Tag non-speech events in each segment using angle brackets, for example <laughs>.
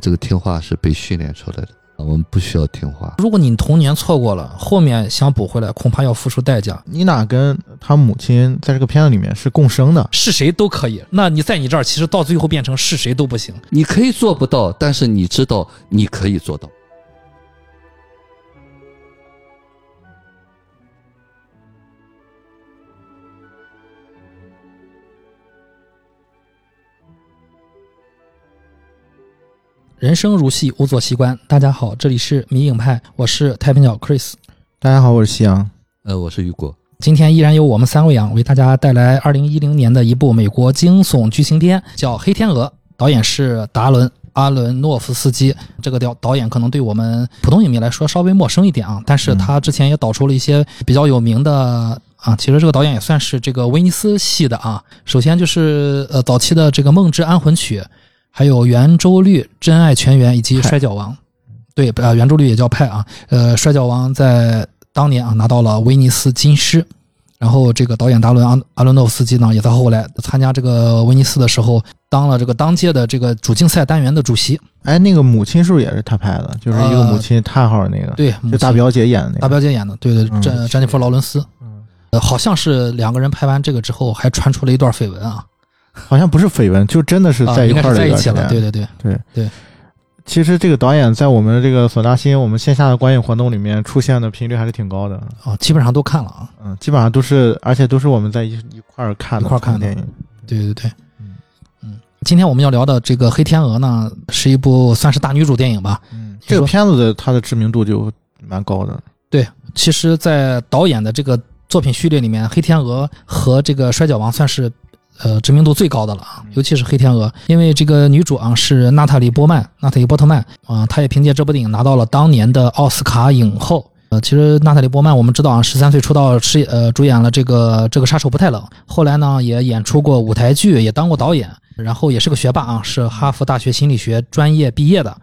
这个听话是被训练出来的，我们不需要听话。如果你童年错过了，后面想补回来，恐怕要付出代价。妮娜跟她母亲在这个片子里面是共生的，是谁都可以。那你在你这儿，其实到最后变成是谁都不行。你可以做不到，但是你知道你可以做到。人生如戏，无做习惯。大家好，这里是迷影派，我是太平鸟 Chris。大家好，我是夕阳。呃，我是雨果。今天依然由我们三位啊，为大家带来二零一零年的一部美国惊悚剧情片，叫《黑天鹅》，导演是达伦·阿伦诺夫斯基。这个导导演可能对我们普通影迷来说稍微陌生一点啊，但是他之前也导出了一些比较有名的啊。其实这个导演也算是这个威尼斯系的啊。首先就是呃早期的这个《梦之安魂曲》。还有圆周率、真爱全员以及摔跤王，对，呃，圆周率也叫派啊。呃，摔跤王在当年啊拿到了威尼斯金狮，然后这个导演达伦阿阿伦诺夫斯基呢，也在后来参加这个威尼斯的时候，当了这个当届的这个主竞赛单元的主席。哎，那个母亲是不是也是他拍的？就是一个母亲叹号那个，对，就大表姐演的那个。大表姐演的，对对，詹詹妮弗劳伦斯。嗯，呃，好像是两个人拍完这个之后，还传出了一段绯闻啊。好像不是绯闻，就真的是在一块儿在一起了。对对对对对。其实这个导演在我们这个索纳新我们线下的观影活动里面出现的频率还是挺高的哦，基本上都看了啊。嗯，基本上都是，而且都是我们在一一块儿看的一块儿看的电影。对对对，嗯嗯。今天我们要聊的这个《黑天鹅》呢，是一部算是大女主电影吧。嗯。这个片子的它的知名度就蛮高的。对，其实，在导演的这个作品序列里面，《黑天鹅》和这个《摔跤王》算是。呃，知名度最高的了啊，尤其是《黑天鹅》，因为这个女主啊是娜塔莉波曼，娜塔莉波特曼啊，她也凭借这部电影拿到了当年的奥斯卡影后。呃，其实娜塔莉波曼我们知道啊，十三岁出道是呃主演了这个这个杀手不太冷，后来呢也演出过舞台剧，也当过导演，然后也是个学霸啊，是哈佛大学心理学专业毕业的。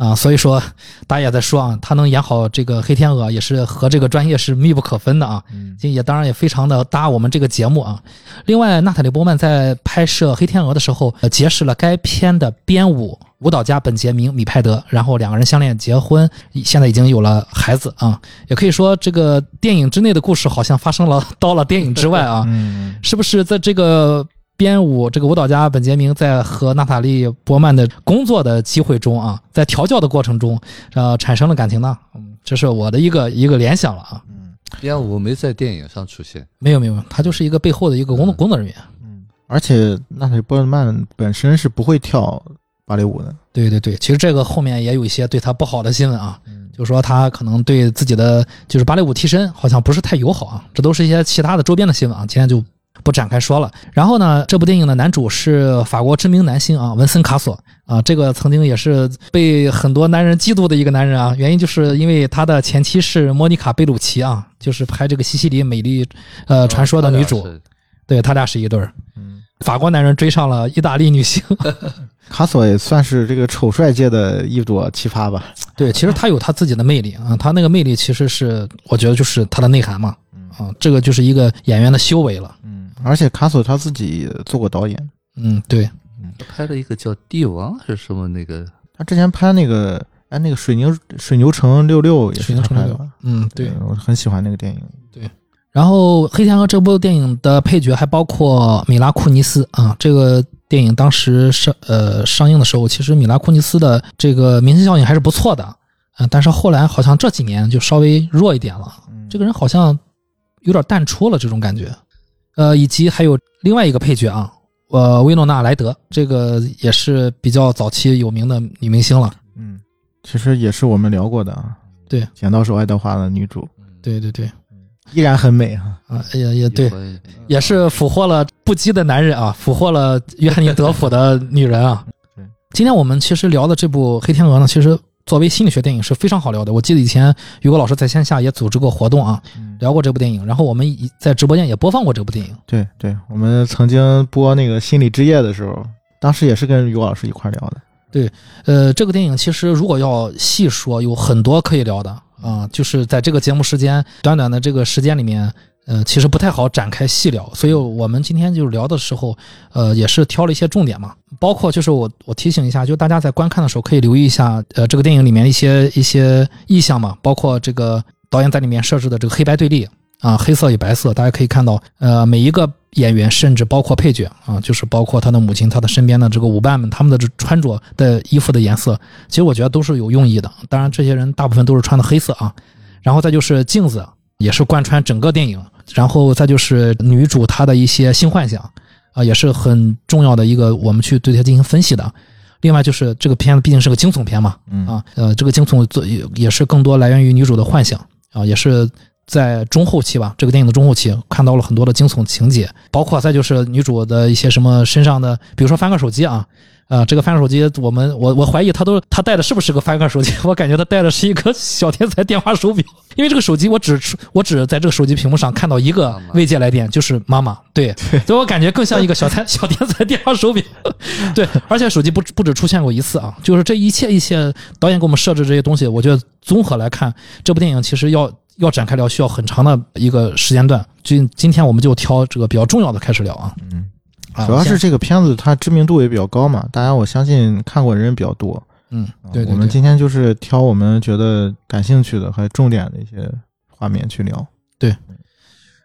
啊，所以说大家也在说啊，他能演好这个黑天鹅，也是和这个专业是密不可分的啊。嗯，也当然也非常的搭我们这个节目啊。另外，娜塔莉波曼在拍摄黑天鹅的时候，结识了该片的编舞舞蹈家本杰明米派德，然后两个人相恋结婚，现在已经有了孩子啊。也可以说，这个电影之内的故事好像发生了到了电影之外啊。嗯，是不是在这个？编舞这个舞蹈家本杰明在和娜塔莉波曼的工作的机会中啊，在调教的过程中，呃，产生了感情呢。嗯，这是我的一个一个联想了啊。嗯，编舞没在电影上出现，没有没有，他就是一个背后的一个工作工作人员。嗯，而且娜塔莉波曼本身是不会跳芭蕾舞的。对对对，其实这个后面也有一些对他不好的新闻啊，就说他可能对自己的就是芭蕾舞替身好像不是太友好啊，这都是一些其他的周边的新闻啊，今天就。不展开说了。然后呢，这部电影的男主是法国知名男星啊，文森卡索啊，这个曾经也是被很多男人嫉妒的一个男人啊。原因就是因为他的前妻是莫妮卡贝鲁奇啊，<laughs> 就是拍这个西西里美丽呃传说的女主，对他俩是一对儿。嗯，法国男人追上了意大利女星，<laughs> 卡索也算是这个丑帅界的一朵奇葩吧。对，其实他有他自己的魅力啊，他那个魅力其实是我觉得就是他的内涵嘛。啊，这个就是一个演员的修为了。嗯。而且卡索他自己做过导演，嗯，对，嗯，拍了一个叫《帝王》还是什么那个，他之前拍那个，哎，那个水牛水牛城六六也是他拍的，嗯，对，我很喜欢那个电影，对。然后《黑天鹅》这部电影的配角还包括米拉库尼斯啊，这个电影当时上呃上映的时候，其实米拉库尼斯的这个明星效应还是不错的，嗯，但是后来好像这几年就稍微弱一点了，这个人好像有点淡出了这种感觉。呃，以及还有另外一个配角啊，呃，薇诺娜莱德，这个也是比较早期有名的女明星了。嗯，其实也是我们聊过的啊。对，剪刀手爱德华的女主。对对对，依然很美哈。啊，也也对，也是俘获了不羁的男人啊，俘获了约翰尼德普的女人啊。<laughs> 对，今天我们其实聊的这部《黑天鹅》呢，其实。作为心理学电影是非常好聊的。我记得以前于果老师在线下也组织过活动啊，聊过这部电影。然后我们在直播间也播放过这部电影。对对，我们曾经播那个心理之夜的时候，当时也是跟于果老师一块聊的。对，呃，这个电影其实如果要细说，有很多可以聊的啊。就是在这个节目时间短短的这个时间里面，呃，其实不太好展开细聊。所以我们今天就聊的时候，呃，也是挑了一些重点嘛，包括就是我我提醒一下，就大家在观看的时候可以留意一下，呃，这个电影里面一些一些意象嘛，包括这个导演在里面设置的这个黑白对立啊，黑色与白色，大家可以看到，呃，每一个演员，甚至包括配角啊，就是包括他的母亲、他的身边的这个舞伴们，他们的这穿着的衣服的颜色，其实我觉得都是有用意的。当然，这些人大部分都是穿的黑色啊，然后再就是镜子，也是贯穿整个电影，然后再就是女主她的一些性幻想。啊，也是很重要的一个，我们去对它进行分析的。另外就是这个片子毕竟是个惊悚片嘛，啊，呃，这个惊悚做也也是更多来源于女主的幻想啊，也是在中后期吧，这个电影的中后期看到了很多的惊悚情节，包括再就是女主的一些什么身上的，比如说翻个手机啊。啊，这个翻盖手机，我们我我怀疑他都他带的是不是个翻盖手机？<laughs> 我感觉他带的是一个小天才电话手表，因为这个手机我只我只在这个手机屏幕上看到一个未接来电，就是妈妈。对，所以我感觉更像一个小天 <laughs> 小天才电话手表。<laughs> 对，而且手机不不止出现过一次啊，就是这一切一切导演给我们设置这些东西，我觉得综合来看，这部电影其实要要展开聊需要很长的一个时间段。今今天我们就挑这个比较重要的开始聊啊。嗯。主要是这个片子它知名度也比较高嘛，大家我相信看过的人比较多。嗯，对，我们今天就是挑我们觉得感兴趣的和重点的一些画面去聊。对，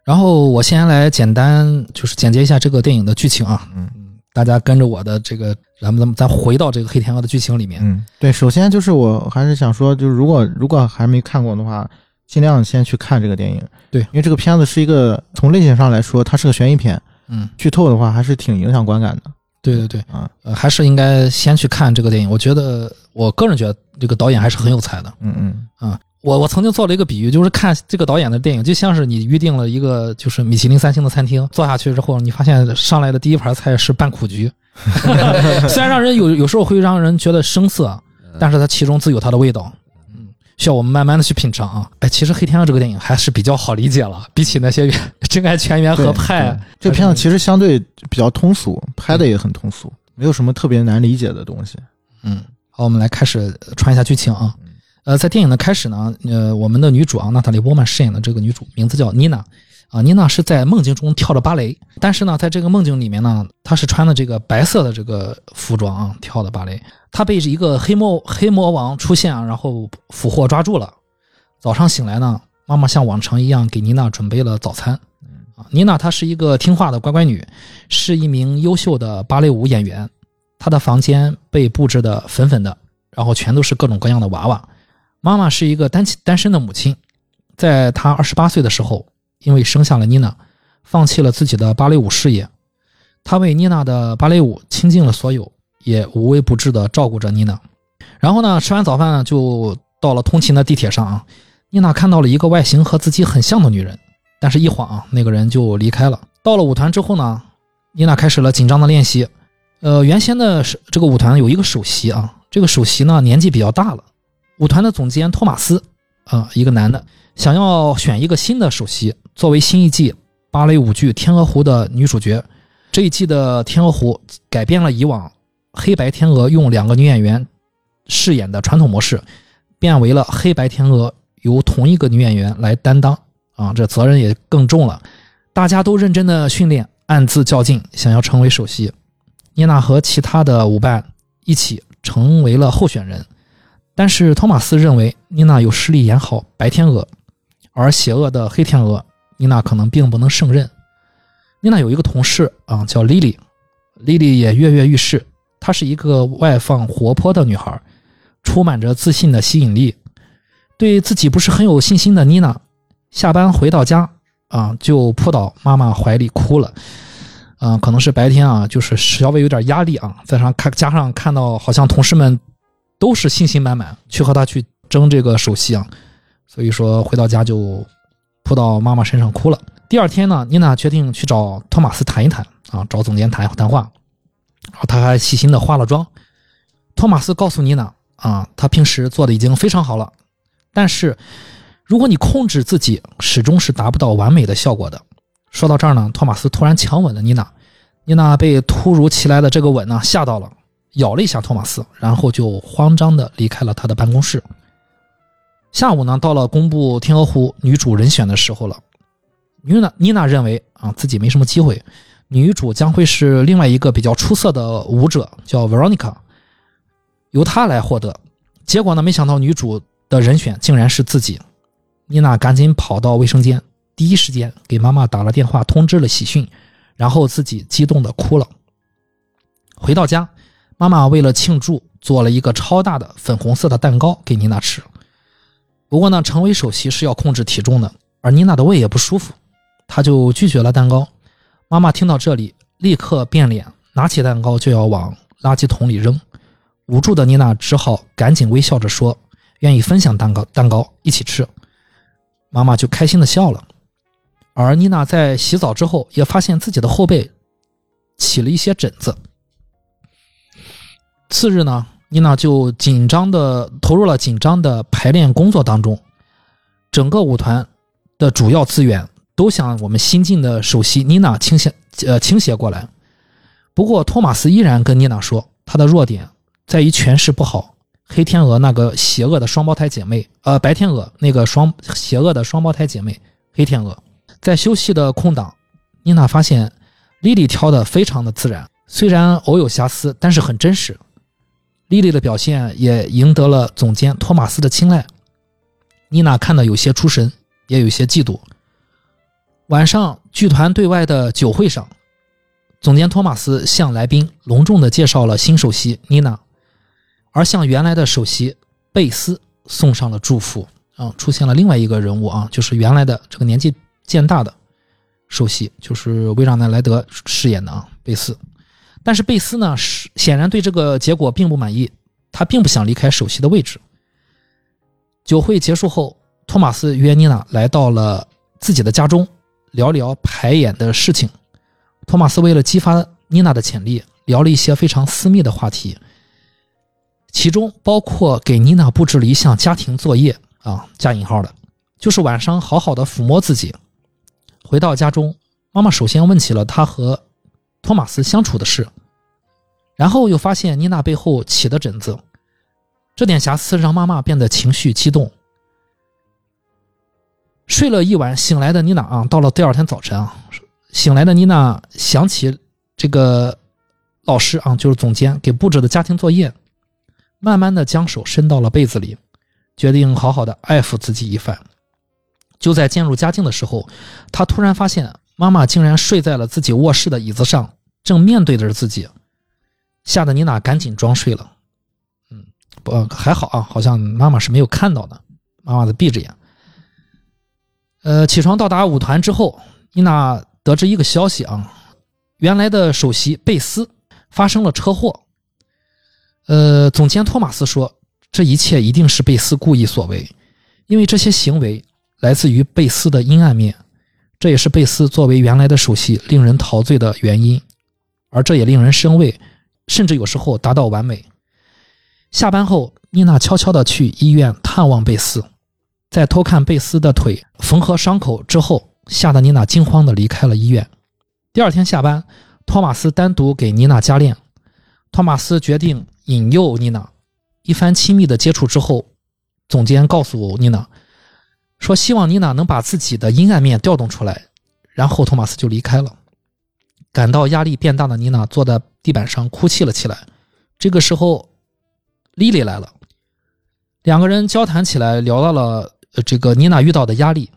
然后我先来简单就是简洁一下这个电影的剧情啊。嗯嗯，大家跟着我的这个，咱们咱们再回到这个黑天鹅的剧情里面。嗯，对，首先就是我还是想说，就是如果如果还没看过的话，尽量先去看这个电影。对，因为这个片子是一个从类型上来说，它是个悬疑片。嗯，剧透的话还是挺影响观感的。对对对，啊，呃，还是应该先去看这个电影。我觉得，我个人觉得这个导演还是很有才的。嗯嗯，啊，我我曾经做了一个比喻，就是看这个导演的电影，就像是你预定了一个就是米其林三星的餐厅，坐下去之后，你发现上来的第一盘菜是拌苦菊，<laughs> <laughs> 虽然让人有有时候会让人觉得生涩，但是它其中自有它的味道。需要我们慢慢的去品尝啊！哎，其实《黑天鹅》这个电影还是比较好理解了，比起那些《真爱全员》合拍》，这片子其实相对比较通俗，拍的也很通俗，没有什么特别难理解的东西。嗯，好，我们来开始穿一下剧情啊。呃，在电影的开始呢，呃，我们的女主啊，娜塔莉波曼饰演的这个女主名字叫妮娜。啊，妮娜是在梦境中跳着芭蕾，但是呢，在这个梦境里面呢，她是穿的这个白色的这个服装啊，跳的芭蕾。她被一个黑魔黑魔王出现啊，然后俘获抓住了。早上醒来呢，妈妈像往常一样给妮娜准备了早餐。啊，妮娜她是一个听话的乖乖女，是一名优秀的芭蕾舞演员。她的房间被布置的粉粉的，然后全都是各种各样的娃娃。妈妈是一个单亲单身的母亲，在她二十八岁的时候。因为生下了妮娜，放弃了自己的芭蕾舞事业，她为妮娜的芭蕾舞倾尽了所有，也无微不至地照顾着妮娜。然后呢，吃完早饭呢，就到了通勤的地铁上啊。妮娜看到了一个外形和自己很像的女人，但是一晃啊，那个人就离开了。到了舞团之后呢，妮娜开始了紧张的练习。呃，原先的这个舞团有一个首席啊，这个首席呢年纪比较大了。舞团的总监托马斯啊，一个男的。想要选一个新的首席作为新一季芭蕾舞剧《天鹅湖》的女主角。这一季的《天鹅湖》改变了以往黑白天鹅用两个女演员饰演的传统模式，变为了黑白天鹅由同一个女演员来担当。啊，这责任也更重了。大家都认真的训练，暗自较劲，想要成为首席。妮娜和其他的舞伴一起成为了候选人，但是托马斯认为妮娜有实力演好白天鹅。而邪恶的黑天鹅妮娜可能并不能胜任。妮娜有一个同事啊，叫莉莉，莉莉也跃跃欲试。她是一个外放活泼的女孩，充满着自信的吸引力。对自己不是很有信心的妮娜，下班回到家啊，就扑到妈妈怀里哭了。啊，可能是白天啊，就是稍微有点压力啊，在上看加上看到好像同事们都是信心满满去和他去争这个首席啊。所以说回到家就扑到妈妈身上哭了。第二天呢，妮娜决定去找托马斯谈一谈啊，找总监谈谈话。然后他还细心的化了妆。托马斯告诉妮娜啊，他平时做的已经非常好了，但是如果你控制自己，始终是达不到完美的效果的。说到这儿呢，托马斯突然强吻了妮娜。妮娜被突如其来的这个吻呢吓到了，咬了一下托马斯，然后就慌张的离开了他的办公室。下午呢，到了公布《天鹅湖》女主人选的时候了。妮娜妮娜认为啊，自己没什么机会，女主将会是另外一个比较出色的舞者，叫 Veronica，由她来获得。结果呢，没想到女主的人选竟然是自己。妮娜赶紧跑到卫生间，第一时间给妈妈打了电话，通知了喜讯，然后自己激动的哭了。回到家，妈妈为了庆祝，做了一个超大的粉红色的蛋糕给妮娜吃。不过呢，成为首席是要控制体重的，而妮娜的胃也不舒服，她就拒绝了蛋糕。妈妈听到这里，立刻变脸，拿起蛋糕就要往垃圾桶里扔。无助的妮娜只好赶紧微笑着说：“愿意分享蛋糕，蛋糕一起吃。”妈妈就开心的笑了。而妮娜在洗澡之后，也发现自己的后背起了一些疹子。次日呢，妮娜就紧张的投入了紧张的排练工作当中，整个舞团的主要资源都向我们新晋的首席妮娜倾斜呃倾斜过来。不过托马斯依然跟妮娜说，他的弱点在于诠释不好黑天鹅那个邪恶的双胞胎姐妹，呃白天鹅那个双邪恶的双胞胎姐妹黑天鹅。在休息的空档，妮娜发现莉莉跳的非常的自然，虽然偶有瑕疵，但是很真实。莉莉的表现也赢得了总监托马斯的青睐。妮娜看的有些出神，也有些嫉妒。晚上，剧团对外的酒会上，总监托马斯向来宾隆重的介绍了新首席妮娜，而向原来的首席贝斯送上了祝福。啊，出现了另外一个人物啊，就是原来的这个年纪渐大的首席，就是威让奈莱德饰演的啊贝斯。但是贝斯呢，是显然对这个结果并不满意，他并不想离开首席的位置。酒会结束后，托马斯约妮娜来到了自己的家中，聊聊排演的事情。托马斯为了激发妮娜的潜力，聊了一些非常私密的话题，其中包括给妮娜布置了一项家庭作业啊，加引号的，就是晚上好好的抚摸自己。回到家中，妈妈首先问起了她和。托马斯相处的事，然后又发现妮娜背后起的疹子，这点瑕疵让妈妈变得情绪激动。睡了一晚，醒来的妮娜啊，到了第二天早晨啊，醒来的妮娜想起这个老师啊，就是总监给布置的家庭作业，慢慢的将手伸到了被子里，决定好好的爱抚自己一番。就在渐入佳境的时候，他突然发现。妈妈竟然睡在了自己卧室的椅子上，正面对着自己，吓得妮娜赶紧装睡了。嗯，不还好啊，好像妈妈是没有看到的。妈妈在闭着眼。呃，起床到达舞团之后，妮娜得知一个消息啊，原来的首席贝斯发生了车祸。呃，总监托马斯说，这一切一定是贝斯故意所为，因为这些行为来自于贝斯的阴暗面。这也是贝斯作为原来的首席令人陶醉的原因，而这也令人生畏，甚至有时候达到完美。下班后，妮娜悄悄地去医院探望贝斯，在偷看贝斯的腿缝合伤口之后，吓得妮娜惊慌地离开了医院。第二天下班，托马斯单独给妮娜加练，托马斯决定引诱妮娜。一番亲密的接触之后，总监告诉妮娜。说希望妮娜能把自己的阴暗面调动出来，然后托马斯就离开了。感到压力变大的妮娜坐在地板上哭泣了起来。这个时候，莉莉来了，两个人交谈起来，聊到了这个妮娜遇到的压力。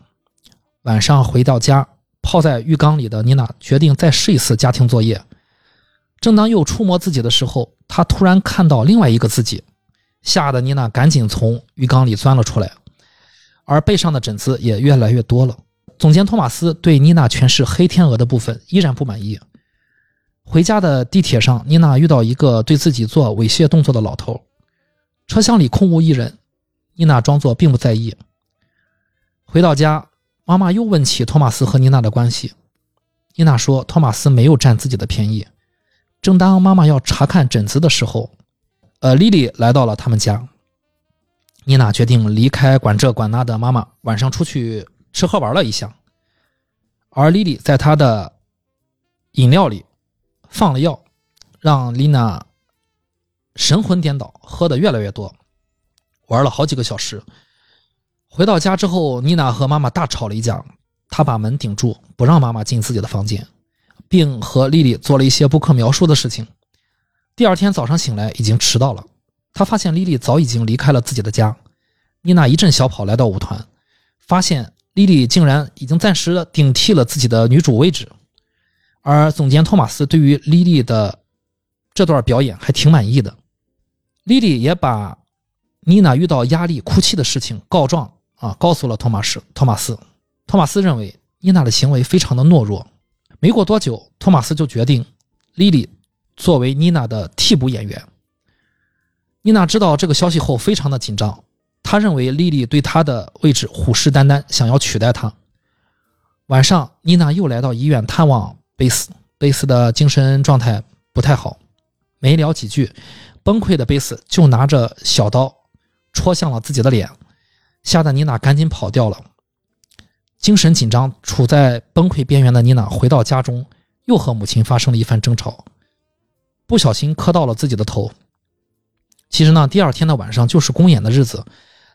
晚上回到家，泡在浴缸里的妮娜决定再试一次家庭作业。正当又触摸自己的时候，他突然看到另外一个自己，吓得妮娜赶紧从浴缸里钻了出来。而背上的疹子也越来越多了。总监托马斯对妮娜诠释黑天鹅的部分依然不满意。回家的地铁上，妮娜遇到一个对自己做猥亵动作的老头。车厢里空无一人，妮娜装作并不在意。回到家，妈妈又问起托马斯和妮娜的关系。妮娜说托马斯没有占自己的便宜。正当妈妈要查看疹子的时候，呃，莉莉来到了他们家。妮娜决定离开管这管那的妈妈，晚上出去吃喝玩乐一下。而莉莉在她的饮料里放了药，让丽娜神魂颠倒，喝的越来越多，玩了好几个小时。回到家之后，妮娜和妈妈大吵了一架，她把门顶住，不让妈妈进自己的房间，并和莉莉做了一些不可描述的事情。第二天早上醒来已经迟到了，他发现莉莉早已经离开了自己的家。妮娜一阵小跑来到舞团，发现莉莉竟然已经暂时的顶替了自己的女主位置，而总监托马斯对于莉莉的这段表演还挺满意的。莉莉也把妮娜遇到压力哭泣的事情告状啊，告诉了托马斯。托马斯，托马斯认为妮娜的行为非常的懦弱。没过多久，托马斯就决定莉莉作为妮娜的替补演员。妮娜知道这个消息后，非常的紧张。她认为莉莉对她的位置虎视眈眈，想要取代她。晚上，妮娜又来到医院探望贝斯，贝斯的精神状态不太好。没聊几句，崩溃的贝斯就拿着小刀戳向了自己的脸，吓得妮娜赶紧跑掉了。精神紧张、处在崩溃边缘的妮娜回到家中，又和母亲发生了一番争吵，不小心磕到了自己的头。其实呢，第二天的晚上就是公演的日子，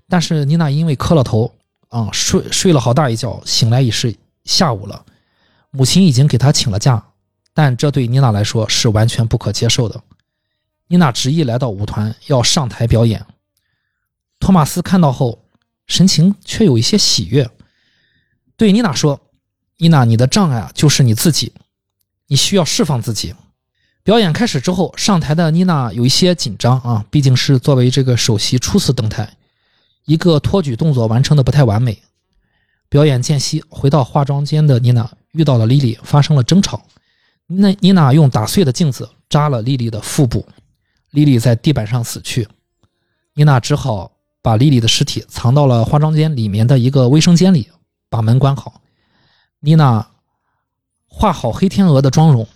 但是妮娜因为磕了头，啊，睡睡了好大一觉，醒来已是下午了。母亲已经给她请了假，但这对妮娜来说是完全不可接受的。妮娜执意来到舞团要上台表演，托马斯看到后，神情却有一些喜悦。对妮娜说：“妮娜，你的障碍啊，就是你自己，你需要释放自己。”表演开始之后，上台的妮娜有一些紧张啊，毕竟是作为这个首席初次登台，一个托举动作完成的不太完美。表演间隙，回到化妆间的妮娜遇到了莉莉，发生了争吵。那妮娜用打碎的镜子扎了莉莉的腹部，莉莉在地板上死去。妮娜只好把莉莉的尸体藏到了化妆间里面的一个卫生间里。把门关好，妮娜画好黑天鹅的妆容，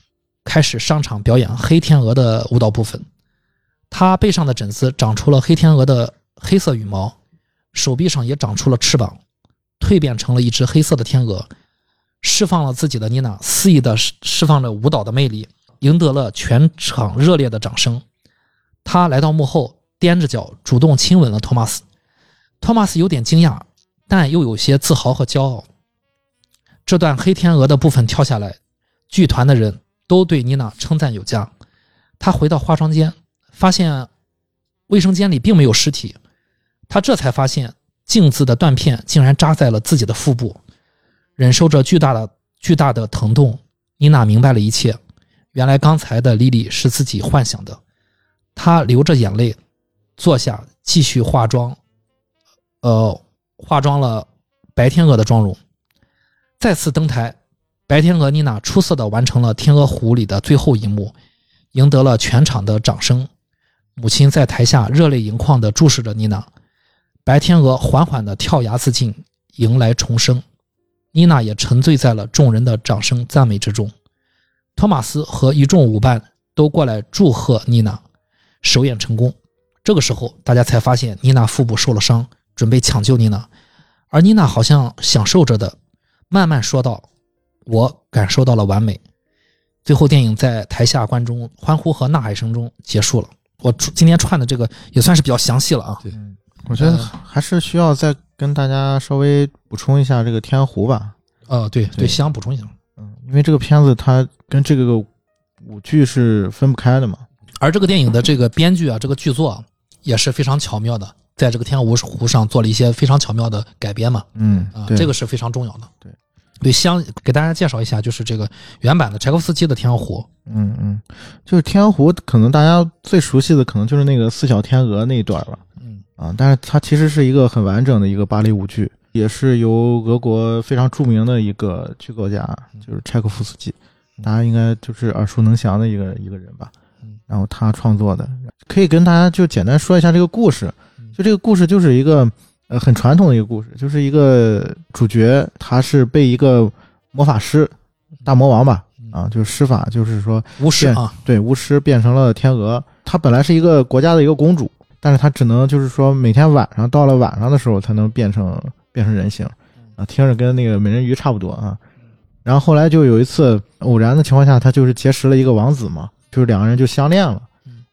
开始上场表演黑天鹅的舞蹈部分。她背上的疹子长出了黑天鹅的黑色羽毛，手臂上也长出了翅膀，蜕变成了一只黑色的天鹅。释放了自己的妮娜肆意的释放着舞蹈的魅力，赢得了全场热烈的掌声。她来到幕后，踮着脚主动亲吻了托马斯。托马斯有点惊讶。但又有些自豪和骄傲。这段黑天鹅的部分跳下来，剧团的人都对妮娜称赞有加。她回到化妆间，发现卫生间里并没有尸体，她这才发现镜子的断片竟然扎在了自己的腹部，忍受着巨大的巨大的疼痛。妮娜明白了一切，原来刚才的莉莉是自己幻想的。她流着眼泪坐下，继续化妆。呃。化妆了白天鹅的妆容，再次登台，白天鹅妮娜出色的完成了《天鹅湖》里的最后一幕，赢得了全场的掌声。母亲在台下热泪盈眶的注视着妮娜，白天鹅缓缓的跳崖自尽，迎来重生。妮娜也沉醉在了众人的掌声赞美之中。托马斯和一众舞伴都过来祝贺妮娜首演成功。这个时候，大家才发现妮娜腹部受了伤。准备抢救妮娜，而妮娜好像享受着的，慢慢说道：“我感受到了完美。”最后，电影在台下观众欢呼和呐喊声中结束了。我今天串的这个也算是比较详细了啊。对，我觉得还是需要再跟大家稍微补充一下这个《天鹅湖》吧。呃，对对，想补充一下。嗯，因为这个片子它跟这个舞剧是分不开的嘛。而这个电影的这个编剧啊，这个剧作也是非常巧妙的。在这个天鹅湖上做了一些非常巧妙的改编嘛，嗯啊，这个是非常重要的。对，对，相给大家介绍一下，就是这个原版的柴可夫斯基的天鹅湖。嗯嗯，就是天鹅湖，可能大家最熟悉的可能就是那个四小天鹅那一段吧。嗯啊，但是它其实是一个很完整的一个芭蕾舞剧，也是由俄国非常著名的一个剧作家，就是柴可夫斯基，大家应该就是耳熟能详的一个一个人吧。嗯，然后他创作的，可以跟大家就简单说一下这个故事。就这个故事就是一个呃很传统的一个故事，就是一个主角他是被一个魔法师大魔王吧啊，就是施法，就是说巫师啊，对巫师变成了天鹅。她本来是一个国家的一个公主，但是她只能就是说每天晚上到了晚上的时候才能变成变成人形啊，听着跟那个美人鱼差不多啊。然后后来就有一次偶然的情况下，她就是结识了一个王子嘛，就是两个人就相恋了。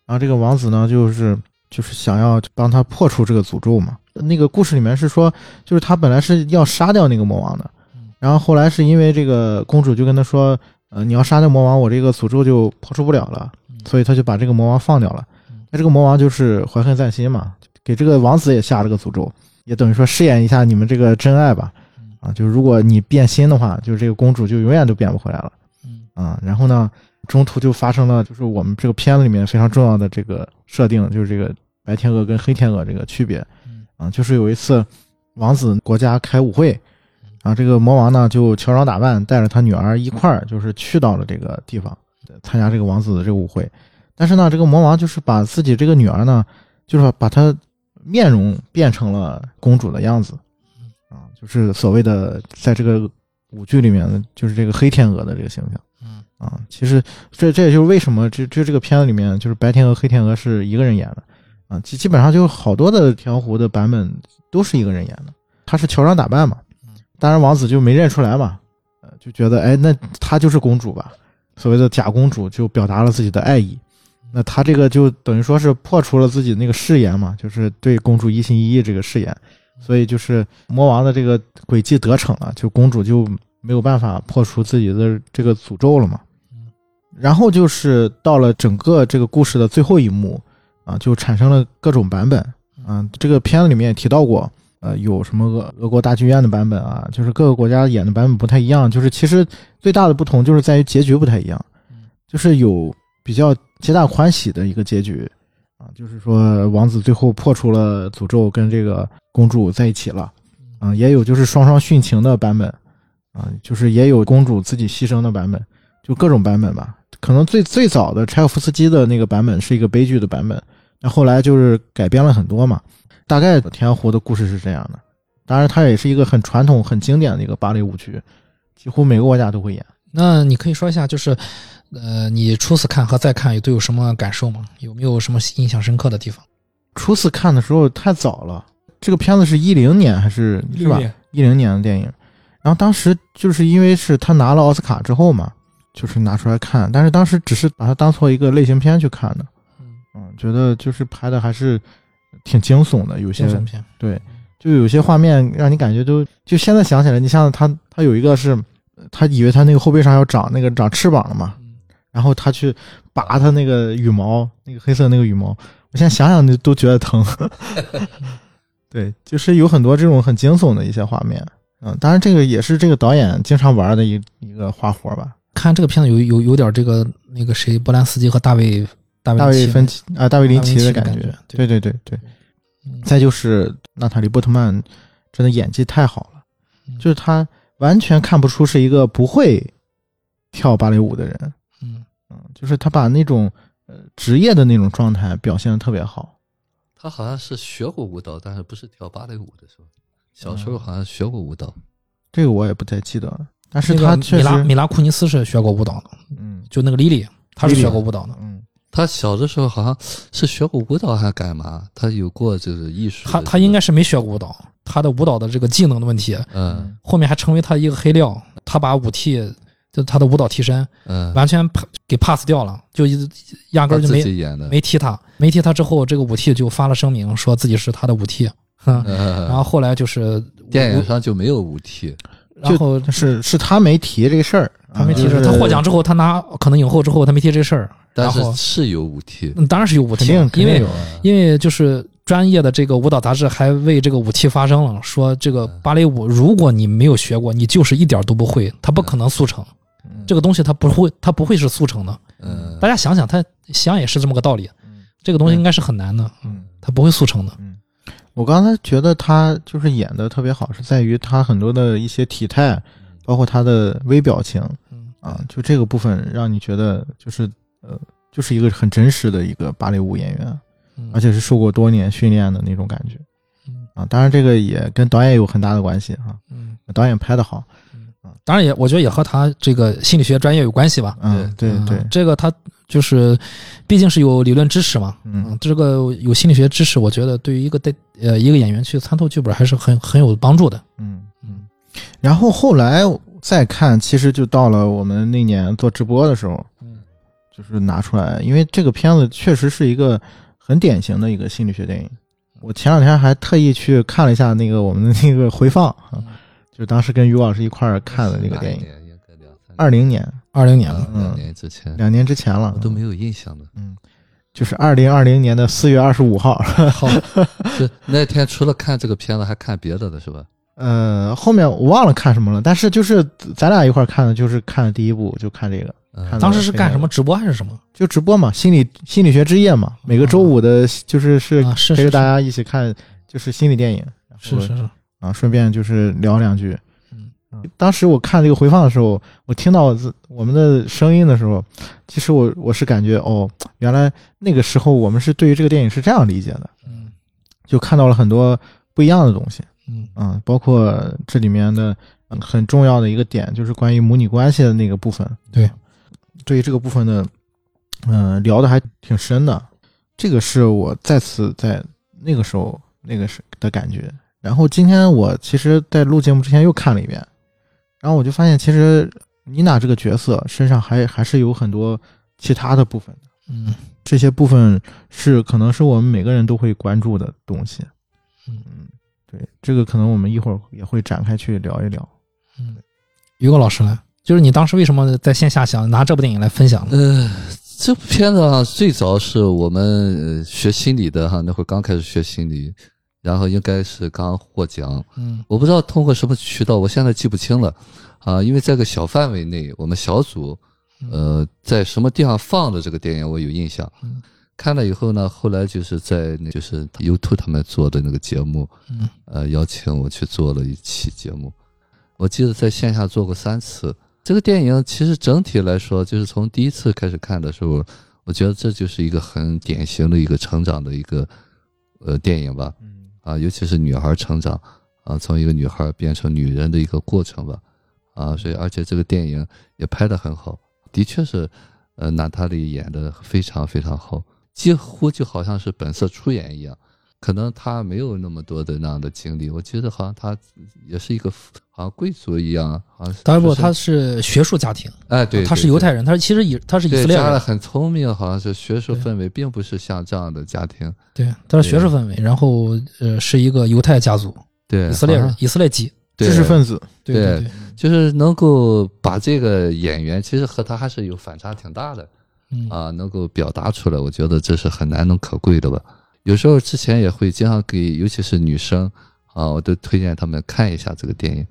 然后这个王子呢，就是。就是想要帮他破除这个诅咒嘛。那个故事里面是说，就是他本来是要杀掉那个魔王的，然后后来是因为这个公主就跟他说，呃，你要杀掉魔王，我这个诅咒就破除不了了，所以他就把这个魔王放掉了。那这个魔王就是怀恨在心嘛，给这个王子也下了个诅咒，也等于说试验一下你们这个真爱吧。啊，就是如果你变心的话，就是这个公主就永远都变不回来了。嗯啊，然后呢，中途就发生了，就是我们这个片子里面非常重要的这个设定，就是这个白天鹅跟黑天鹅这个区别。啊，就是有一次，王子国家开舞会，然后这个魔王呢就乔装打扮，带着他女儿一块儿，就是去到了这个地方参加这个王子的这个舞会。但是呢，这个魔王就是把自己这个女儿呢，就是把她面容变成了公主的样子。啊，就是所谓的在这个舞剧里面的，就是这个黑天鹅的这个形象。嗯啊，其实这这也就是为什么这这这个片子里面就是白天鹅、黑天鹅是一个人演的啊，基基本上就好多的天鹅湖的版本都是一个人演的，他是乔装打扮嘛，当然王子就没认出来嘛，呃，就觉得哎，那她就是公主吧，所谓的假公主就表达了自己的爱意，那他这个就等于说是破除了自己那个誓言嘛，就是对公主一心一意这个誓言。所以就是魔王的这个诡计得逞了，就公主就没有办法破除自己的这个诅咒了嘛。然后就是到了整个这个故事的最后一幕啊，就产生了各种版本啊。这个片子里面也提到过，呃，有什么俄俄国大剧院的版本啊，就是各个国家演的版本不太一样。就是其实最大的不同就是在于结局不太一样，就是有比较皆大欢喜的一个结局啊，就是说王子最后破除了诅咒，跟这个。公主在一起了，啊，也有就是双双殉情的版本，啊，就是也有公主自己牺牲的版本，就各种版本吧。可能最最早的柴可夫斯基的那个版本是一个悲剧的版本，那后来就是改编了很多嘛。大概《天鹅湖》的故事是这样的，当然它也是一个很传统、很经典的一个芭蕾舞剧，几乎每个国家都会演。那你可以说一下，就是呃，你初次看和再看都有什么感受吗？有没有什么印象深刻的地方？初次看的时候太早了。这个片子是一零年还是是吧？一零年的电影，然后当时就是因为是他拿了奥斯卡之后嘛，就是拿出来看，但是当时只是把它当做一个类型片去看的，嗯，觉得就是拍的还是挺惊悚的，有些片。对，就有些画面让你感觉都就现在想起来，你像他他有一个是，他以为他那个后背上要长那个长翅膀了嘛，然后他去拔他那个羽毛，那个黑色那个羽毛，我现在想想都都觉得疼。<laughs> 对，就是有很多这种很惊悚的一些画面，嗯，当然这个也是这个导演经常玩的一一个花活吧。看这个片子有有有点这个那个谁波兰斯基和大卫大卫大卫芬奇啊大卫林奇的感觉，对对对对。再就是娜塔莉波特曼真的演技太好了，就是他完全看不出是一个不会跳芭蕾舞的人，嗯嗯，就是他把那种呃职业的那种状态表现的特别好。他好像是学过舞蹈，但是不是跳芭蕾舞的，是吧？小时候好像学过舞蹈，这个我也不太记得了。但是他确实，米拉米拉库尼斯是学过舞蹈的，嗯，就那个莉莉，她是学过舞蹈的，嗯，她小的时候好像是学过舞蹈还是干嘛？她有过就是艺术，她她应该是没学过舞蹈，她的舞蹈的这个技能的问题，嗯，后面还成为她一个黑料，她把舞替。就她的舞蹈替身，嗯，完全给 pass 掉了，就一压根就没没踢他，没踢他之后，这个舞替就发了声明，说自己是他的舞替，<laughs> 嗯，然后后来就是电影上就没有舞替，然后是是他没提这个事儿，他没提这事，他获奖之后，他拿可能影后之后，他没提这事儿，但是是有舞替，当然是有舞替，因为因为就是专业的这个舞蹈杂志还为这个舞替发声了，说这个芭蕾舞如果你没有学过，你就是一点都不会，它不可能速成。这个东西它不会，它不会是速成的。嗯，大家想想，它想也是这么个道理。这个东西应该是很难的。嗯，它不会速成的。嗯，我刚才觉得他就是演的特别好，是在于他很多的一些体态，包括他的微表情。嗯啊，就这个部分让你觉得就是呃，就是一个很真实的一个芭蕾舞演员，而且是受过多年训练的那种感觉。嗯啊，当然这个也跟导演有很大的关系哈。嗯，导演拍的好。当然也，我觉得也和他这个心理学专业有关系吧。嗯，对对，这个他就是，毕竟是有理论知识嘛。嗯，这个有心理学知识，我觉得对于一个带呃一个演员去参透剧本还是很很有帮助的。嗯嗯。然后后来再看，其实就到了我们那年做直播的时候，嗯，就是拿出来，因为这个片子确实是一个很典型的一个心理学电影。我前两天还特意去看了一下那个我们的那个回放啊。就当时跟于老师一块儿看的那个电影，二零年，二零年了，嗯两年之前两年之前了我，都没有印象的。嗯，就是二零二零年的四月二十五号。好，是那天除了看这个片子，还看别的的是吧？呃，后面我忘了看什么了，但是就是咱俩一块儿看的，就是看的第一部，就看这个，当时是干什么？直播还是什么？就直播嘛，心理心理学之夜嘛，每个周五的，就是是陪着大家一起看，就是心理电影，是是是，啊，顺便就是聊两句。嗯当时我看这个回放的时候，我听到我们的声音的时候，其实我我是感觉哦，原来那个时候我们是对于这个电影是这样理解的，嗯就看到了很多不一样的东西。嗯嗯，包括这里面的嗯很重要的一个点，就是关于母女关系的那个部分。对，对于这个部分的，嗯、聊的还挺深的。这个是我再次在那个时候那个时的感觉。然后今天我其实，在录节目之前又看了一遍，然后我就发现，其实妮娜这个角色身上还还是有很多其他的部分的。嗯这些部分是可能是我们每个人都会关注的东西。嗯对，这个可能我们一会儿也会展开去聊一聊。嗯，于果老师呢？就是你当时为什么在线下想拿这部电影来分享呢？呃，这部片子啊，最早是我们呃学心理的哈，那会儿刚开始学心理，然后应该是刚获奖，嗯。我不知道通过什么渠道，我现在记不清了。啊，因为在个小范围内，我们小组呃在什么地方放的这个电影我有印象。嗯，看了以后呢，后来就是在那就是 YouTube 他们做的那个节目，嗯。呃，邀请我去做了一期节目。我记得在线下做过三次。这个电影其实整体来说，就是从第一次开始看的时候，我觉得这就是一个很典型的一个成长的一个呃电影吧。啊，尤其是女孩成长啊，从一个女孩变成女人的一个过程吧。啊，所以而且这个电影也拍得很好，的确是，呃，娜塔莉演得非常非常好，几乎就好像是本色出演一样。可能她没有那么多的那样的经历，我觉得好像她也是一个好像贵族一样，好像是当然不，他是学术家庭，哎对，他是犹太人，他其实以他是以，色列人，家很聪明，好像是学术氛围，并不是像这样的家庭。对，他是学术氛围，然后呃是一个犹太家族，对，以色列人，以色列籍，知识分子，对对对，就是能够把这个演员，其实和他还是有反差挺大的嗯。啊，能够表达出来，我觉得这是很难能可贵的吧。有时候之前也会经常给，尤其是女生啊，我都推荐他们看一下这个电影。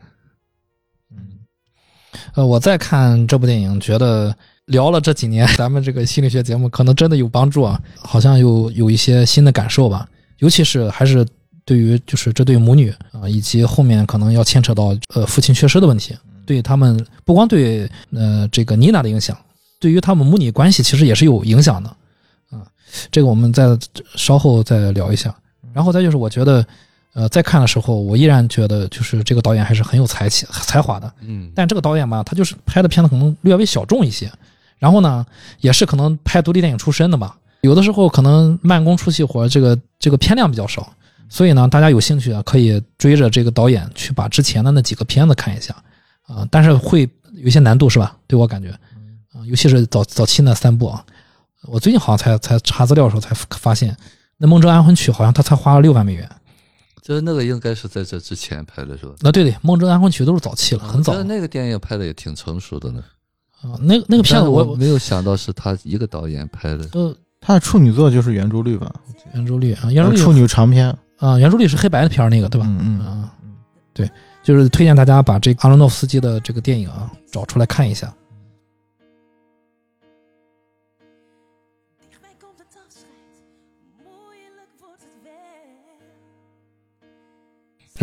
呃，我在看这部电影，觉得聊了这几年，<laughs> 咱们这个心理学节目可能真的有帮助啊，好像有有一些新的感受吧。尤其是还是对于就是这对母女啊，以及后面可能要牵扯到呃父亲缺失的问题，对他们不光对呃这个妮娜的影响，对于他们母女关系其实也是有影响的啊。这个我们再稍后再聊一下。然后再就是我觉得。呃，在看的时候，我依然觉得就是这个导演还是很有才气、才华的。嗯，但这个导演吧，他就是拍的片子可能略微小众一些，然后呢，也是可能拍独立电影出身的吧，有的时候可能慢工出细活，这个这个片量比较少，所以呢，大家有兴趣啊，可以追着这个导演去把之前的那几个片子看一下啊、但是会有些难度是吧？对我感觉啊、尤其是早早期那三部啊，我最近好像才才查资料的时候才发现，那《梦中安魂曲》好像他才花了六万美元。就是那个应该是在这之前拍的是吧？那对对，《梦中安魂曲》都是早期了，很早我觉得那个电影拍的也挺成熟的呢。啊。那那个片子我我没有想到是他一个导演拍的。呃他的处女作就是圆珠绿吧？圆珠绿啊，圆珠绿处女长篇。啊，圆珠绿是黑白的片儿那个对吧？嗯嗯，啊，对，就是推荐大家把这个阿罗诺夫斯基的这个电影啊找出来看一下。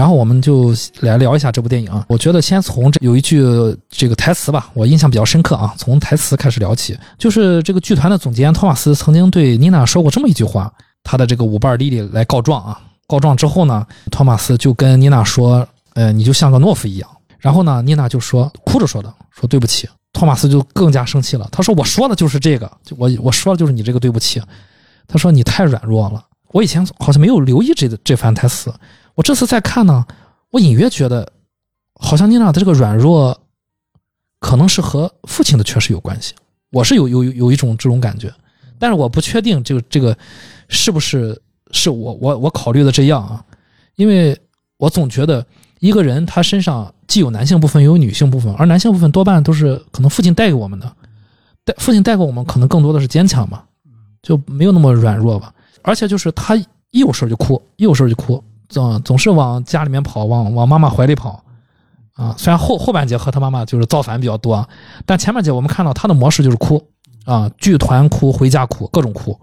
然后我们就来聊一下这部电影啊。我觉得先从这有一句这个台词吧，我印象比较深刻啊。从台词开始聊起，就是这个剧团的总监托马斯曾经对妮娜说过这么一句话：他的这个舞伴莉莉来告状啊。告状之后呢，托马斯就跟妮娜说：“呃，你就像个懦夫一样。”然后呢，妮娜就说哭着说的，说对不起。托马斯就更加生气了，他说：“我说的就是这个，就我我说的就是你这个对不起。”他说：“你太软弱了。”我以前好像没有留意这这番台词，我这次再看呢，我隐约觉得，好像妮娜的这个软弱，可能是和父亲的缺失有关系。我是有有有一种这种感觉，但是我不确定这个这个是不是是我我我考虑的这样啊，因为我总觉得一个人他身上既有男性部分，也有女性部分，而男性部分多半都是可能父亲带给我们的，带父亲带给我们可能更多的是坚强吧，就没有那么软弱吧。而且就是他一有事就哭，一有事就哭，总总是往家里面跑，往往妈妈怀里跑。啊，虽然后后半节和他妈妈就是造反比较多，啊，但前半节我们看到他的模式就是哭啊，剧团哭，回家哭，各种哭。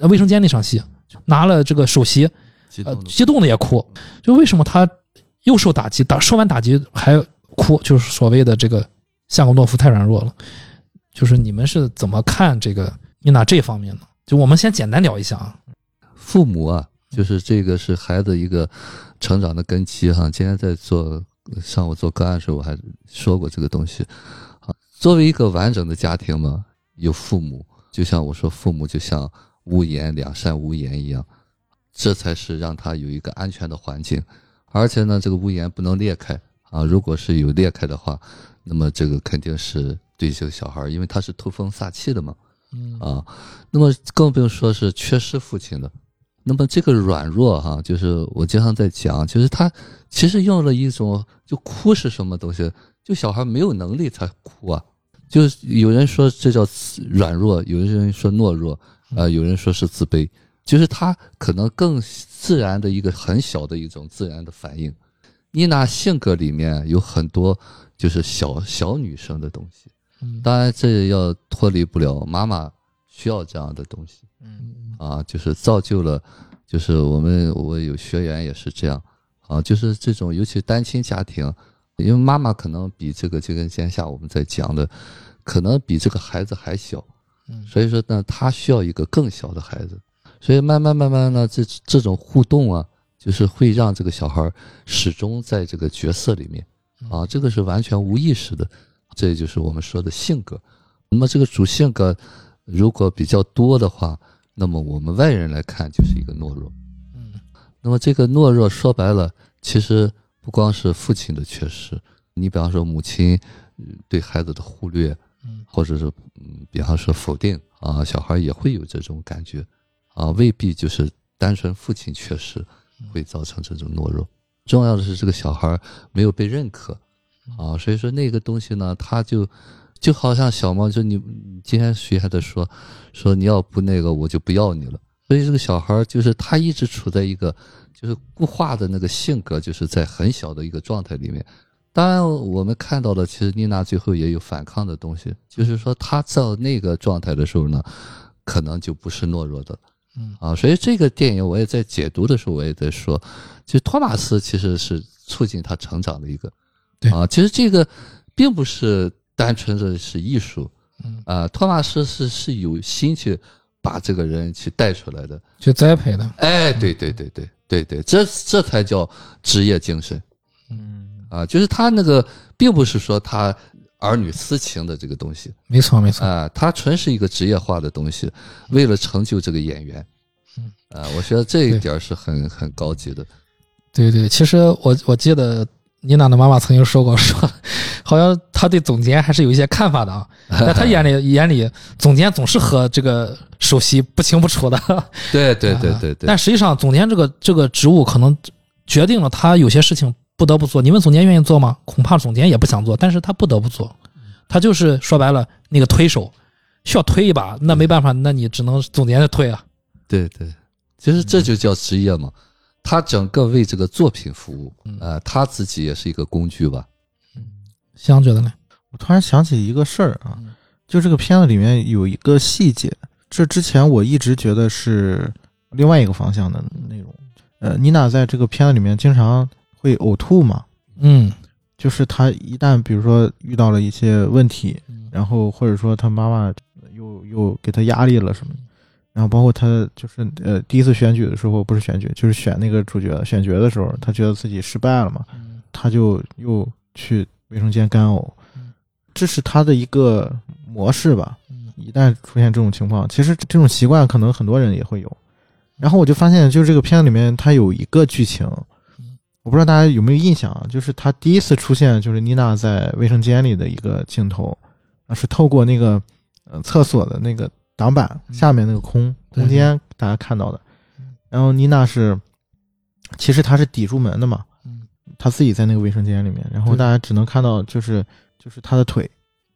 呃卫生间那场戏，拿了这个首席，呃，激动的激动的也哭。就为什么他又受打击，打受完打击还哭，就是所谓的这个夏格诺夫太软弱了。就是你们是怎么看这个妮娜这方面的？就我们先简单聊一下啊。父母啊，就是这个是孩子一个成长的根基哈。今天在做上午做个案的时候，我还说过这个东西。啊，作为一个完整的家庭嘛，有父母，就像我说，父母就像屋檐两扇屋檐一样，这才是让他有一个安全的环境。而且呢，这个屋檐不能裂开啊，如果是有裂开的话，那么这个肯定是对这个小孩儿，因为他是透风撒气的嘛。嗯啊，那么更不用说是缺失父亲的。那么这个软弱哈、就是我经常在讲，就是他其实用了一种就哭是什么东西，就小孩没有能力才哭啊。就是有人说这叫软弱，有人说懦弱，呃，有人说是自卑，就是他可能更自然的一个很小的一种自然的反应。妮娜性格里面有很多就是小小女生的东西，嗯当然，这也要脱离不了妈妈需要这样的东西。嗯。啊，就是造就了，就是我们我有学员也是这样。啊，就是这种尤其单亲家庭，因为妈妈可能比这个就跟今天下午我们在讲的，可能比这个孩子还小，嗯。所以说呢，他需要一个更小的孩子，所以慢慢慢慢呢，这这种互动啊，就是会让这个小孩始终在这个角色里面啊，这个是完全无意识的，这就是我们说的性格。那么这个主性格如果比较多的话，那么我们外人来看就是一个懦弱。嗯那么这个懦弱说白了，其实不光是父亲的缺失，你比方说母亲呃对孩子的忽略，嗯或者是嗯，比方说否定啊，小孩也会有这种感觉啊，未必就是单纯父亲缺失会造成这种懦弱。重要的是这个小孩没有被认可啊，所以说那个东西呢，他就就好像小猫，就你你今天谁还在说说你要不那个我就不要你了，所以这个小孩就是他一直处在一个就是固化的那个性格，就是在很小的一个状态里面。当然，我们看到了，其实妮娜最后也有反抗的东西，就是说她到那个状态的时候呢，可能就不是懦弱的，嗯。啊，所以这个电影我也在解读的时候，我也在说，其实托马斯其实是促进他成长的一个，对。啊，其实这个并不是单纯的是艺术，嗯啊，托马斯是是有心去把这个人去带出来的，去栽培的。哎，对对对对对对，这这才叫职业精神嗯啊！就是他那个，并不是说他儿女私情的这个东西没错没错。啊，他纯是一个职业化的东西，为了成就这个演员嗯，啊，我觉得这一点是很很高级的。对对，其实我我记得妮娜的妈妈曾经说过，说好像她对总监还是有一些看法的啊，<laughs> 在她眼里眼里，总监总是和这个首席不清不楚的。<laughs> 对对对啊对对，但实际上，总监这个这个职务可能决定了他有些事情不得不做。你问总监愿意做吗？恐怕总监也不想做，但是他不得不做。他就是说白了，那个推手需要推一把，那没办法，那你只能总监的推啊。对对，其实这就叫职业嘛，他整个为这个作品服务，嗯呃，他自己也是一个工具吧。嗯香觉得呢？我突然想起一个事儿啊嗯，就这个片子里面有一个细节，这之前我一直觉得是另外一个方向的内容。呃，妮娜在这个片子里面经常会呕吐嘛，嗯就是她一旦比如说遇到了一些问题，嗯然后或者说她妈妈又又给她压力了什么的，然后包括他就是呃第一次选举的时候不是选举，就是选那个主角选角的时候，他觉得自己失败了嘛，他就又去卫生间干呕嗯，这是他的一个模式吧。嗯一旦出现这种情况，其实这种习惯可能很多人也会有。然后我就发现，就是这个片子里面它有一个剧情嗯，我不知道大家有没有印象啊？就是他第一次出现，就是妮娜在卫生间里的一个镜头，啊，是透过那个呃厕所的那个挡板嗯下面那个空对空间，大家看到的。嗯。然后妮娜是，其实她是抵住门的嘛，嗯。她自己在那个卫生间里面，然后大家只能看到就是就是她的腿。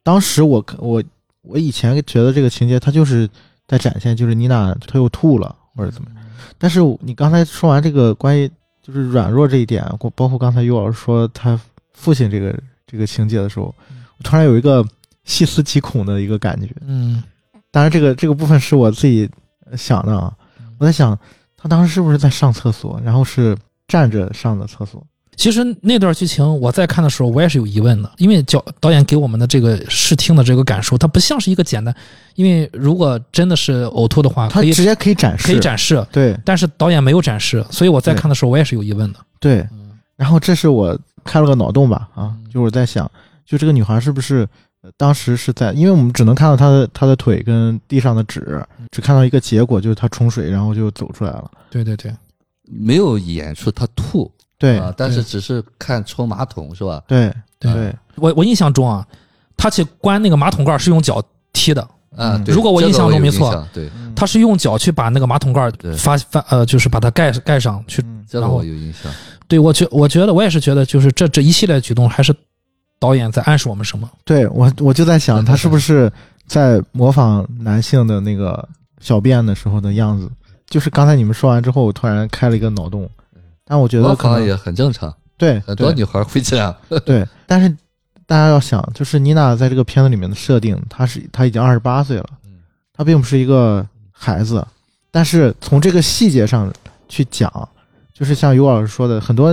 当时我我我以前觉得这个情节她就是在展现就是妮娜她又吐了或者怎么。样，但是你刚才说完这个关于就是软弱这一点，包包括刚才于老师说他父亲这个这个情节的时候，我突然有一个细思极恐的一个感觉。嗯当然，这个这个部分是我自己想的啊。我在想，他当时是不是在上厕所，然后是站着上的厕所？其实那段剧情我在看的时候，我也是有疑问的，因为导导演给我们的这个视听的这个感受，它不像是一个简单。因为如果真的是呕吐的话，可以他直接可以展示，可以展示，对但是导演没有展示，所以我在看的时候我也是有疑问的。对。然后这是我开了个脑洞吧啊，就是我在想，就这个女孩是不是呃当时是在，因为我们只能看到他的他的腿跟地上的纸，只看到一个结果，就是他冲水然后就走出来了。对对对，没有演出他吐对啊，但是只是看冲马桶是吧？对对对我我印象中啊，他去关那个马桶盖是用脚踢的，啊，嗯对如果我印象中没错对，他是用脚去把那个马桶盖对发发呃，就是把它盖盖上去。嗯这个然后我有印象。对我觉我觉得我也是觉得，就是这这一系列举动还是导演在暗示我们什么？对，我我就在想，他是不是在模仿男性的那个小便的时候的样子？就是刚才你们说完之后，我突然开了一个脑洞，但我觉得可能模仿也很正常，对对很多女孩会这样。<laughs> 对，但是大家要想，就是妮娜在这个片子里面的设定，她是她已经二十八岁了，嗯。她并不是一个孩子，但是从这个细节上去讲，就是像尤老师说的，很多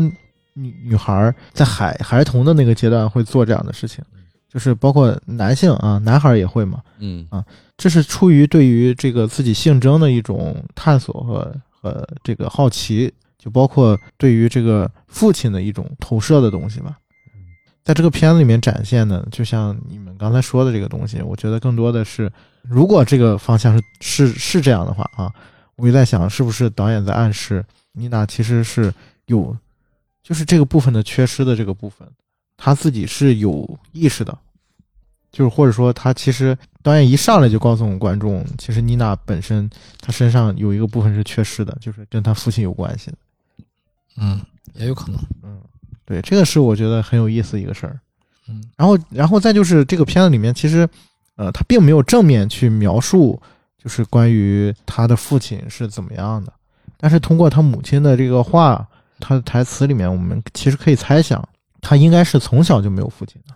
女女孩儿在孩孩童的那个阶段会做这样的事情，就是包括男性啊，男孩儿也会嘛，嗯啊这是出于对于这个自己性征的一种探索和和这个好奇，就包括对于这个父亲的一种投射的东西吧。在这个片子里面展现的，就像你们刚才说的这个东西，我觉得更多的是，如果这个方向是是是这样的话啊，我就在想，是不是导演在暗示妮娜其实是有，就是这个部分的缺失的这个部分，他自己是有意识的，就是或者说他其实导演一上来就告诉我们观众，其实妮娜本身她身上有一个部分是缺失的，就是跟她父亲有关系的。嗯，也有可能。嗯，对，这个是我觉得很有意思一个事儿。嗯，然后，然后再就是这个片子里面，其实，呃，他并没有正面去描述，就是关于他的父亲是怎么样的，但是通过他母亲的这个话，他的台词里面，我们其实可以猜想，他应该是从小就没有父亲的。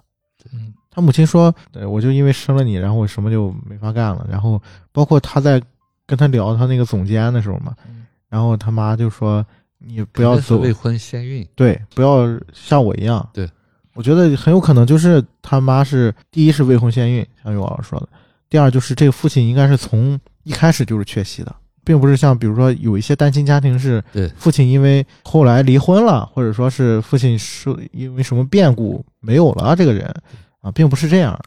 嗯他母亲说：“对我就因为生了你，然后我什么就没法干了。”然后包括他在跟他聊他那个总监的时候嘛，嗯然后他妈就说：“你不要走，未婚先孕。对，不要像我一样。”对，我觉得很有可能就是他妈是第一是未婚先孕，像于老师说的；第二就是这个父亲应该是从一开始就是缺席的，并不是像比如说有一些单亲家庭是对父亲因为后来离婚了，或者说是父亲是因为什么变故没有了这个人啊，并不是这样。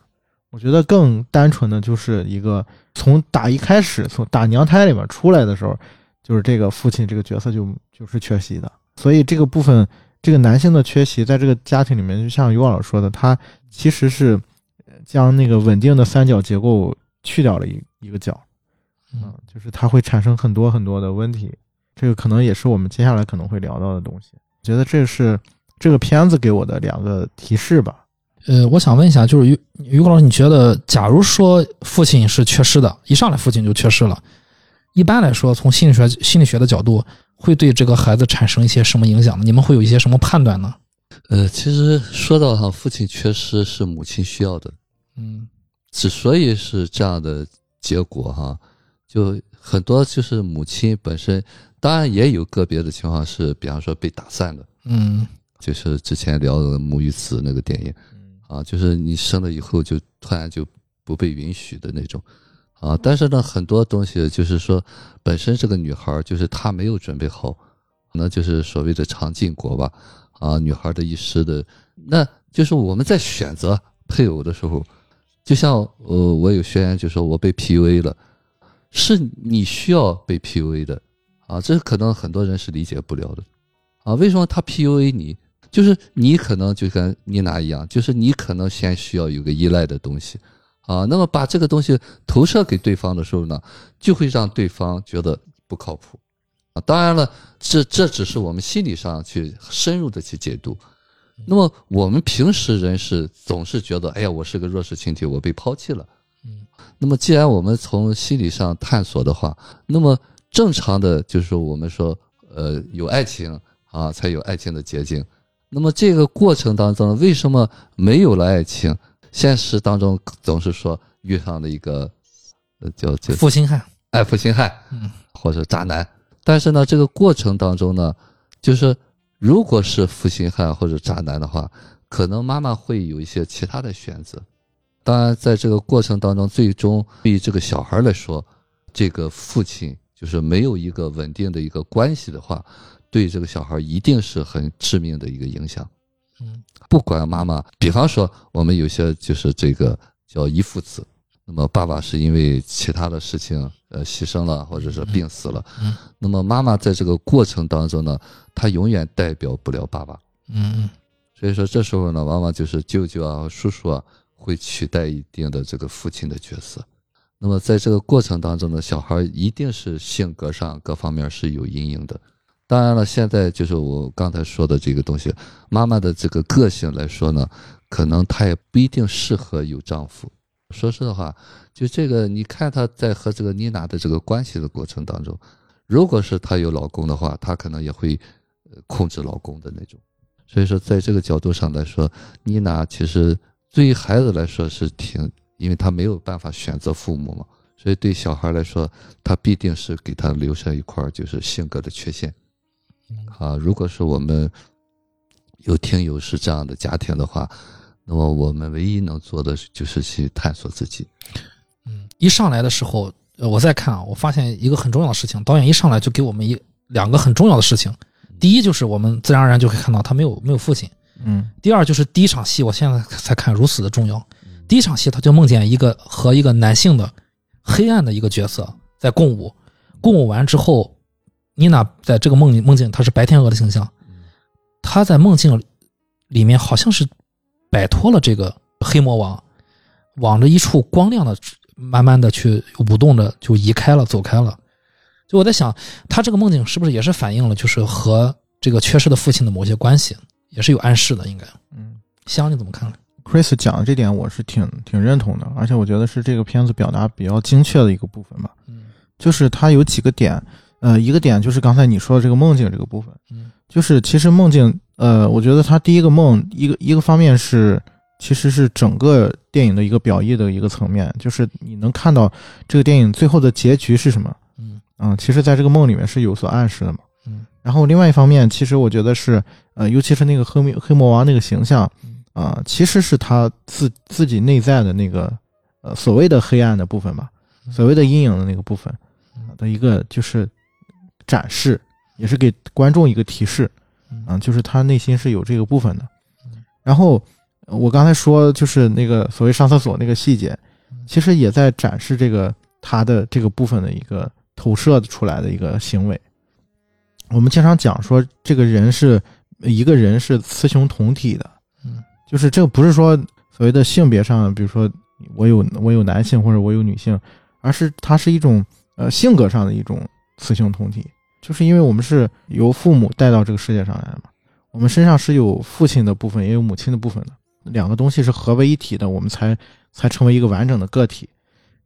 我觉得更单纯的就是一个从打一开始从打娘胎里面出来的时候，就是这个父亲这个角色就就是缺席的，所以这个部分这个男性的缺席在这个家庭里面，就像于老师说的，他其实是呃将那个稳定的三角结构去掉了一一个角。嗯嗯，就是它会产生很多很多的问题，这个可能也是我们接下来可能会聊到的东西。觉得这是这个片子给我的两个提示吧。呃，我想问一下，就是于于果老师，你觉得，假如说父亲是缺失的，一上来父亲就缺失了，一般来说，从心理学心理学的角度，会对这个孩子产生一些什么影响呢？你们会有一些什么判断呢？呃，其实说到哈，父亲缺失是母亲需要的，嗯之所以是这样的结果哈，就很多就是母亲本身，当然也有个别的情况是，比方说被打散的，嗯。就是之前聊的《母与子》那个电影。啊，就是你生了以后就突然就不被允许的那种。啊。但是呢，很多东西就是说，本身这个女孩儿就是她没有准备好，可能就是所谓的长进国吧。啊，女孩的一时的，那就是我们在选择配偶的时候，就像呃，我有学员就说我被 PUA 了，是你需要被 PUA 的啊，这可能很多人是理解不了的啊。为什么他 PUA 你？就是你可能就跟妮娜一样，就是你可能先需要有个依赖的东西啊，那么把这个东西投射给对方的时候呢，就会让对方觉得不靠谱啊。当然了，这这只是我们心理上去深入的去解读那么我们平时人是总是觉得，哎呀，我是个弱势群体，我被抛弃了。嗯，那么既然我们从心理上探索的话，那么正常的就是说我们说，呃，有爱情啊，才有爱情的结晶。那么这个过程当中，为什么没有了爱情？现实当中总是说遇上了一个，呃，叫叫负心汉，哎负心汉，嗯，或者渣男。但是呢，这个过程当中呢，就是如果是负心汉或者渣男的话，可能妈妈会有一些其他的选择。当然，在这个过程当中，最终对于这个小孩来说，这个父亲就是没有一个稳定的一个关系的话，对这个小孩一定是很致命的一个影响。嗯，不管妈妈，比方说我们有些就是这个叫遗父子，那么爸爸是因为其他的事情呃牺牲了，或者是病死了，嗯。那么妈妈在这个过程当中呢，她永远代表不了爸爸，嗯所以说这时候呢，往往就是舅舅啊、叔叔啊会取代一定的这个父亲的角色。那么在这个过程当中呢，小孩一定是性格上各方面是有阴影的。当然了，现在就是我刚才说的这个东西，妈妈的这个个性来说呢，可能她也不一定适合有丈夫。说实话，就这个，你看她在和这个妮娜的这个关系的过程当中，如果是她有老公的话，她可能也会控制老公的那种。所以说，在这个角度上来说，妮娜其实对于孩子来说是挺，因为他没有办法选择父母嘛，所以对小孩来说，他必定是给他留下一块就是性格的缺陷。啊，如果是我们有听友是这样的家庭的话，那么我们唯一能做的就是去探索自己。嗯，一上来的时候，呃我在看啊，我发现一个很重要的事情，导演一上来就给我们一两个很重要的事情。第一就是我们自然而然就会看到他没有没有父亲。嗯第二就是第一场戏，我现在才看如此的重要。第一场戏他就梦见一个和一个男性的黑暗的一个角色在共舞，共舞完之后，妮娜在这个梦里梦境她是白天鹅的形象，她在梦境里面好像是摆脱了这个黑魔王，往着一处光亮的慢慢的去舞动着就移开了走开了。就我在想，他这个梦境是不是也是反映了就是和这个缺失的父亲的某些关系，也是有暗示的，应该。嗯香你怎么看？，Chris 讲的这点我是挺挺认同的，而且我觉得是这个片子表达比较精确的一个部分吧。嗯就是它有几个点，呃，一个点就是刚才你说的这个梦境这个部分，嗯就是其实梦境，呃，我觉得它第一个梦一个一个方面是其实是整个电影的一个表意的一个层面，就是你能看到这个电影最后的结局是什么，嗯嗯，其实在这个梦里面是有所暗示的嘛。嗯。然后另外一方面，其实我觉得是，呃，尤其是那个黑黑魔王那个形象，嗯。啊、其实是他自自己内在的那个，呃，所谓的黑暗的部分吧，嗯。所谓的阴影的那个部分嗯。的一个就是展示，也是给观众一个提示，嗯。啊、就是他内心是有这个部分的。嗯。然后呃我刚才说就是那个所谓上厕所那个细节嗯，其实也在展示这个他的这个部分的一个投射出来的一个行为。我们经常讲说，这个人是一个人是雌雄同体的，嗯就是这个不是说所谓的性别上，比如说我有我有男性或者我有女性，而是它是一种呃性格上的一种雌雄同体，就是因为我们是由父母带到这个世界上来的嘛，我们身上是有父亲的部分，也有母亲的部分的，两个东西是合为一体的，我们才才成为一个完整的个体。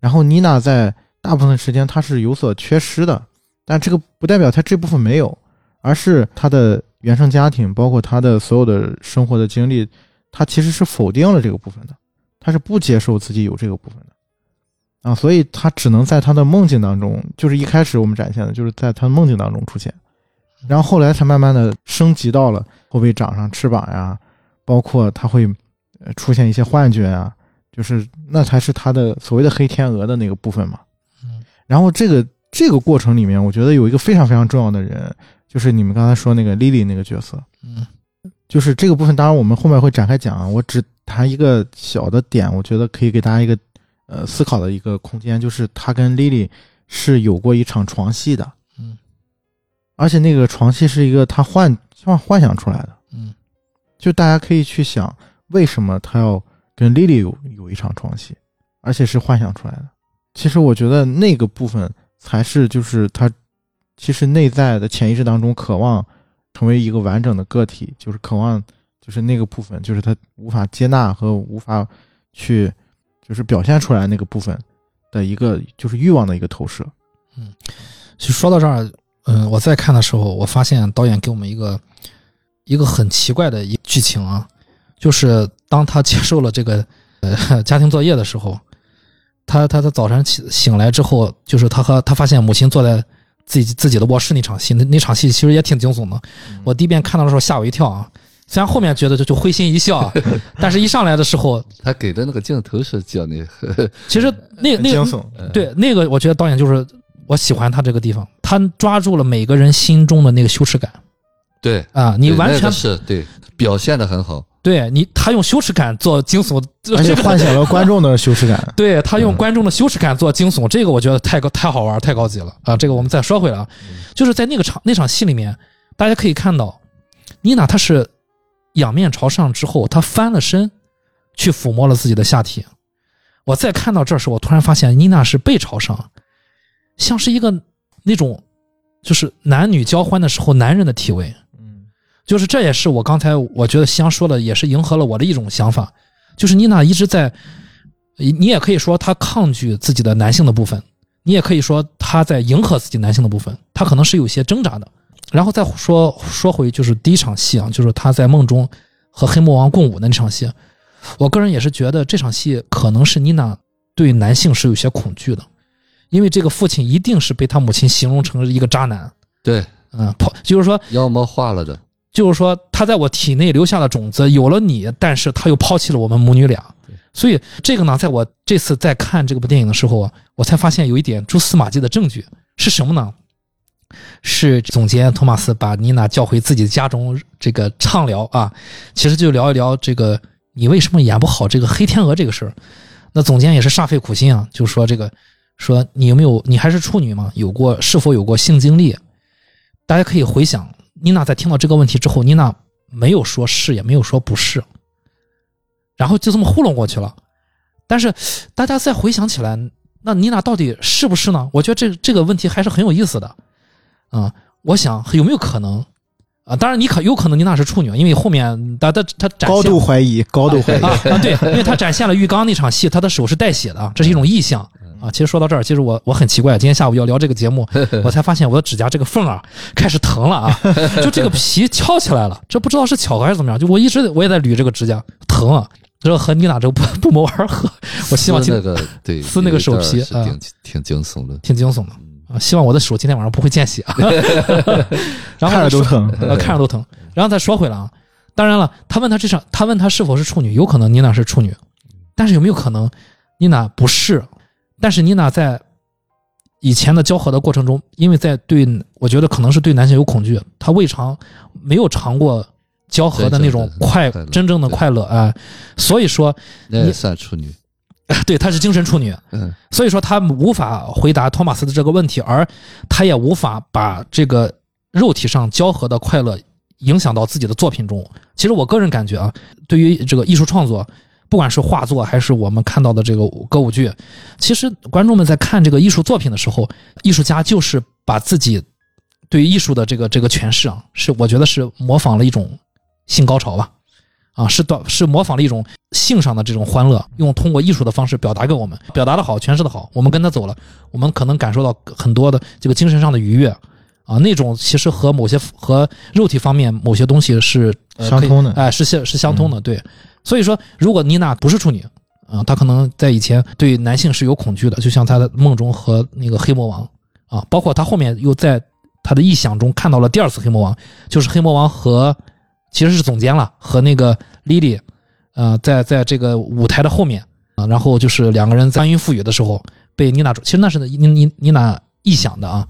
然后妮娜在大部分时间她是有所缺失的，但这个不代表他这部分没有，而是他的原生家庭，包括他的所有的生活的经历，他其实是否定了这个部分的，他是不接受自己有这个部分的，啊，所以他只能在他的梦境当中，就是一开始我们展现的，就是在他的梦境当中出现，然后后来才慢慢的升级到了会不会长上翅膀呀，包括他会呃出现一些幻觉啊，就是那才是他的所谓的黑天鹅的那个部分嘛。嗯然后这个这个过程里面，我觉得有一个非常非常重要的人，就是你们刚才说那个 Lily 那个角色，嗯。就是这个部分。当然我们后面会展开讲啊，我只谈一个小的点，我觉得可以给大家一个呃思考的一个空间，就是他跟 Lily 是有过一场床戏的，嗯。而且那个床戏是一个他幻幻幻想出来的，嗯。就大家可以去想，为什么他要跟 Lily 有有一场床戏，而且是幻想出来的。其实我觉得那个部分才是就是他其实内在的潜意识当中渴望成为一个完整的个体，就是渴望就是那个部分，就是他无法接纳和无法去就是表现出来那个部分的一个就是欲望的一个投射。其实说到这儿，嗯，我在看的时候，我发现导演给我们一个一个很奇怪的一剧情啊，就是当他接受了这个呃家庭作业的时候，他他他早晨起醒来之后，就是他和他发现母亲坐在自己自己的卧室那场戏，那那场戏其实也挺惊悚的。我第一遍看到的时候吓我一跳啊，虽然后面觉得就就会心一笑啊，<laughs> 但是一上来的时候，他给的那个镜头是叫你，<laughs> 其实那那个惊悚，对，那个我觉得导演就是我喜欢他这个地方，他抓住了每个人心中的那个羞耻感对，啊，你完全个是对表现的很好，对你，他用羞耻感做惊悚，<laughs> 而且唤醒了 <laughs> 观众的羞耻感。对他用观众的羞耻感做惊悚，这个我觉得太高太好玩太高级了啊！这个我们再说回来啊，就是在那个场那场戏里面，大家可以看到，妮娜她是仰面朝上之后，她翻了身去抚摸了自己的下体。我再看到这儿时，我突然发现妮娜是背朝上，像是一个那种就是男女交欢的时候男人的体位。嗯就是这也是我刚才我觉得香说的，也是迎合了我的一种想法，就是妮娜一直在，你你也可以说她抗拒自己的男性的部分，你也可以说她在迎合自己男性的部分，她可能是有些挣扎的。然后再说说回就是第一场戏啊，就是她在梦中和黑魔王共舞的那场戏，我个人也是觉得这场戏可能是妮娜对男性是有些恐惧的，因为这个父亲一定是被他母亲形容成一个渣男，对，嗯，抛就是说要么化了的，就是说他在我体内留下了种子，有了你，但是他又抛弃了我们母女俩。所以这个呢，在我这次在看这部电影的时候啊，我才发现有一点蛛丝马迹的证据是什么呢？是总监托马斯把妮娜叫回自己家中，这个畅聊啊，其实就聊一聊这个你为什么演不好这个黑天鹅这个事儿。那总监也是煞费苦心啊，就说这个说你有没有你还是处女吗？有过是否有过性经历？大家可以回想，妮娜在听到这个问题之后，妮娜没有说是，也没有说不是，然后就这么糊弄过去了。但是大家再回想起来，那妮娜到底是不是呢？我觉得这这个问题还是很有意思的。啊、我想有没有可能啊？当然，你可有可能妮娜是处女，因为后面她她她展现高度怀疑，高度怀疑。啊啊，对，因为她展现了浴缸那场戏，她的手是带血的啊，这是一种意象啊。其实说到这儿，其实我我很奇怪，今天下午要聊这个节目，<laughs> 我才发现我的指甲这个缝啊开始疼了啊，就这个 <laughs> 皮翘起来了，这不知道是巧合还是怎么样，就我一直我也在捋这个指甲，疼啊。这和妮娜这个不不谋而合，我希望那个对撕那个手皮啊有一段是挺挺惊悚的，挺惊悚的啊，希望我的手今天晚上不会见血啊。<laughs> 然后看着都疼。呃，看着都疼。然后再说回来啊，当然了，他问他这场，他问他是否是处女，有可能妮娜是处女，但是有没有可能妮娜不是？但是妮娜在以前的交合的过程中，因为在对，我觉得可能是对男性有恐惧，她未尝没有尝过交合的那种快真正的快乐啊、所以说，你那也算处女，对她是精神处女，嗯，所以说她无法回答托马斯的这个问题，而她也无法把这个肉体上交合的快乐影响到自己的作品中。其实我个人感觉啊，对于这个艺术创作，不管是画作还是我们看到的这个歌舞剧，其实观众们在看这个艺术作品的时候，艺术家就是把自己对于艺术的这个这个诠释啊，是我觉得是模仿了一种性高潮吧。啊，是短是模仿了一种性上的这种欢乐，用通过艺术的方式表达给我们，表达的好，诠释的好，我们跟他走了，我们可能感受到很多的这个精神上的愉悦，啊，那种其实和某些和肉体方面某些东西是、呃相通的哎、是相是相通的，对。所以说，如果妮娜不是处女，啊，她可能在以前对男性是有恐惧的，就像她的梦中和那个黑魔王啊，包括她后面又在她的臆想中看到了第二次黑魔王，就是黑魔王和其实是总监了，和那个莉莉，呃，在在这个舞台的后面啊，然后就是两个人翻云覆雨的时候被妮娜，其实那是妮妮妮娜臆想的啊。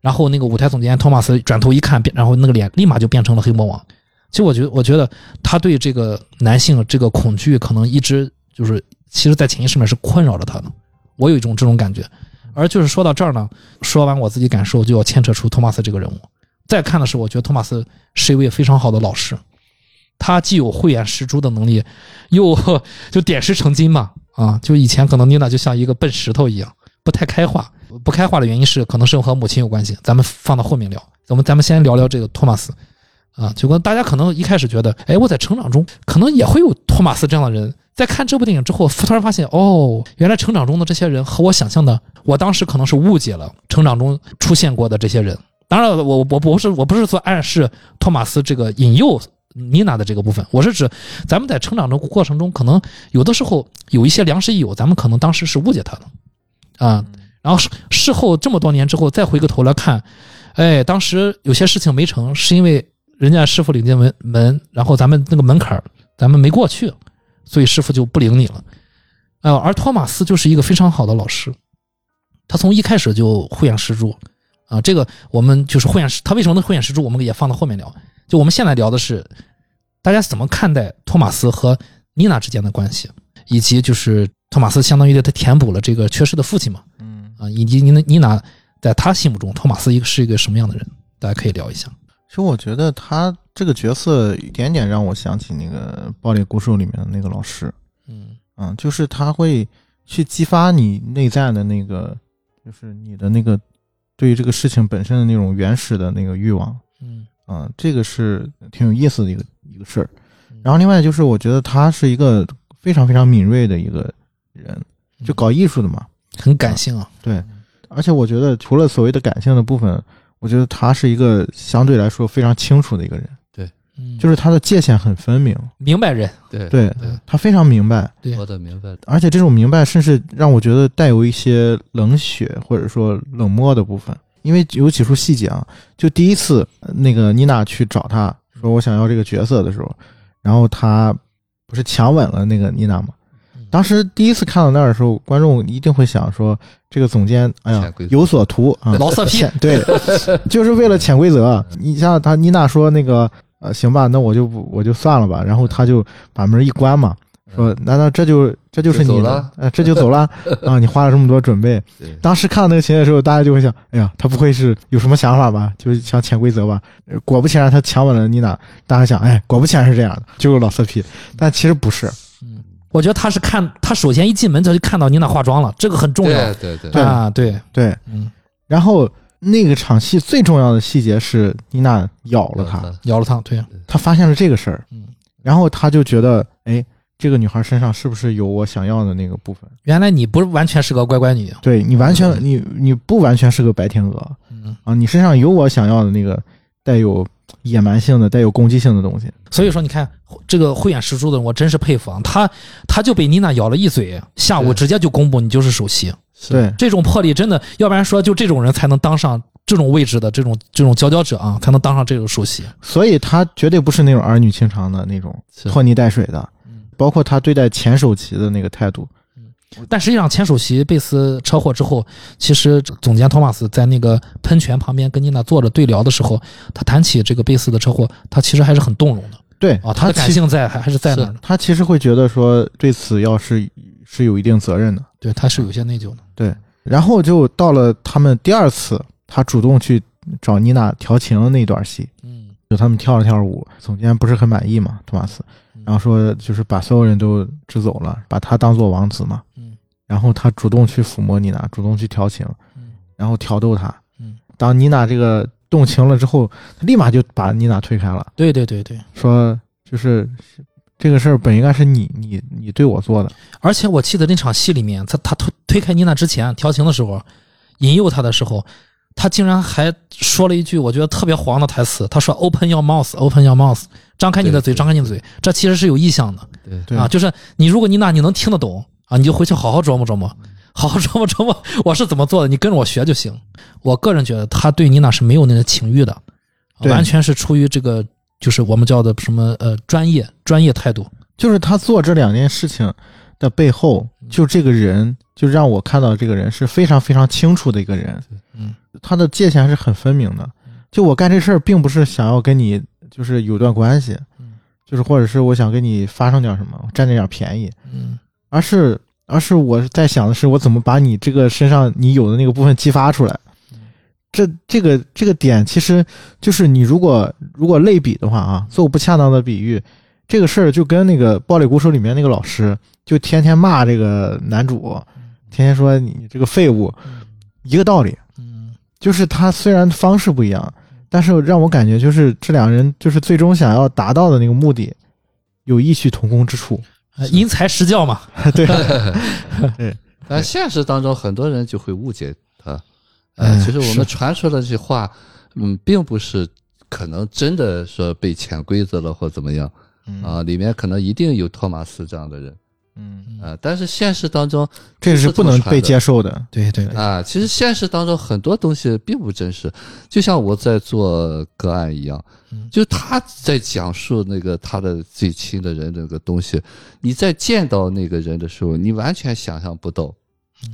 然后那个舞台总监托马斯转头一看，变然后那个脸立马就变成了黑魔王。其实我觉得，我觉得他对这个男性这个恐惧，可能一直就是，其实，在潜意识里面是困扰着他的。我有一种这种感觉。而就是说到这儿呢，说完我自己感受，就要牵扯出托马斯这个人物。再看的时候，我觉得托马斯是一位非常好的老师，他既有慧眼识珠的能力，又 <laughs> 就点石成金嘛。啊，就以前可能妮娜就像一个笨石头一样，不太开化。不开化的原因是可能是和母亲有关系，咱们放到后面聊。咱们咱们先聊聊这个托马斯。啊，就跟大家可能一开始觉得，哎，我在成长中可能也会有托马斯这样的人。在看这部电影之后，突然发现，哦，原来成长中的这些人和我想象的，我当时可能是误解了成长中出现过的这些人。当然了，我我我不是我不是说暗示托马斯这个引诱妮娜的这个部分，我是指咱们在成长的过程中，可能有的时候有一些良师益友，咱们可能当时是误解他的，啊，然后事事后这么多年之后再回过头来看，哎，当时有些事情没成，是因为人家师傅领进门门，然后咱们那个门槛儿咱们没过去，所以师傅就不领你了。呃，而托马斯就是一个非常好的老师，他从一开始就慧眼识珠啊。这个我们就是慧眼识，他为什么能慧眼识珠，我们也放到后面聊。就我们现在聊的是大家怎么看待托马斯和妮娜之间的关系，以及就是托马斯相当于他填补了这个缺失的父亲嘛。嗯，啊，以及妮娜妮娜在他心目中，托马斯一个是一个什么样的人？大家可以聊一下。其实我觉得他这个角色一点点让我想起那个《暴力鼓手》里面的那个老师，嗯嗯，就是他会去激发你内在的那个，就是你的那个对于这个事情本身的那种原始的那个欲望，嗯嗯，这个是挺有意思的一个一个事儿嗯。然后另外就是，我觉得他是一个非常非常敏锐的一个人，就搞艺术的嘛，很感性啊。对。而且我觉得除了所谓的感性的部分，我觉得他是一个相对来说非常清楚的一个人，嗯，就是他的界限很分明，明白人。对对对，他非常明白，对说的明白的，而且这种明白甚至让我觉得带有一些冷血或者说冷漠的部分，因为有几处细节啊，就第一次呃那个妮娜去找他说我想要这个角色的时候，然后他不是强吻了那个妮娜吗嗯？当时第一次看到那儿的时候，观众一定会想说，这个总监，哎呀有所图啊，老色批对，<laughs> 就是为了潜规则。你像他妮娜说那个，呃，行吧，那我就不我就算了吧，然后他就把门一关嘛，说难道这就这就是你的？呃，这就走了 <laughs> 啊？你花了这么多准备，当时看到那个情节的时候，大家就会想，哎呀，他不会是有什么想法吧？就是想潜规则吧？呃果不其然，他强吻了妮娜，大家想，哎，果不其然是这样的，就是老色批。但其实不是，我觉得他是看他首先一进门他就看到妮娜化妆了，这个很重要。对对对。对啊。对，对。嗯，然后那个场戏最重要的细节是妮娜咬了他，咬了他，对，他发现了这个事儿，嗯，然后他就觉得，哎，这个女孩身上是不是有我想要的那个部分？原来你不是完全是个乖乖女。对你完全，你你不完全是个白天鹅。嗯，啊，你身上有我想要的那个带有野蛮性的、带有攻击性的东西。所以说你看这个慧眼识珠的人，我真是佩服啊。他他就被妮娜咬了一嘴，下午直接就公布你就是首席，对，这种魄力真的，要不然说就这种人才能当上这种位置的这种这种佼佼者啊，才能当上这种首席。所以他绝对不是那种儿女情长的那种拖泥带水的嗯，包括他对待前首席的那个态度。但实际上，前首席贝斯车祸之后，其实总监托马斯在那个喷泉旁边跟妮娜坐着对聊的时候，他谈起这个贝斯的车祸，他其实还是很动容的对啊，他的感性在还还是在那儿的，他其实会觉得说对此要是是有一定责任的。对，他是有些内疚的。对然后就到了他们第二次，他主动去找妮娜调情的那段戏，嗯就他们跳了跳舞，总监不是很满意嘛，托马斯，然后说就是把所有人都支走了，把他当做王子嘛，嗯然后他主动去抚摸妮娜，主动去调情，嗯。然后挑逗她。嗯，当妮娜这个动情了之后，他立马就把妮娜推开了，对对对对，说就是这个事儿本应该是你你你对我做的，而且我记得那场戏里面，他他推推开妮娜之前调情的时候，引诱她的时候，他竟然还说了一句我觉得特别黄的台词，他说 “Open your mouth, open your mouth”，张开你的嘴，张开你的嘴，这其实是有意向的。对对。啊，就是你如果妮娜你能听得懂啊，你就回去好好琢磨琢磨，好好琢磨琢磨我是怎么做的，你跟着我学就行。我个人觉得他对妮娜是没有那个情欲的，完全是出于这个就是我们叫的什么呃专业专业态度。就是他做这两件事情的背后，就这个人，就让我看到这个人是非常非常清楚的一个人，嗯，他的界限是很分明的。就我干这事儿，并不是想要跟你就是有段关系，嗯，就是或者是我想跟你发生点什么，占这点便宜，嗯而是而是我在想的是，我怎么把你这个身上你有的那个部分激发出来。这这个这个点，其实就是你如果如果类比的话啊，做不恰当的比喻，这个事儿就跟那个《暴力鼓手》里面那个老师，就天天骂这个男主，天天说你这个废物，一个道理。嗯就是他虽然方式不一样，但是让我感觉就是这两人就是最终想要达到的那个目的有异曲同工之处。呃因材施教嘛。<laughs> 对，但现实当中很多人就会误解他。哎呃，其实我们传说的这些话，嗯，并不是可能真的说被潜规则了或怎么样嗯啊，里面可能一定有托马斯这样的人嗯，啊，但是现实当中这是不能被接受的。对对对，啊，其实现实当中很多东西并不真实，就像我在做个案一样嗯，就他在讲述那个他的最亲的人那个东西，你在见到那个人的时候，你完全想象不到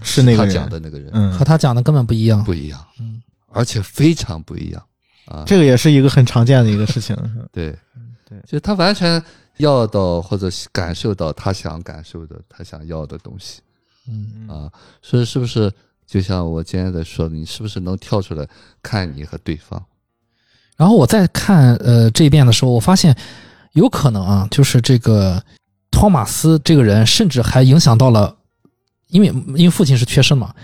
是那个人讲的那个人嗯和，他讲的根本不一样。不一样，嗯，而且非常不一样啊。这个也是一个很常见的一个事情。<laughs> 对，对就他完全要到或者感受到他想感受的、他想要的东西嗯啊。所以是不是就像我今天在说的，你是不是能跳出来看你和对方？然后我在看呃这一遍的时候，我发现有可能啊，就是这个托马斯这个人，甚至还影响到了，因为因为父亲是缺失嘛，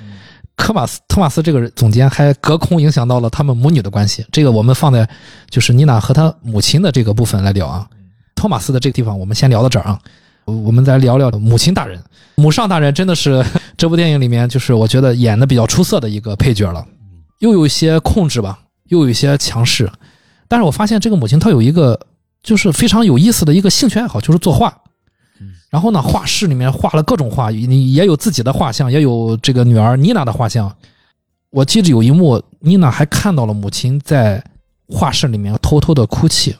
科马斯托马斯这个人总监还隔空影响到了他们母女的关系。这个我们放在就是妮娜和她母亲的这个部分来聊啊。托马斯的这个地方我们先聊到这儿啊，我们再聊聊母亲大人。母上大人真的是 <laughs> 这部电影里面就是我觉得演的比较出色的一个配角了，又有一些控制吧，又有一些强势。但是我发现这个母亲她有一个就是非常有意思的一个兴趣爱好，就是作画。然后呢，画室里面画了各种画，你也有自己的画像，也有这个女儿妮娜的画像。我记得有一幕，妮娜还看到了母亲在画室里面偷偷的哭泣，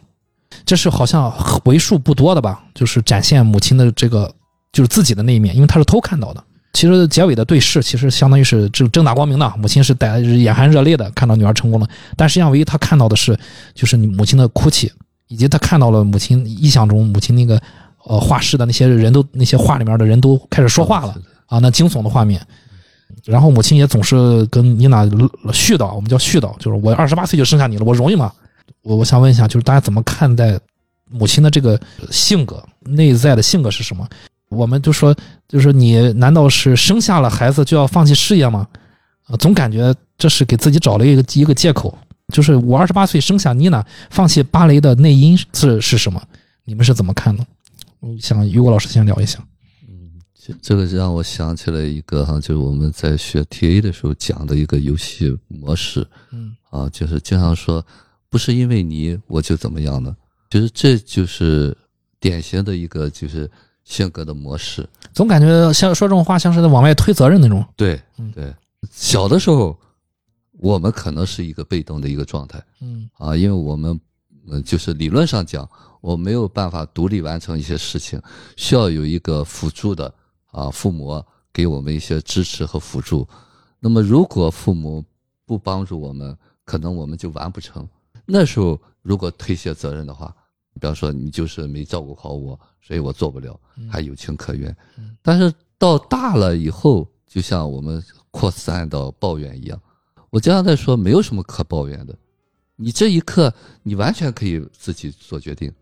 这是好像为数不多的吧，就是展现母亲的这个就是自己的那一面，因为她是偷看到的。其实结尾的对视，其实相当于是正正大光明的，母亲是带眼含热泪的看到女儿成功了，但实际上唯一她看到的是，就是你母亲的哭泣，以及她看到了母亲臆想中母亲那个呃画室的那些人都那些画里面的人都开始说话了啊，那惊悚的画面。然后母亲也总是跟妮娜絮叨，我们叫絮叨，就是我二十八岁就生下你了，我容易吗？我我想问一下，就是大家怎么看待母亲的这个性格，内在的性格是什么？我们就说，就是你难道是生下了孩子就要放弃事业吗？啊，总感觉这是给自己找了一个一个借口。就是我二十八岁生下妮娜，放弃芭蕾的内因是是什么？你们是怎么看的？我想于果老师先聊一下。嗯这这个让我想起了一个哈，就是我们在学 TA 的时候讲的一个游戏模式嗯啊，就是经常说不是因为你我就怎么样呢，其实这就是典型的一个就是性格的模式。总感觉像说这种话，像是在往外推责任那种。对嗯对，小的时候我们可能是一个被动的一个状态嗯啊，因为我们呃就是理论上讲，我没有办法独立完成一些事情，需要有一个辅助的啊父母给我们一些支持和辅助。那么如果父母不帮助我们，可能我们就完不成。那时候如果推卸责任的话，比方说你就是没照顾好我，所以我做不了，还有情可原。但是到大了以后，就像我们扩散到抱怨一样，我经常在说，没有什么可抱怨的。你这一刻，你完全可以自己做决定，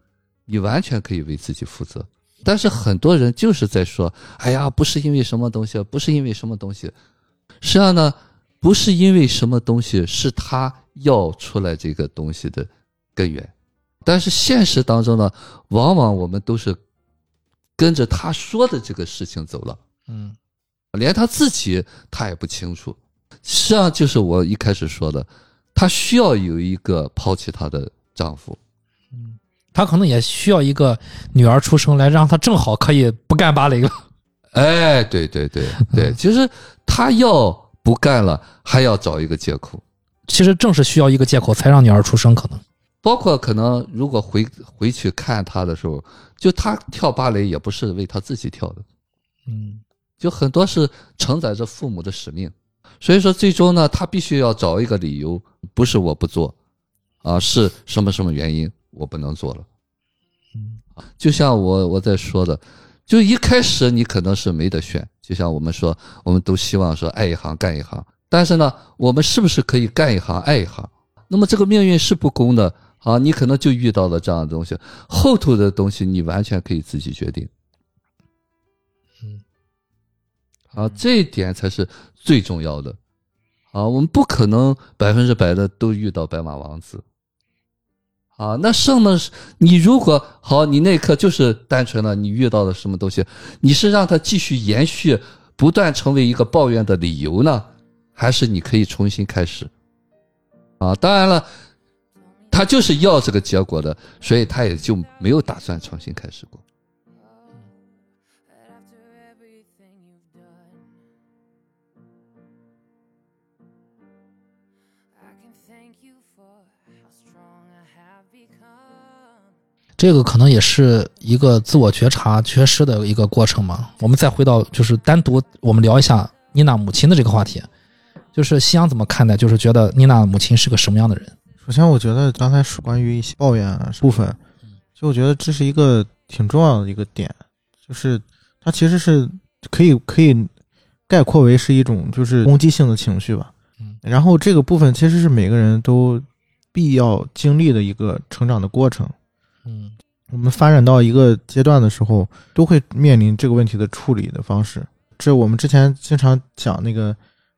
你完全可以为自己负责。但是很多人就是在说：“哎呀，不是因为什么东西，不是因为什么东西。”实际上呢，不是因为什么东西，是他要出来这个东西的根源。但是现实当中呢，往往我们都是跟着他说的这个事情走了。嗯连他自己他也不清楚。实际上就是我一开始说的，她需要有一个抛弃她的丈夫。嗯她可能也需要一个女儿出生来让她正好可以不干芭蕾了。哎，对对对对，<laughs> 其实她要不干了，还要找一个借口。其实正是需要一个借口才让女儿出生，可能。包括可能如果回回去看她的时候，就她跳芭蕾也不是为她自己跳的，嗯就很多是承载着父母的使命。所以说，最终呢，她必须要找一个理由，不是我不做，啊，是什么什么原因我不能做了。嗯就像我我在说的，就一开始你可能是没得选，就像我们说，我们都希望说爱一行干一行，但是呢，我们是不是可以干一行爱一行？那么这个命运是不公的啊，你可能就遇到了这样的东西，后头的东西你完全可以自己决定。嗯，啊，这一点才是最重要的。啊，我们不可能百分之百的都遇到白马王子，啊，那剩的？是你如果好，你那一刻就是单纯的你遇到了什么东西，你是让它继续延续，不断成为一个抱怨的理由呢，还是你可以重新开始？啊，当然了，他就是要这个结果的，所以他也就没有打算重新开始过。这个可能也是一个自我觉察缺失的一个过程嘛。我们再回到就是单独我们聊一下妮娜母亲的这个话题，就是夕阳怎么看待？就是觉得妮娜母亲是个什么样的人？首先，我觉得刚才是关于一些抱怨啊部分，就我觉得这是一个挺重要的一个点，就是它其实是可以可以概括为是一种就是攻击性的情绪吧。嗯，然后这个部分其实是每个人都必要经历的一个成长的过程。嗯我们发展到一个阶段的时候，都会面临这个问题的处理的方式。这我们之前经常讲那个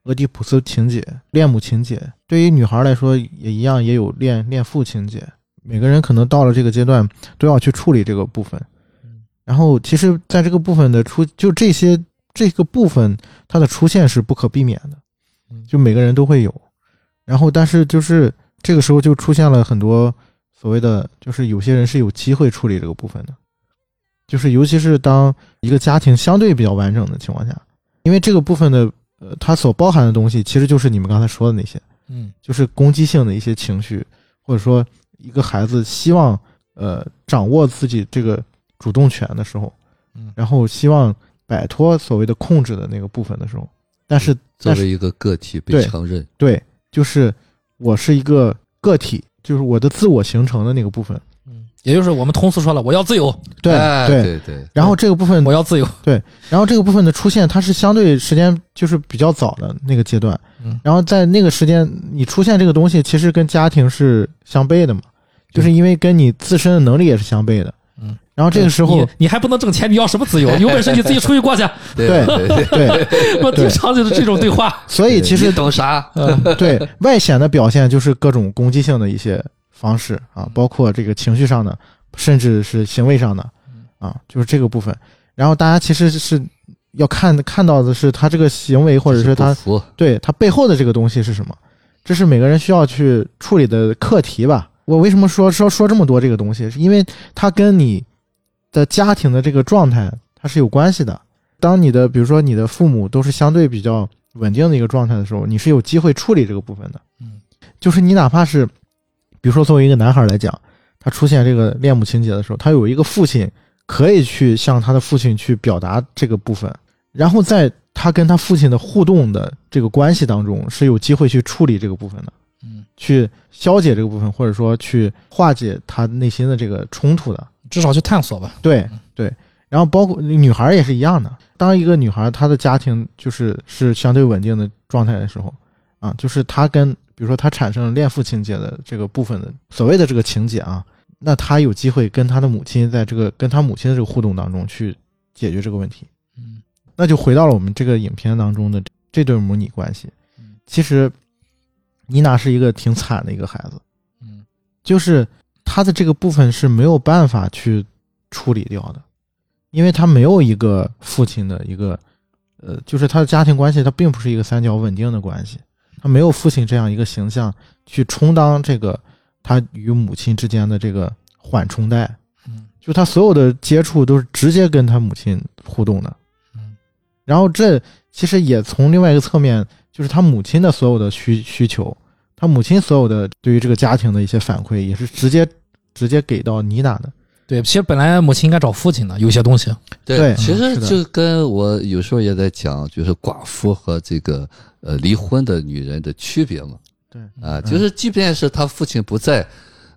俄狄浦斯情节、恋母情节，对于女孩来说也一样，也有恋恋父情节。每个人可能到了这个阶段，都要去处理这个部分。然后，其实在这个部分的出，就这些这个部分，它的出现是不可避免的，就每个人都会有。然后，但是就是这个时候就出现了很多所谓的，就是有些人是有机会处理这个部分的，就是尤其是当一个家庭相对比较完整的情况下，因为这个部分的呃，它所包含的东西，其实就是你们刚才说的那些，嗯。就是攻击性的一些情绪，或者说一个孩子希望呃掌握自己这个主动权的时候，嗯然后希望摆脱所谓的控制的那个部分的时候，但是作为一个个体被承认，对，就是我是一个个体，就是我的自我形成的那个部分，嗯，也就是我们通俗说了，我要自由，对、哎对。对对，然后这个部分我要自由。对然后这个部分的出现，它是相对时间就是比较早的那个阶段，嗯然后在那个时间你出现这个东西，其实跟家庭是相悖的嘛，就是因为跟你自身的能力也是相悖的，嗯，然后这个时候你，你还不能挣钱，你要什么自由？有本事你自己出去过去。对对对对，对，<laughs> 我经常就是这种对话。所以其实你懂啥？嗯 <laughs> 对外显的表现就是各种攻击性的一些方式啊，包括这个情绪上的，甚至是行为上的啊，就是这个部分。然后大家其实是要看看到的是他这个行为，或者是他对他背后的这个东西是什么？这是每个人需要去处理的课题吧。我为什么说说说这么多这个东西？是因为它跟你的家庭的这个状态它是有关系的。当你的比如说你的父母都是相对比较稳定的一个状态的时候，你是有机会处理这个部分的。嗯，就是你哪怕是比如说作为一个男孩来讲，他出现这个恋母情节的时候，他有一个父亲可以去向他的父亲去表达这个部分，然后在他跟他父亲的互动的这个关系当中，是有机会去处理这个部分的，嗯，去消解这个部分，或者说去化解他内心的这个冲突的。至少去探索吧。对对，然后包括女孩也是一样的。当一个女孩她的家庭就是是相对稳定的状态的时候，啊，就是她跟比如说他产生了恋父情节的这个部分的所谓的这个情节啊，那他有机会跟他的母亲在这个跟他母亲的这个互动当中去解决这个问题。嗯。那就回到了我们这个影片当中的这对母女关系。嗯。其实，妮娜是一个挺惨的一个孩子，嗯。就是她的这个部分是没有办法去处理掉的，因为她没有一个父亲的一个，呃，就是他的家庭关系，它并不是一个三角稳定的关系，她没有父亲这样一个形象去充当这个他与母亲之间的这个缓冲带，嗯就他所有的接触都是直接跟他母亲互动的。嗯然后这其实也从另外一个侧面，就是他母亲的所有的需需求，他母亲所有的对于这个家庭的一些反馈，也是直接直接给到妮娜的。对，其实本来母亲应该找父亲的，有些东西。对其实就跟我有时候也在讲，就是寡妇和这个呃离婚的女人的区别嘛。对啊，就是即便是他父亲不在，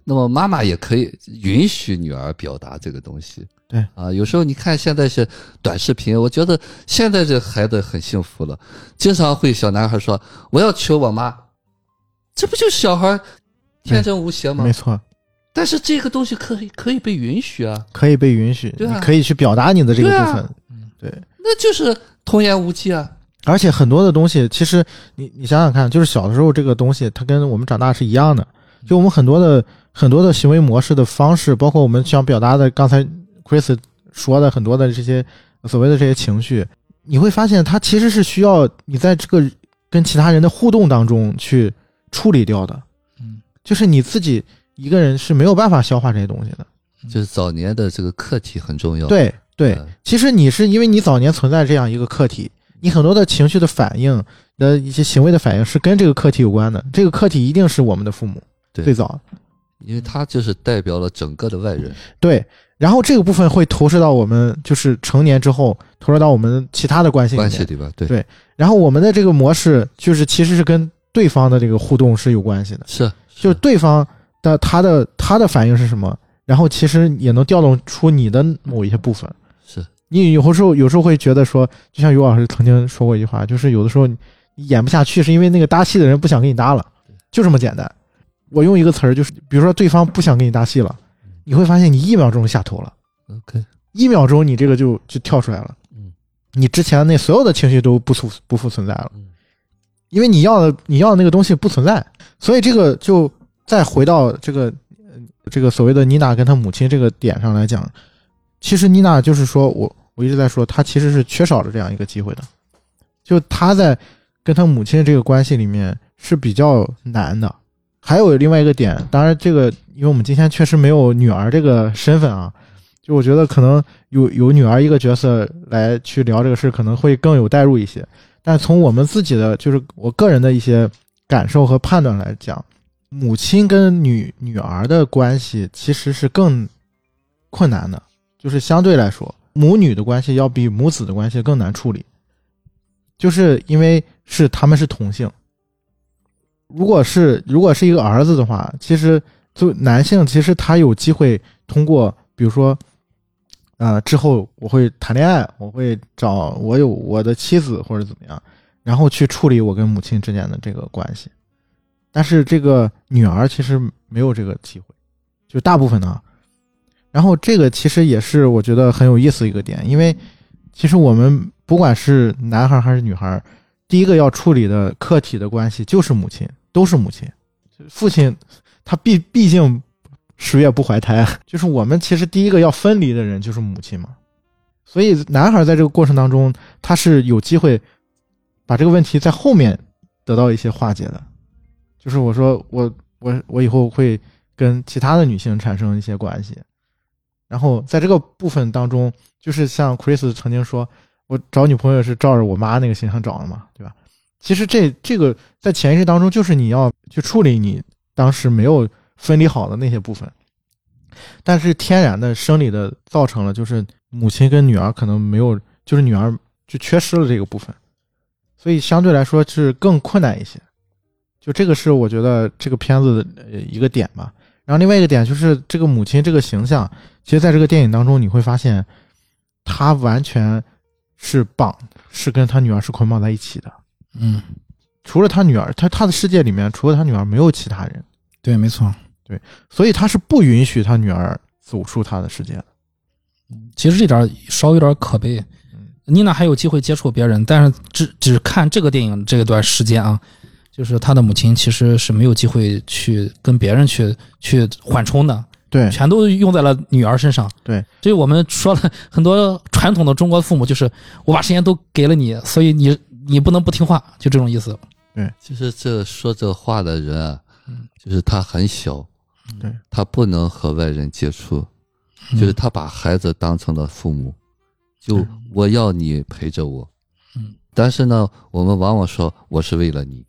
那么妈妈也可以允许女儿表达这个东西。对啊，有时候你看现在是短视频，我觉得现在这孩子很幸福了，经常会小男孩说我要求我妈，这不就是小孩天真无邪吗没？错，但是这个东西可以可以被允许啊，可以被允许，对啊你可以去表达你的这个部分。嗯对，那就是童言无忌啊。而且很多的东西，其实你你想想看，就是小的时候这个东西，它跟我们长大是一样的。就我们很多的很多的行为模式的方式，包括我们想表达的刚才 Chris 说的很多的这些所谓的这些情绪，你会发现它其实是需要你在这个跟其他人的互动当中去处理掉的。嗯，就是你自己一个人是没有办法消化这些东西的。就是早年的这个客体很重要。对对嗯，其实你是因为你早年存在这样一个客体，你很多的情绪的反应的一些行为的反应是跟这个客体有关的。这个客体一定是我们的父母对最早因为他就是代表了整个的外人。对，然后这个部分会投射到我们就是成年之后，投射到我们其他的关系里。关系里边，对，对然后我们的这个模式就是其实是跟对方的这个互动是有关系的，是就是对方的他的他的反应是什么，然后其实也能调动出你的某一些部分。是。你有时候有时候会觉得说，就像于老师曾经说过一句话，就是有的时候你演不下去，是因为那个搭戏的人不想跟你搭了，就这么简单。我用一个词儿，就是比如说对方不想跟你搭戏了，你会发现你一秒钟下头了，OK，一秒钟你这个就就跳出来了，嗯，你之前那所有的情绪都不复不复存在了嗯，因为你要的你要的那个东西不存在，所以这个就再回到这个呃这个所谓的妮娜跟她母亲这个点上来讲，其实妮娜就是说我我一直在说，她其实是缺少了这样一个机会的，就她在跟她母亲这个关系里面是比较难的。还有另外一个点，当然这个因为我们今天确实没有女儿这个身份啊，就我觉得可能有有女儿一个角色来去聊这个事，可能会更有代入一些。但从我们自己的就是我个人的一些感受和判断来讲，母亲跟女女儿的关系其实是更困难的，就是相对来说，母女的关系要比母子的关系更难处理，就是因为是他们是同性。如果是如果是一个儿子的话，其实就男性其实他有机会通过，比如说，呃，之后我会谈恋爱，我会找我有我的妻子或者怎么样，然后去处理我跟母亲之间的这个关系。但是这个女儿其实没有这个机会，就大部分呢。然后这个其实也是我觉得很有意思一个点，因为其实我们不管是男孩还是女孩，第一个要处理的客体的关系就是母亲，都是母亲。父亲他毕毕竟十月不怀胎，<laughs> 就是我们其实第一个要分离的人就是母亲嘛。所以男孩在这个过程当中，他是有机会把这个问题在后面得到一些化解的。就是我说我我我以后会跟其他的女性产生一些关系，然后在这个部分当中，就是像 Chris 曾经说，我找女朋友是照着我妈那个形象找的嘛，对吧？其实这这个在潜意识当中，就是你要去处理你当时没有分离好的那些部分，但是天然的生理的造成了，就是母亲跟女儿可能没有，就是女儿就缺失了这个部分，所以相对来说是更困难一些。就这个是我觉得这个片子的呃一个点吧。然后另外一个点就是这个母亲这个形象，其实在这个电影当中你会发现，她完全是绑，是跟她女儿是捆绑在一起的。嗯，除了她女儿，她她的世界里面除了她女儿没有其他人，对，没错。对所以她是不允许她女儿走出她的世界的。其实这点儿稍微有点可悲嗯。妮娜还有机会接触别人，但是只只看这个电影这段时间啊，就是他的母亲其实是没有机会去跟别人去去缓冲的，对。全都用在了女儿身上。对，所以我们说了很多传统的中国父母，就是我把时间都给了你，所以你你不能不听话，就这种意思。其实这说这话的人啊嗯，就是他很小，对，他不能和外人接触，嗯。就是他把孩子当成了父母，就我要你陪着我，嗯，但是呢，我们往往说我是为了你，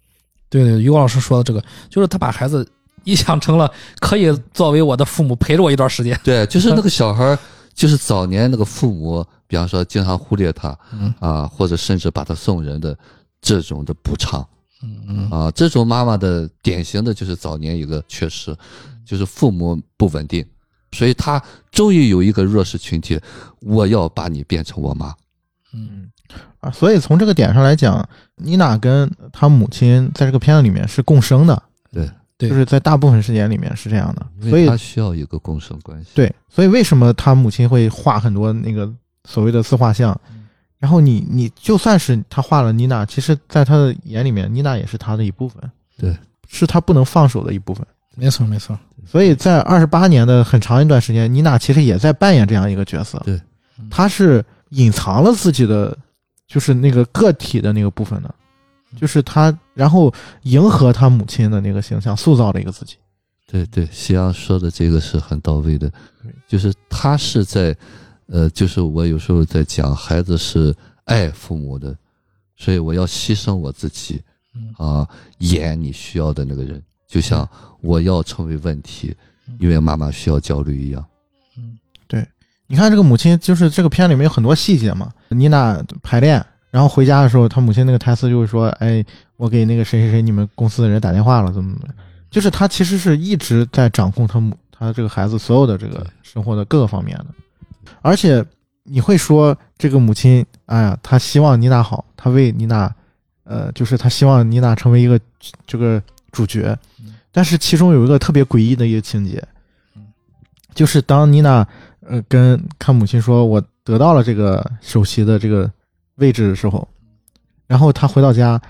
对对，于果老师说的这个，就是他把孩子臆想成了可以作为我的父母陪着我一段时间。对，就是那个 <laughs> 小孩儿，就是早年那个父母，比方说经常忽略他，嗯啊，或者甚至把他送人的这种的补偿嗯嗯啊，这种妈妈的典型的就是早年一个缺失，就是父母不稳定，所以他终于有一个弱势群体，我要把你变成我妈，嗯啊，所以从这个点上来讲，妮娜跟她母亲在这个片子里面是共生的，对，对就是在大部分时间里面是这样的，所以为他需要一个共生关系。对，所以为什么她母亲会画很多那个所谓的自画像？然后你你就算是她画了妮娜，其实在她的眼里面，妮娜也是她的一部分，对，是她不能放手的一部分。没错没错，所以在二十八年的很长一段时间，妮娜其实也在扮演这样一个角色。对，她是隐藏了自己的，就是那个个体的那个部分呢，就是他，然后迎合他母亲的那个形象，塑造了一个自己。对对，夕阳说的这个是很到位的，就是他是在，呃，就是我有时候在讲，孩子是爱父母的，所以我要牺牲我自己嗯，啊，演你需要的那个人，就像我要成为问题，因为妈妈需要焦虑一样。你看这个母亲，就是这个片里面有很多细节嘛。妮娜排练，然后回家的时候，她母亲那个台词就是说：“哎，我给那个谁谁谁你们公司的人打电话了，怎么怎么。”就是她其实是一直在掌控她母她这个孩子所有的这个生活的各个方面的。而且你会说这个母亲，哎呀，她希望妮娜好，她为妮娜，呃，就是她希望妮娜成为一个这个主角。但是其中有一个特别诡异的一个情节，就是当妮娜呃跟看母亲说我得到了这个首席的这个位置的时候，然后他回到家，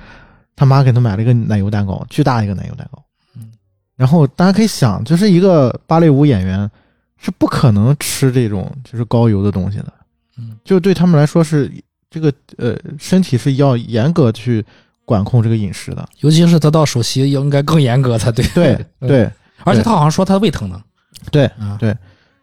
他妈给他买了一个奶油蛋糕，巨大一个奶油蛋糕。嗯，然后大家可以想，就是一个芭蕾舞演员是不可能吃这种就是高油的东西的，嗯，就对他们来说是这个呃身体是要严格去管控这个饮食的。尤其是得到首席，应该更严格才对。对对 <laughs> 而且他好像说他胃疼呢，对啊，对，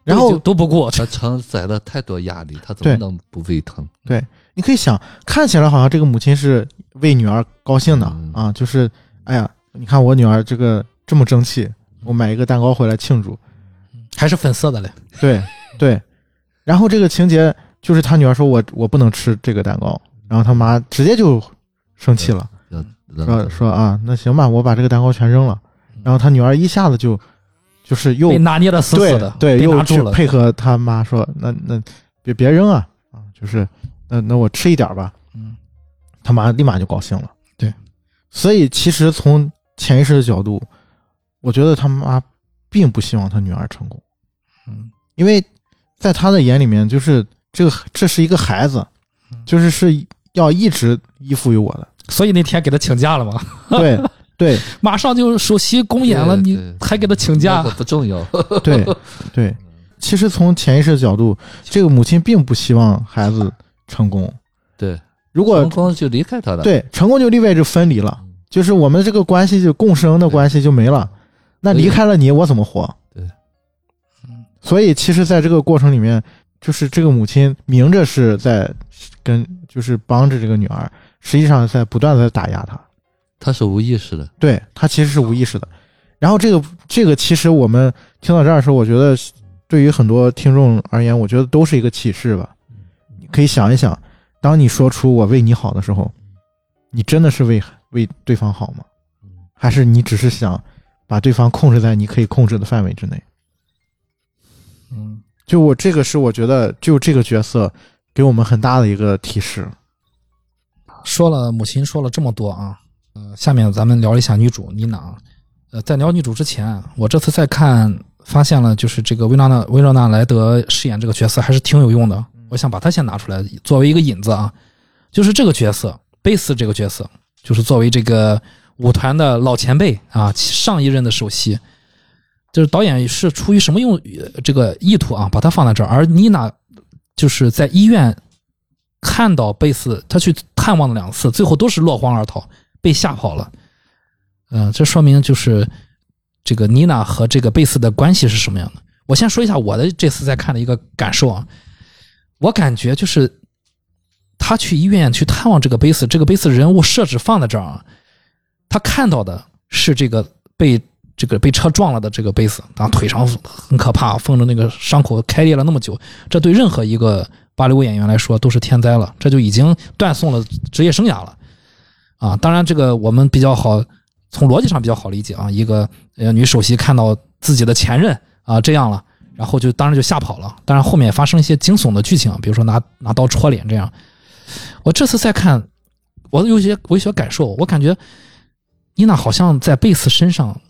然后都不顾，他承载了太多压力，他怎么能不胃疼？对你可以想，看起来好像这个母亲是为女儿高兴的、嗯啊，就是哎呀，你看我女儿这个这么争气，我买一个蛋糕回来庆祝。还是粉色的嘞。对对，然后这个情节就是他女儿说我我不能吃这个蛋糕，然后他妈直接就生气了，说说啊，那行吧，我把这个蛋糕全扔了。然后他女儿一下子就就是又被拿捏的死死的，对对，又去。配合他妈说，那那别别扔啊啊，就是那那我吃一点吧。嗯，他妈立马就高兴了。对，所以其实从潜意识的角度，我觉得他妈并不希望他女儿成功，嗯因为在他的眼里面，就是这个这是一个孩子，嗯就是是要一直依附于我的。所以那天给他请假了嘛，对对马上就首席公演了，你还给他请假，不重要。<laughs> 对对，其实从潜意识的角度，这个母亲并不希望孩子成功。对，如果成功就离开他了。对成功就意味着分离了，嗯就是我们这个关系就共生的关系就没了。那离开了你，我怎么活？对，嗯所以其实，在这个过程里面，就是这个母亲明着是在跟，就是帮着这个女儿，实际上在不断的在打压她。他是无意识的。对他其实是无意识的。然后这个这个，其实我们听到这儿的时候，我觉得对于很多听众而言，我觉得都是一个启示吧。你可以想一想，当你说出“我为你好”的时候，你真的是为为对方好吗？还是你只是想把对方控制在你可以控制的范围之内？嗯，就我这个是我觉得，就这个角色给我们很大的一个提示。说了母亲说了这么多啊，呃，下面咱们聊一下女主妮娜。呃，在聊女主之前，我这次再看发现了，就是这个薇娜娜薇诺娜莱德饰演这个角色还是挺有用的。我想把她先拿出来作为一个引子啊，就是这个角色贝斯这个角色，就是作为这个舞团的老前辈啊，上一任的首席，就是导演是出于什么用这个意图啊，把它放在这儿，而妮娜就是在医院看到贝斯，他去探望了两次，最后都是落荒而逃，被吓跑了。嗯、这说明就是这个妮娜和这个贝斯的关系是什么样的。我先说一下我的这次在看的一个感受啊，我感觉就是他去医院去探望这个贝斯，这个贝斯人物设置放在这儿啊，他看到的是这个被这个被车撞了的这个贝斯，啊，腿上很可怕，缝着那个伤口开裂了那么久，这对任何一个芭蕾舞演员来说都是天灾了，这就已经断送了职业生涯了。啊，当然这个我们比较好，从逻辑上比较好理解啊。一个呃女首席看到自己的前任啊这样了，然后就当然就吓跑了。当然后面发生一些惊悚的剧情，比如说拿拿刀戳脸这样。我这次再看，我有些我有些感受，我感觉妮娜好像在贝斯身上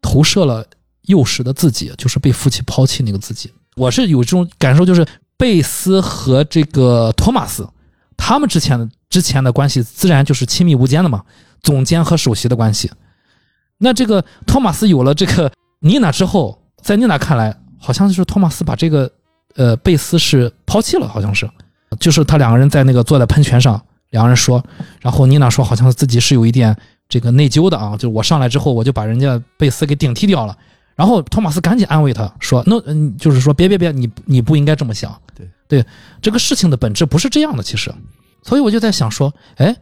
投射了幼时的自己，就是被父亲抛弃那个自己。我是有这种感受，就是贝斯和这个托马斯，他们之前的之前的关系自然就是亲密无间的嘛，总监和首席的关系。那这个托马斯有了这个妮娜之后，在妮娜看来，好像就是托马斯把这个呃贝斯是抛弃了，好像是，就是他两个人在那个坐在喷泉上，两个人说，然后妮娜说好像自己是有一点这个内疚的啊，就是我上来之后我就把人家贝斯给顶替掉了。然后托马斯赶紧安慰他说：“那嗯，就是说别别别，你你不应该这么想。对对，这个事情的本质不是这样的，其实。所以我就在想说，哎，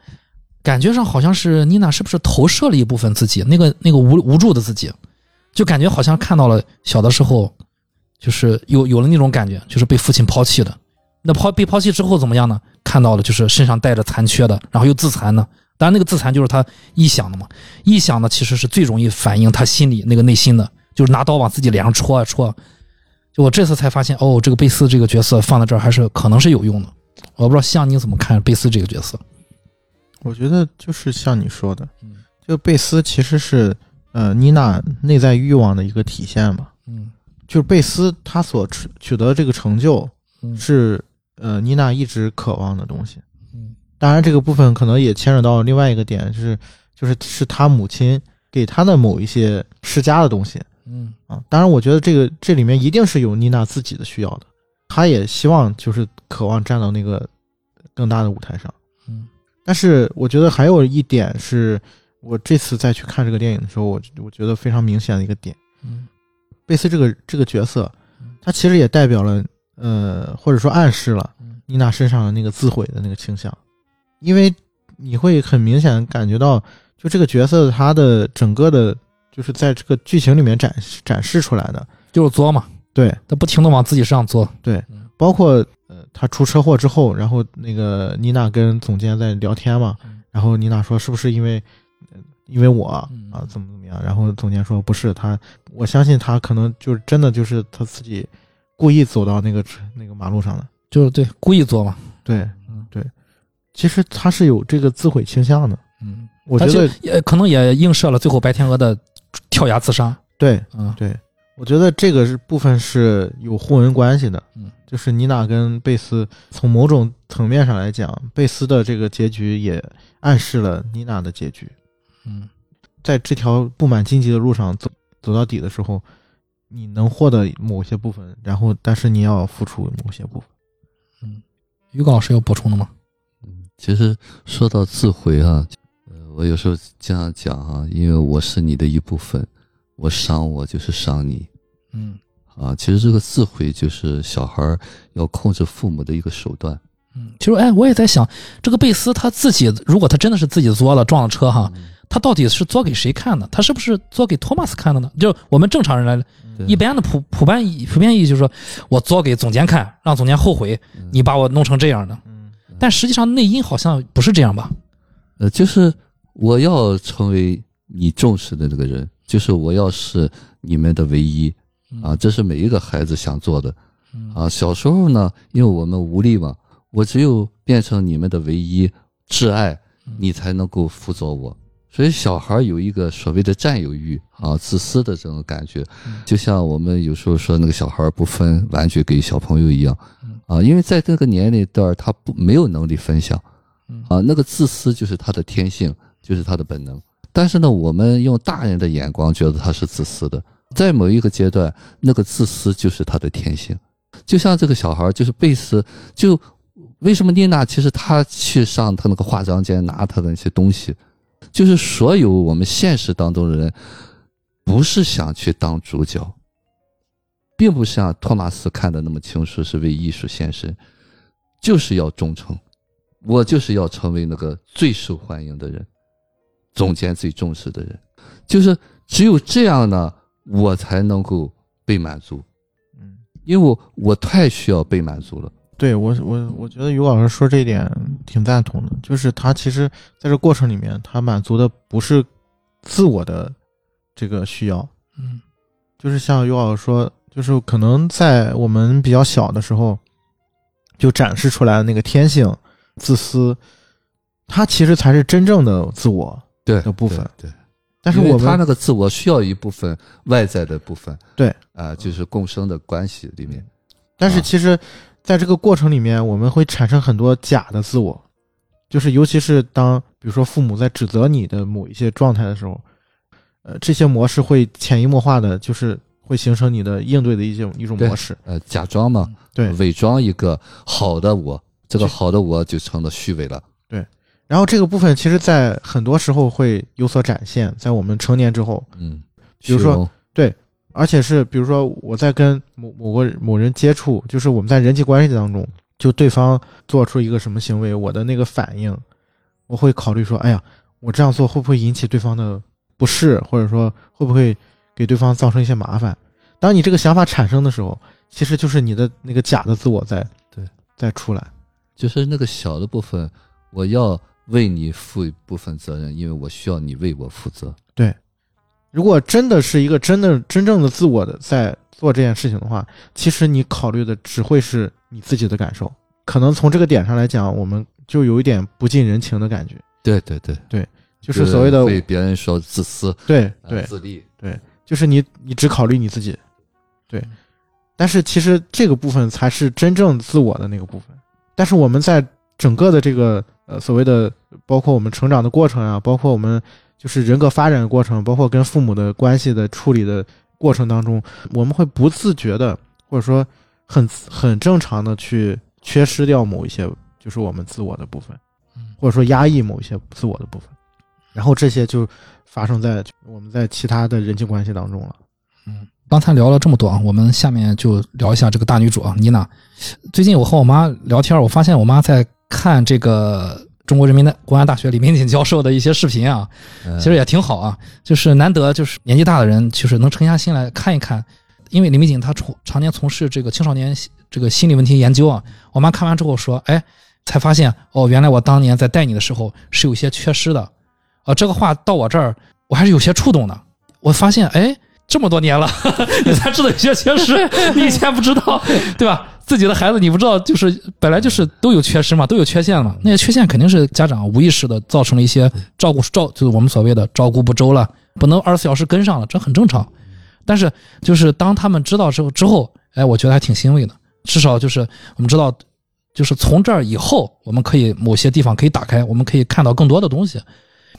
感觉上好像是妮娜是不是投射了一部分自己，那个那个无无助的自己，就感觉好像看到了小的时候，就是有有了那种感觉，就是被父亲抛弃的。那抛被抛弃之后怎么样呢？看到了就是身上带着残缺的，然后又自残的。当然那个自残就是他臆想的嘛，臆想的其实是最容易反映他心里那个内心的。”就是拿刀往自己脸上戳啊戳，就我这次才发现，哦，这个贝斯这个角色放在这儿还是可能是有用的。我不知道像你怎么看贝斯这个角色？我觉得就是像你说的嗯，就贝斯其实是呃妮娜内在欲望的一个体现吧。嗯就是贝斯他所取取得这个成就嗯是呃妮娜一直渴望的东西。嗯当然，这个部分可能也牵扯到另外一个点，就是就是是他母亲给他的某一些施加的东西嗯啊。当然，我觉得这个这里面一定是有妮娜自己的需要的，她也希望就是渴望站到那个更大的舞台上。嗯。但是我觉得还有一点是我这次再去看这个电影的时候，我我觉得非常明显的一个点，嗯。贝斯这个这个角色嗯，他其实也代表了呃或者说暗示了嗯。妮娜身上的那个自毁的那个倾向，因为你会很明显感觉到，就这个角色他的整个的，就是在这个剧情里面展示展示出来的，就是作嘛，对，他不停的往自己身上做，对。包括呃他出车祸之后，然后那个妮娜跟总监在聊天嘛嗯，然后妮娜说是不是因为呃因为我嗯。啊怎么怎么样，然后总监说不是他，我相信他可能就是真的就是他自己故意走到那个那个马路上的，就是对故意做嘛。对嗯。对，其实他是有这个自毁倾向的，嗯，我觉得也可能也映射了最后白天鹅的跳崖自杀。对。嗯。对，我觉得这个是部分是有互文关系的，嗯，就是妮娜跟贝斯从某种层面上来讲，贝斯的这个结局也暗示了妮娜的结局。嗯在这条布满荆棘的路上走走到底的时候，你能获得某些部分，然后但是你要付出某些部分。嗯，于刚老师有补充的吗？嗯，其实说到自毁啊，呃，我有时候这样讲啊、因为我是你的一部分，我伤我就是伤你嗯啊。其实这个自毁就是小孩儿要控制父母的一个手段。嗯，其实哎，我也在想，这个贝斯他自己，如果他真的是自己作了撞了车哈，他到底是作给谁看的？他是不是作给托马斯看的呢？就我们正常人来，对一般的普普遍普遍意义就是说我作给总监看，让总监后悔，你把我弄成这样的。嗯但实际上内因好像不是这样吧？呃，就是我要成为你重视的那个人，就是我要是你们的唯一啊，这是每一个孩子想做的嗯啊。小时候呢，因为我们无力嘛，我只有变成你们的唯一挚爱，你才能够辅佐我。所以小孩有一个所谓的占有欲啊，自私的这种感觉，就像我们有时候说那个小孩不分玩具给小朋友一样啊，因为在这个年龄段他不没有能力分享嗯啊，那个自私就是他的天性，就是他的本能。但是呢，我们用大人的眼光觉得他是自私的，在某一个阶段，那个自私就是他的天性。就像这个小孩，就是贝斯，就为什么妮娜其实她去上他那个化妆间拿他的那些东西，就是所有我们现实当中的人，不是想去当主角，并不像托马斯看的那么清楚，是为艺术献身，就是要忠诚，我就是要成为那个最受欢迎的人，总监最重视的人，就是只有这样呢，我才能够被满足，嗯，因为我我太需要被满足了。对我我我觉得于老师说这一点挺赞同的，就是他其实在这过程里面，他满足的不是自我的这个需要，嗯就是像于老师说，就是可能在我们比较小的时候，就展示出来的那个天性、自私，他其实才是真正的自我。对的部分对，但是我们他那个自我需要一部分外在的部分，对啊、就是共生的关系里面，但是啊其实，在这个过程里面，我们会产生很多假的自我，就是尤其是当比如说父母在指责你的某一些状态的时候，呃，这些模式会潜移默化的，就是会形成你的应对的一种一种模式。呃，假装嘛，对伪装一个好的我，这个好的我就成了虚伪了。然后这个部分其实，在很多时候会有所展现，在我们成年之后，嗯，比如说对而且是比如说我在跟某某个某人接触，就是我们在人际关系当中，就对方做出一个什么行为，我的那个反应，我会考虑说，哎呀，我这样做会不会引起对方的不适，或者说会不会给对方造成一些麻烦？当你这个想法产生的时候，其实就是你的那个假的自我在对在出来。就是那个小的部分，我要为你负一部分责任，因为我需要你为我负责。对如果真的是一个真的真正的自我的在做这件事情的话，其实你考虑的只会是你自己的感受。可能从这个点上来讲，我们就有一点不近人情的感觉，对对对对，就是所谓的被别人说自私、呃对对，自利。就是你你只考虑你自己，对。但是其实这个部分才是真正自我的那个部分。但是我们在整个的这个呃所谓的包括我们成长的过程啊，包括我们就是人格发展的过程，包括跟父母的关系的处理的过程当中，我们会不自觉的，或者说很很正常的去缺失掉某一些就是我们自我的部分嗯，或者说压抑某一些自我的部分，然后这些就发生在我们在其他的人际关系当中了。嗯刚才聊了这么多啊，我们下面就聊一下这个大女主啊，妮娜。最近我和我妈聊天，我发现我妈在看这个中国人民的公安大学李明锦教授的一些视频啊，呃其实也挺好啊，就是难得就是年纪大的人，就是能沉下心来看一看。因为李明锦他从常年从事这个青少年这个心理问题研究啊，我妈看完之后说，哎，才发现哦，原来我当年在带你的时候是有些缺失的，啊，这个话到我这儿我还是有些触动的。我发现，哎，这么多年了，<laughs> 你才知道有些缺失，<laughs> 你以前不知道，对吧？自己的孩子你不知道，就是本来就是都有缺失嘛，都有缺陷嘛。那些缺陷肯定是家长无意识的造成了一些照顾照，就是我们所谓的照顾不周了，不能二十四小时跟上了，这很正常。但是就是当他们知道之后之后，哎，我觉得还挺欣慰的。至少就是我们知道，就是从这儿以后，我们可以某些地方可以打开，我们可以看到更多的东西。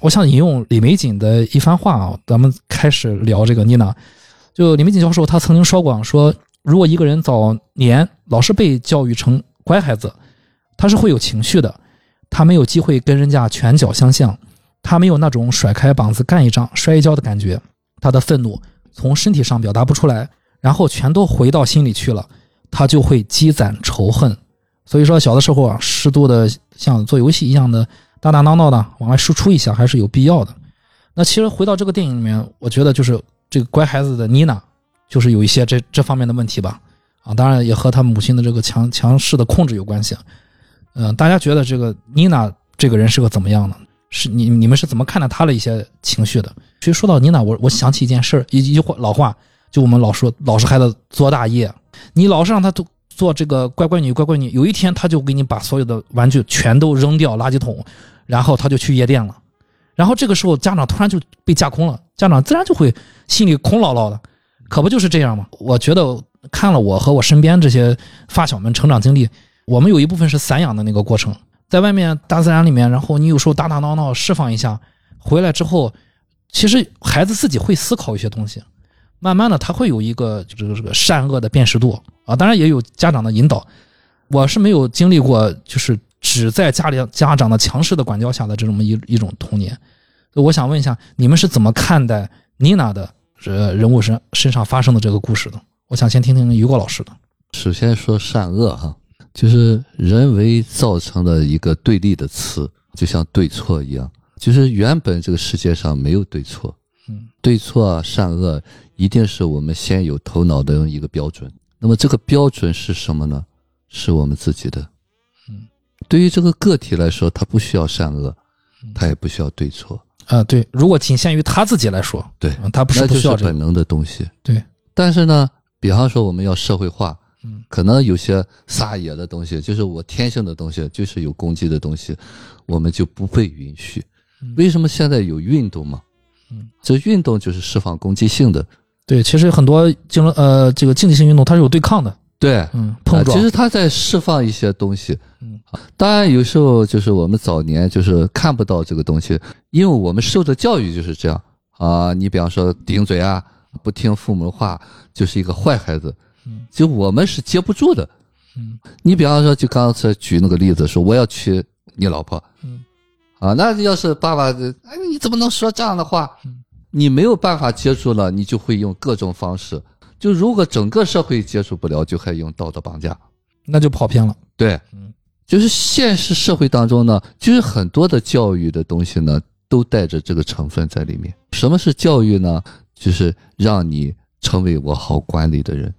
我想引用李玫瑾的一番话啊，咱们开始聊这个妮娜。就李玫瑾教授他曾经说过，说如果一个人早年老是被教育成乖孩子，他是会有情绪的，他没有机会跟人家拳脚相向，他没有那种甩开膀子干一仗、摔一跤的感觉，他的愤怒从身体上表达不出来，然后全都回到心里去了，他就会积攒仇恨。所以说，小的时候啊，适度的像做游戏一样的打打闹闹的往外输出一下，还是有必要的。那其实回到这个电影里面，我觉得就是这个乖孩子的妮娜，就是有一些这这方面的问题吧。啊，当然也和他母亲的这个强强势的控制有关系。嗯、大家觉得这个妮娜这个人是个怎么样呢？是你你们是怎么看待她的一些情绪的？其实说到妮娜，我我想起一件事儿，一一句老话，就我们老说老实孩子做大业，你老是让他做做这个乖乖女乖乖女，有一天他就给你把所有的玩具全都扔掉垃圾桶，然后他就去夜店了。然后这个时候家长突然就被架空了，家长自然就会心里空落落的，可不就是这样吗？我觉得看了我和我身边这些发小们成长经历，我们有一部分是散养的那个过程，在外面大自然里面，然后你有时候打打闹闹释放一下，回来之后，其实孩子自己会思考一些东西，慢慢的他会有一个这个这个善恶的辨识度啊，当然也有家长的引导。我是没有经历过，就是只在家里家长的强势的管教下的这种一一种童年。我想问一下，你们是怎么看待妮娜的呃人物身身上发生的这个故事的？我想先听听于果老师的。首先说善恶哈，就是人为造成的一个对立的词，就像对错一样。就是原本这个世界上没有对错，嗯，对错啊善恶一定是我们先有头脑的一个标准。那么这个标准是什么呢？是我们自己的。嗯，对于这个个体来说，他不需要善恶嗯，他也不需要对错，啊、对，如果仅限于他自己来说，对嗯他不需要这个，本能的东西。对，但是呢，比方说我们要社会化，嗯可能有些撒野的东西，就是我天性的东西，就是有攻击的东西，我们就不被允许嗯。为什么现在有运动嘛？嗯，这运动就是释放攻击性的，对，其实很多竞争呃这个竞技性运动它是有对抗的，对，嗯，碰撞，啊其实它在释放一些东西。嗯啊，当然有时候就是我们早年就是看不到这个东西，因为我们受的教育就是这样啊，你比方说顶嘴啊，不听父母的话，就是一个坏孩子。嗯就我们是接不住的。嗯你比方说，就刚才举那个例子，说我要娶你老婆，嗯啊，那要是爸爸，哎，你怎么能说这样的话嗯？你没有办法接触了，你就会用各种方式。就如果整个社会接触不了，就还用道德绑架。那就跑偏了。对嗯，就是现实社会当中呢，就是很多的教育的东西呢，都带着这个成分在里面。什么是教育呢？就是让你成为我好管理的人。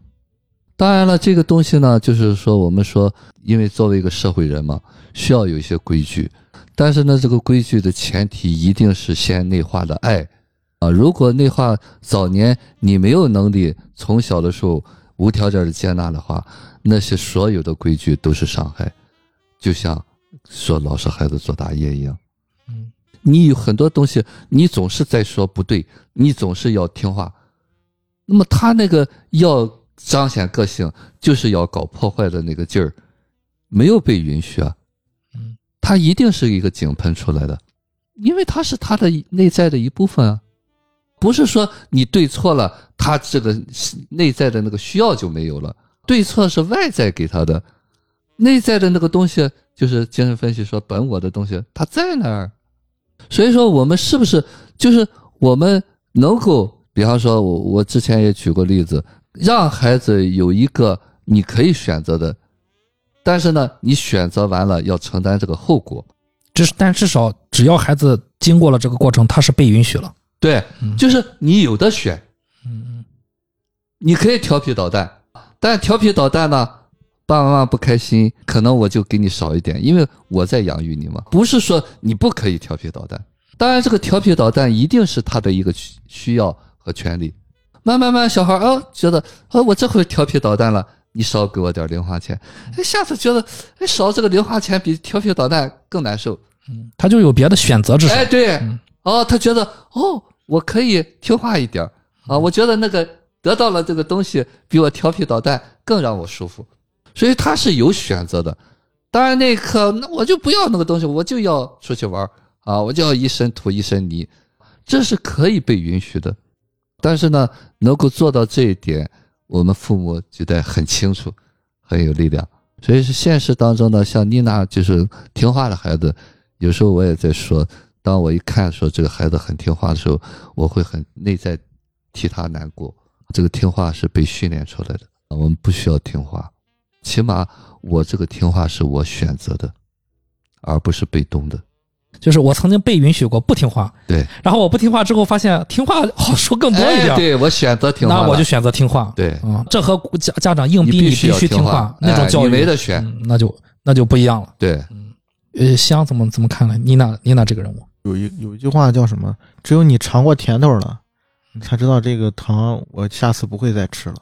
当然了，这个东西呢，就是说我们说，因为作为一个社会人嘛，需要有一些规矩，但是呢，这个规矩的前提一定是先内化的爱啊。如果内化早年你没有能力从小的时候无条件的接纳的话，那些所有的规矩都是伤害，就像说老实孩子做大业一样。嗯你有很多东西，你总是在说不对，你总是要听话。那么他那个要彰显个性，就是要搞破坏的那个劲儿，没有被允许啊。嗯他一定是一个井喷出来的，因为他是他的内在的一部分啊。不是说你对错了，他这个内在的那个需要就没有了。对错是外在给他的，内在的那个东西就是精神分析说本我的东西，它在那儿。所以说，我们是不是就是我们能够，比方说，我我之前也举过例子，让孩子有一个你可以选择的，但是呢，你选择完了要承担这个后果。至但至少只要孩子经过了这个过程，他是被允许了。对，嗯就是你有的选，嗯嗯你可以调皮捣蛋，但调皮捣蛋呢，爸爸妈妈不开心，可能我就给你少一点，因为我在养育你嘛。不是说你不可以调皮捣蛋，当然这个调皮捣蛋一定是他的一个需需要和权利。慢慢慢，小孩儿哦觉得哦我这回调皮捣蛋了，你少给我点零花钱，哎下次觉得哎少这个零花钱比调皮捣蛋更难受，嗯，他就有别的选择，至少哎，对嗯，哦，他觉得哦，我可以听话一点儿。啊，我觉得那个得到了这个东西，比我调皮捣蛋更让我舒服，所以他是有选择的。当然那一刻，那我就不要那个东西，我就要出去玩儿啊，我就要一身土一身泥，这是可以被允许的。但是呢，能够做到这一点，我们父母就得很清楚，很有力量。所以是现实当中呢，像妮娜就是听话的孩子，有时候我也在说，当我一看说这个孩子很听话的时候，我会很内在替他难过。这个听话是被训练出来的，我们不需要听话，起码我这个听话是我选择的，而不是被动的。就是我曾经被允许过不听话，对，然后我不听话之后发现听话好说更多一点，哎对我选择听话，那我就选择听话。对啊，这和家家长硬逼必你须要须听话，那种教育没得选。嗯那就那就不一样了。对，呃，香怎么怎么看呢？妮娜妮娜这个人物，有一有一句话叫什么？只有你尝过甜头了，你才知道这个糖我下次不会再吃了。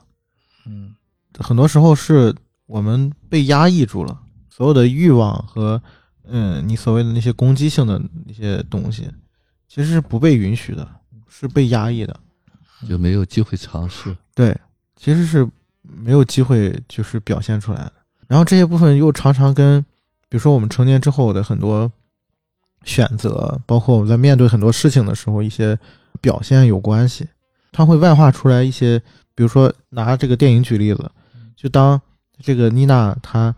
嗯很多时候是我们被压抑住了，所有的欲望和嗯，你所谓的那些攻击性的那些东西，其实是不被允许的，是被压抑的。就没有机会尝试。对，其实是没有机会就是表现出来的。然后这些部分又常常跟，比如说我们成年之后的很多选择，包括我们在面对很多事情的时候一些表现有关系。它会外化出来一些，比如说拿这个电影举例子，就当这个妮娜她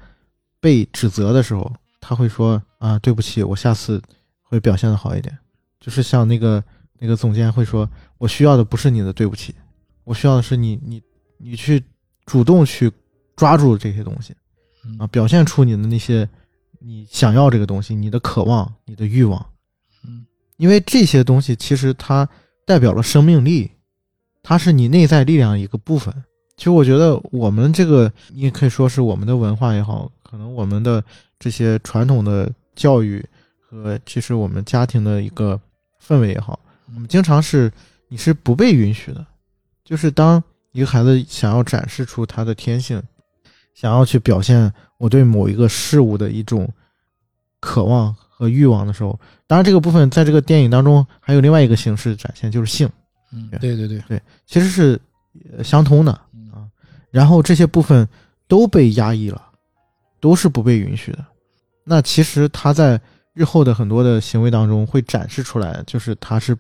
被指责的时候，她会说啊，对不起，我下次会表现的好一点。就是像那个那个总监会说，我需要的不是你的对不起，我需要的是你你你去主动去抓住这些东西啊，表现出你的那些你想要这个东西，你的渴望，你的欲望，嗯，因为这些东西其实它代表了生命力，它是你内在力量的一个部分。其实我觉得我们这个，你也可以说是我们的文化也好，可能我们的这些传统的教育和其实我们家庭的一个氛围也好，我们经常是你是不被允许的。就是当一个孩子想要展示出他的天性，想要去表现我对某一个事物的一种渴望和欲望的时候，当然这个部分在这个电影当中还有另外一个形式展现，就是性。嗯，对对对对，其实是呃相通的。然后这些部分都被压抑了，都是不被允许的。那其实他在日后的很多的行为当中会展示出来，就是他是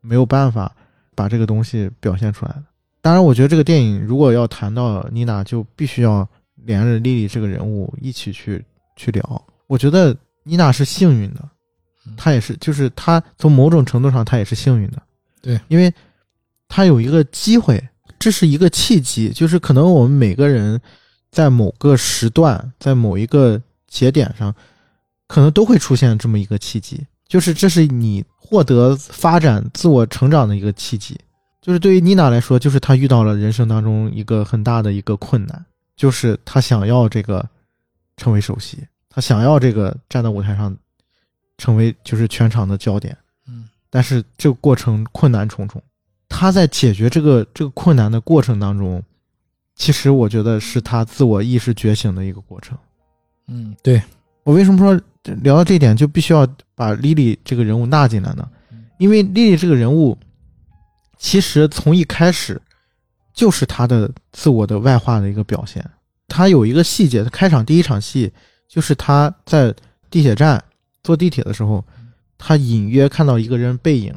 没有办法把这个东西表现出来的。当然，我觉得这个电影如果要谈到妮娜，就必须要连着莉莉这个人物一起去去聊。我觉得妮娜是幸运的，她也是，就是她从某种程度上她也是幸运的。对，因为她有一个机会，这是一个契机，就是可能我们每个人在某个时段，在某一个节点上，可能都会出现这么一个契机，就是这是你获得发展、自我成长的一个契机。就是对于妮娜来说，就是她遇到了人生当中一个很大的一个困难，就是她想要这个成为首席，她想要这个站在舞台上成为就是全场的焦点。嗯，但是这个过程困难重重。她在解决这个这个困难的过程当中，其实我觉得是他自我意识觉醒的一个过程。嗯，对，我为什么说聊到这一点就必须要把莉莉这个人物纳进来呢？因为莉莉这个人物，其实从一开始就是她的自我的外化的一个表现。她有一个细节，她开场第一场戏就是她在地铁站坐地铁的时候，她隐约看到一个人背影，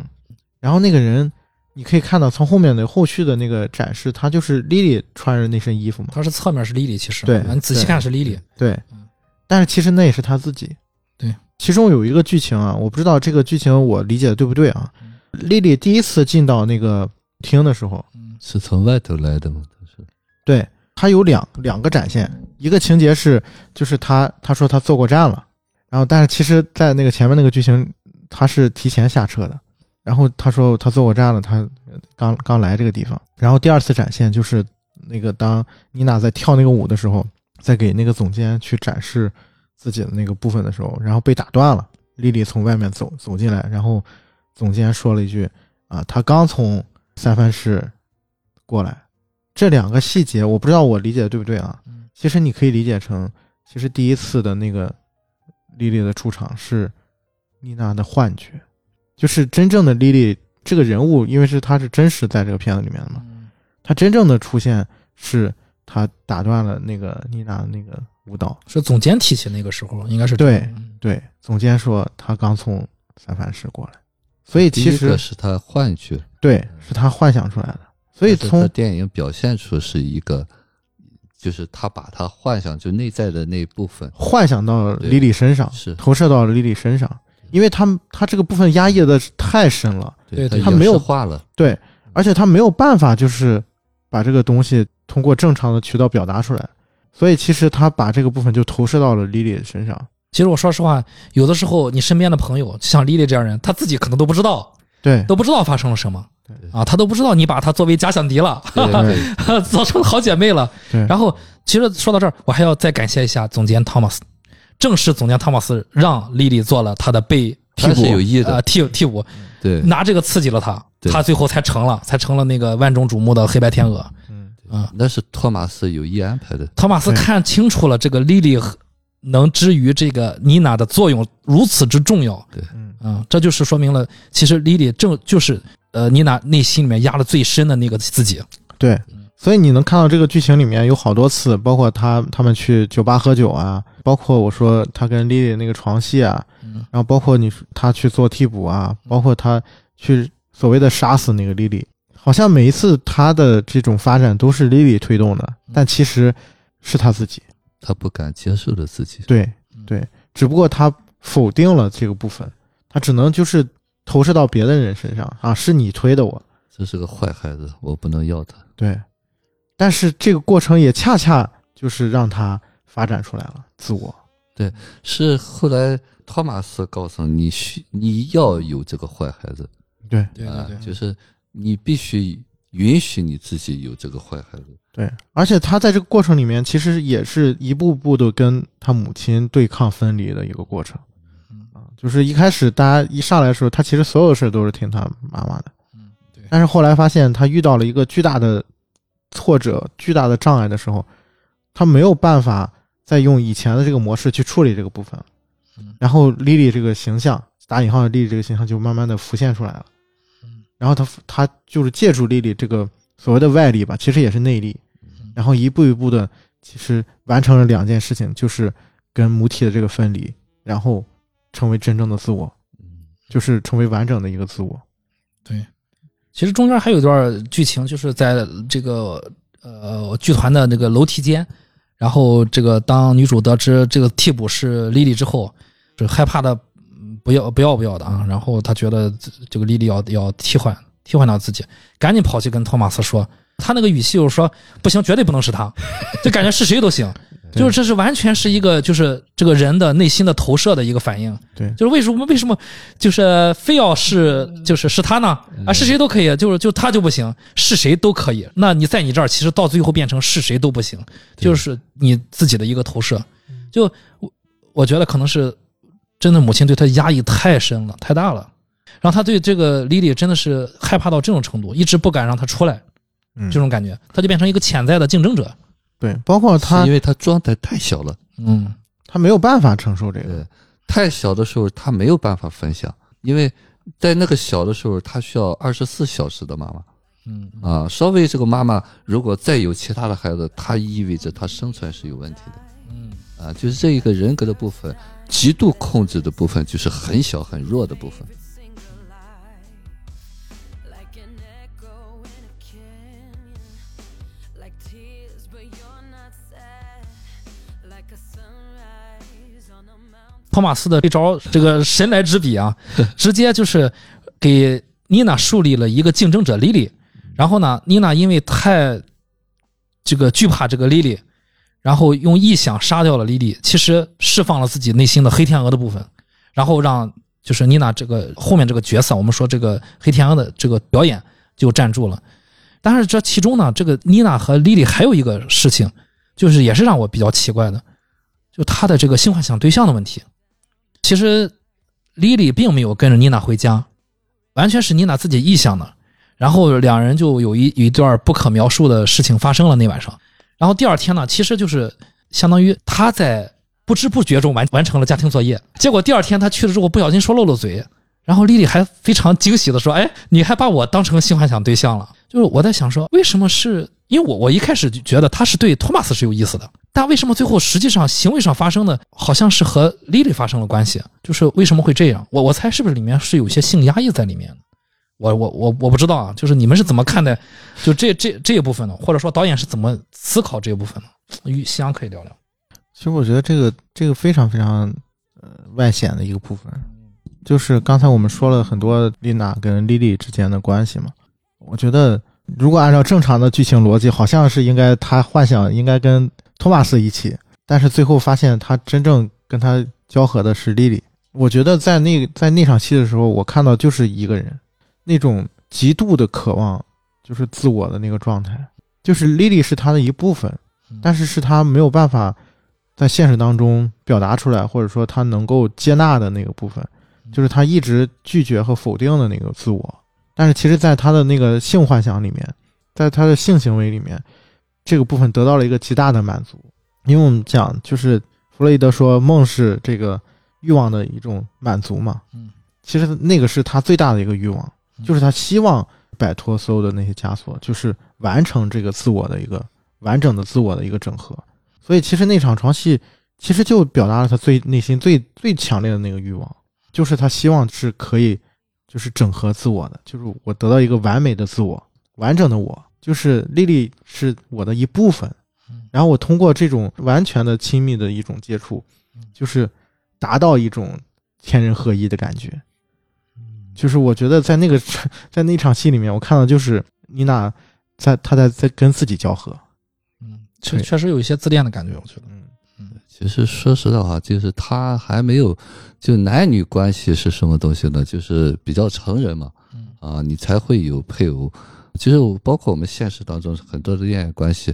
然后那个人你可以看到从后面的后续的那个展示，他就是莉莉穿着那身衣服嘛。他是侧面是莉莉，其实对啊你仔细看是莉莉，对嗯，但是其实那也是他自己。对，其中有一个剧情啊，我不知道这个剧情我理解的对不对啊嗯。莉莉第一次进到那个厅的时候，嗯是从外头来的吗？他是对她有两两个展现，一个情节是就是他他说他坐过站了，然后但是其实，在那个前面那个剧情，他是提前下车的。然后他说他坐过站了，他刚刚来这个地方。然后第二次展现就是那个当妮娜在跳那个舞的时候，在给那个总监去展示自己的那个部分的时候，然后被打断了。莉莉从外面走走进来，然后总监说了一句：“啊，他刚从三藩市过来。”这两个细节，我不知道我理解的对不对啊？嗯其实你可以理解成，其实第一次的那个莉莉的出场是妮娜的幻觉，就是真正的莉莉这个人物，因为是她是真实在这个片子里面的嘛，嗯她真正的出现是她打断了那个妮娜的那个舞蹈。是总监提起那个时候，应该是对嗯对，总监说他刚从三藩市过来，所以其实是他幻觉，对是他幻想出来的。所以从电影表现出是一个，就是他把他幻想就内在的那部分，幻想到莉莉身上，是投射到莉莉身上，因为他他这个部分压抑的太深了，对对他他没有影视化了，对，而且他没有办法就是把这个东西通过正常的渠道表达出来，所以其实他把这个部分就投射到了莉莉身上。其实我说实话，有的时候你身边的朋友，就像莉莉这样人，他自己可能都不知道，对都不知道发生了什么对啊，她都不知道你把她作为假想敌了，对对做 <laughs> 成好姐妹了。对，然后，其实说到这儿，我还要再感谢一下总监汤马斯，正是总监汤马斯让莉莉做了他的背替补有意呃的，替替补，对。拿这个刺激了他，他最后才成了，才成了那个万众瞩目的黑白天鹅。嗯，啊，那是托马斯有意安排的，托马斯看清楚了这个莉莉能之于这个妮娜的作用如此之重要，对，嗯，这就是说明了，其实莉莉正就是呃妮娜内心里面压的最深的那个自己。对。所以你能看到这个剧情里面有好多次，包括他他们去酒吧喝酒啊，包括我说他跟莉莉那个床戏啊，嗯。然后包括你他去做替补啊，包括他去所谓的杀死那个莉莉，好像每一次他的这种发展都是莉莉推动的，但其实是他自己。他不敢接受的自己，对嗯。对，只不过他否定了这个部分，他只能就是投射到别的人身上啊，是你推的我。这是个坏孩子，我不能要他。对，但是这个过程也恰恰就是让他发展出来了自我。对是后来托马斯告诉你需你要有这个坏孩子对对啊，就是你必须允许你自己有这个坏孩子。对，而且他在这个过程里面，其实也是一步步的跟他母亲对抗分离的一个过程。嗯啊，就是一开始大家一上来的时候，他其实所有事都是听他妈妈的，嗯，对，但是后来发现他遇到了一个巨大的挫折、巨大的障碍的时候，他没有办法再用以前的这个模式去处理这个部分嗯。然后莉莉这个形象，打引号的莉莉这个形象就慢慢的浮现出来了。嗯然后他他就是借助莉莉这个所谓的外力吧，其实也是内力，然后一步一步的，其实完成了两件事情，就是跟母体的这个分离，然后成为真正的自我，嗯，就是成为完整的一个自我。对。其实中间还有一段剧情，就是在这个呃剧团的那个楼梯间，然后这个当女主得知这个替补是莉莉之后，是害怕的不要不要不要的啊，然后她觉得这这个莉莉要要替换替换掉自己，赶紧跑去跟托马斯说，他那个语气就是说不行，绝对不能是他，就感觉是谁都行。对。就是这是完全是一个就是这个人的内心的投射的一个反应，对。就是为什么为什么就是非要是就是是他呢？啊，是谁都可以，就是就他就不行，是谁都可以。那你在你这儿其实到最后变成是谁都不行，就是你自己的一个投射。就我我觉得可能是真的母亲对他压抑太深了，太大了，然后他对这个莉莉真的是害怕到这种程度，一直不敢让他出来，嗯。这种感觉，他就变成一个潜在的竞争者。对，包括他因为他状态太小了，嗯。他没有办法承受这个，对，太小的时候他没有办法分享，因为在那个小的时候他需要二十四小时的妈妈。嗯。啊，稍微这个妈妈如果再有其他的孩子，他意味着他生存是有问题的。嗯。啊，就是这一个人格的部分，极度控制的部分，就是很小很弱的部分。托马斯的这招，这个神来之笔啊，<laughs> 直接就是给妮娜树立了一个竞争者莉莉。然后呢，妮娜因为太这个惧怕这个莉莉，然后用臆想杀掉了莉莉，其实释放了自己内心的黑天鹅的部分，然后让就是妮娜这个后面这个角色，我们说这个黑天鹅的这个表演就站住了。但是这其中呢，这个妮娜和莉莉还有一个事情，就是也是让我比较奇怪的，就她的这个性幻想对象的问题。其实莉莉并没有跟着妮娜回家，完全是妮娜自己臆想的。然后两人就有一一段不可描述的事情发生了那晚上。然后第二天呢，其实就是相当于他在不知不觉中完完成了家庭作业。结果第二天他去了之后，不小心说漏了嘴，然后莉莉还非常惊喜的说：“哎，你还把我当成性幻想对象了。”就是我在想说，为什么是因为我我一开始就觉得他是对托马斯是有意思的，但为什么最后实际上行为上发生的好像是和莉莉发生了关系？就是为什么会这样？我我猜是不是里面是有些性压抑在里面？我我我我不知道啊，就是你们是怎么看待就这这这一部分的，或者说导演是怎么思考这一部分的？与夕阳可以聊聊。其实我觉得这个这个非常非常呃外显的一个部分，就是刚才我们说了很多丽娜跟莉莉之间的关系嘛。我觉得如果按照正常的剧情逻辑，好像是应该他幻想应该跟托马斯一起，但是最后发现他真正跟他交合的是莉莉。我觉得在那在那场戏的时候，我看到就是一个人，那种极度的渴望，就是自我的那个状态，就是莉莉是他的一部分，但是是他没有办法在现实当中表达出来，或者说他能够接纳的那个部分，就是他一直拒绝和否定的那个自我。但是其实，在他的那个性幻想里面，在他的性行为里面，这个部分得到了一个极大的满足。因为我们讲，就是弗洛伊德说梦是这个欲望的一种满足嘛。嗯，其实那个是他最大的一个欲望，就是他希望摆脱所有的那些枷锁，就是完成这个自我的一个完整的自我的一个整合。所以其实那场床戏其实就表达了他最内心最最强烈的那个欲望，就是他希望是可以就是整合自我的，就是我得到一个完美的自我，完整的我，就是丽丽是我的一部分嗯。然后我通过这种完全的亲密的一种接触嗯，就是达到一种天人合一的感觉。就是我觉得在那个 <laughs> 在那场戏里面，我看到就是妮娜在她在在跟自己交合。嗯，确确实有一些自恋的感觉，我觉得。嗯，其实说实在话，就是他还没有，就男女关系是什么东西呢？就是比较成人嘛，嗯啊，你才会有配偶。其实包括我们现实当中很多的恋爱关系，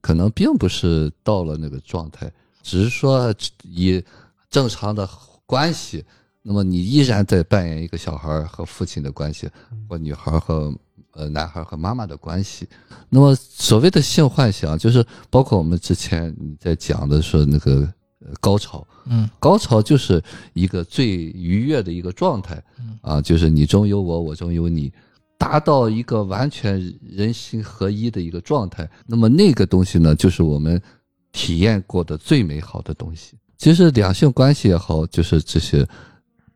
可能并不是到了那个状态，只是说以正常的关系，那么你依然在扮演一个小孩和父亲的关系，或女孩和呃男孩和妈妈的关系。那么所谓的性幻想，就是包括我们之前你在讲的说那个呃高潮，嗯高潮就是一个最愉悦的一个状态嗯啊，就是你中有我，我中有你，达到一个完全人心合一的一个状态。那么那个东西呢，就是我们体验过的最美好的东西。其实两性关系也好，就是这些，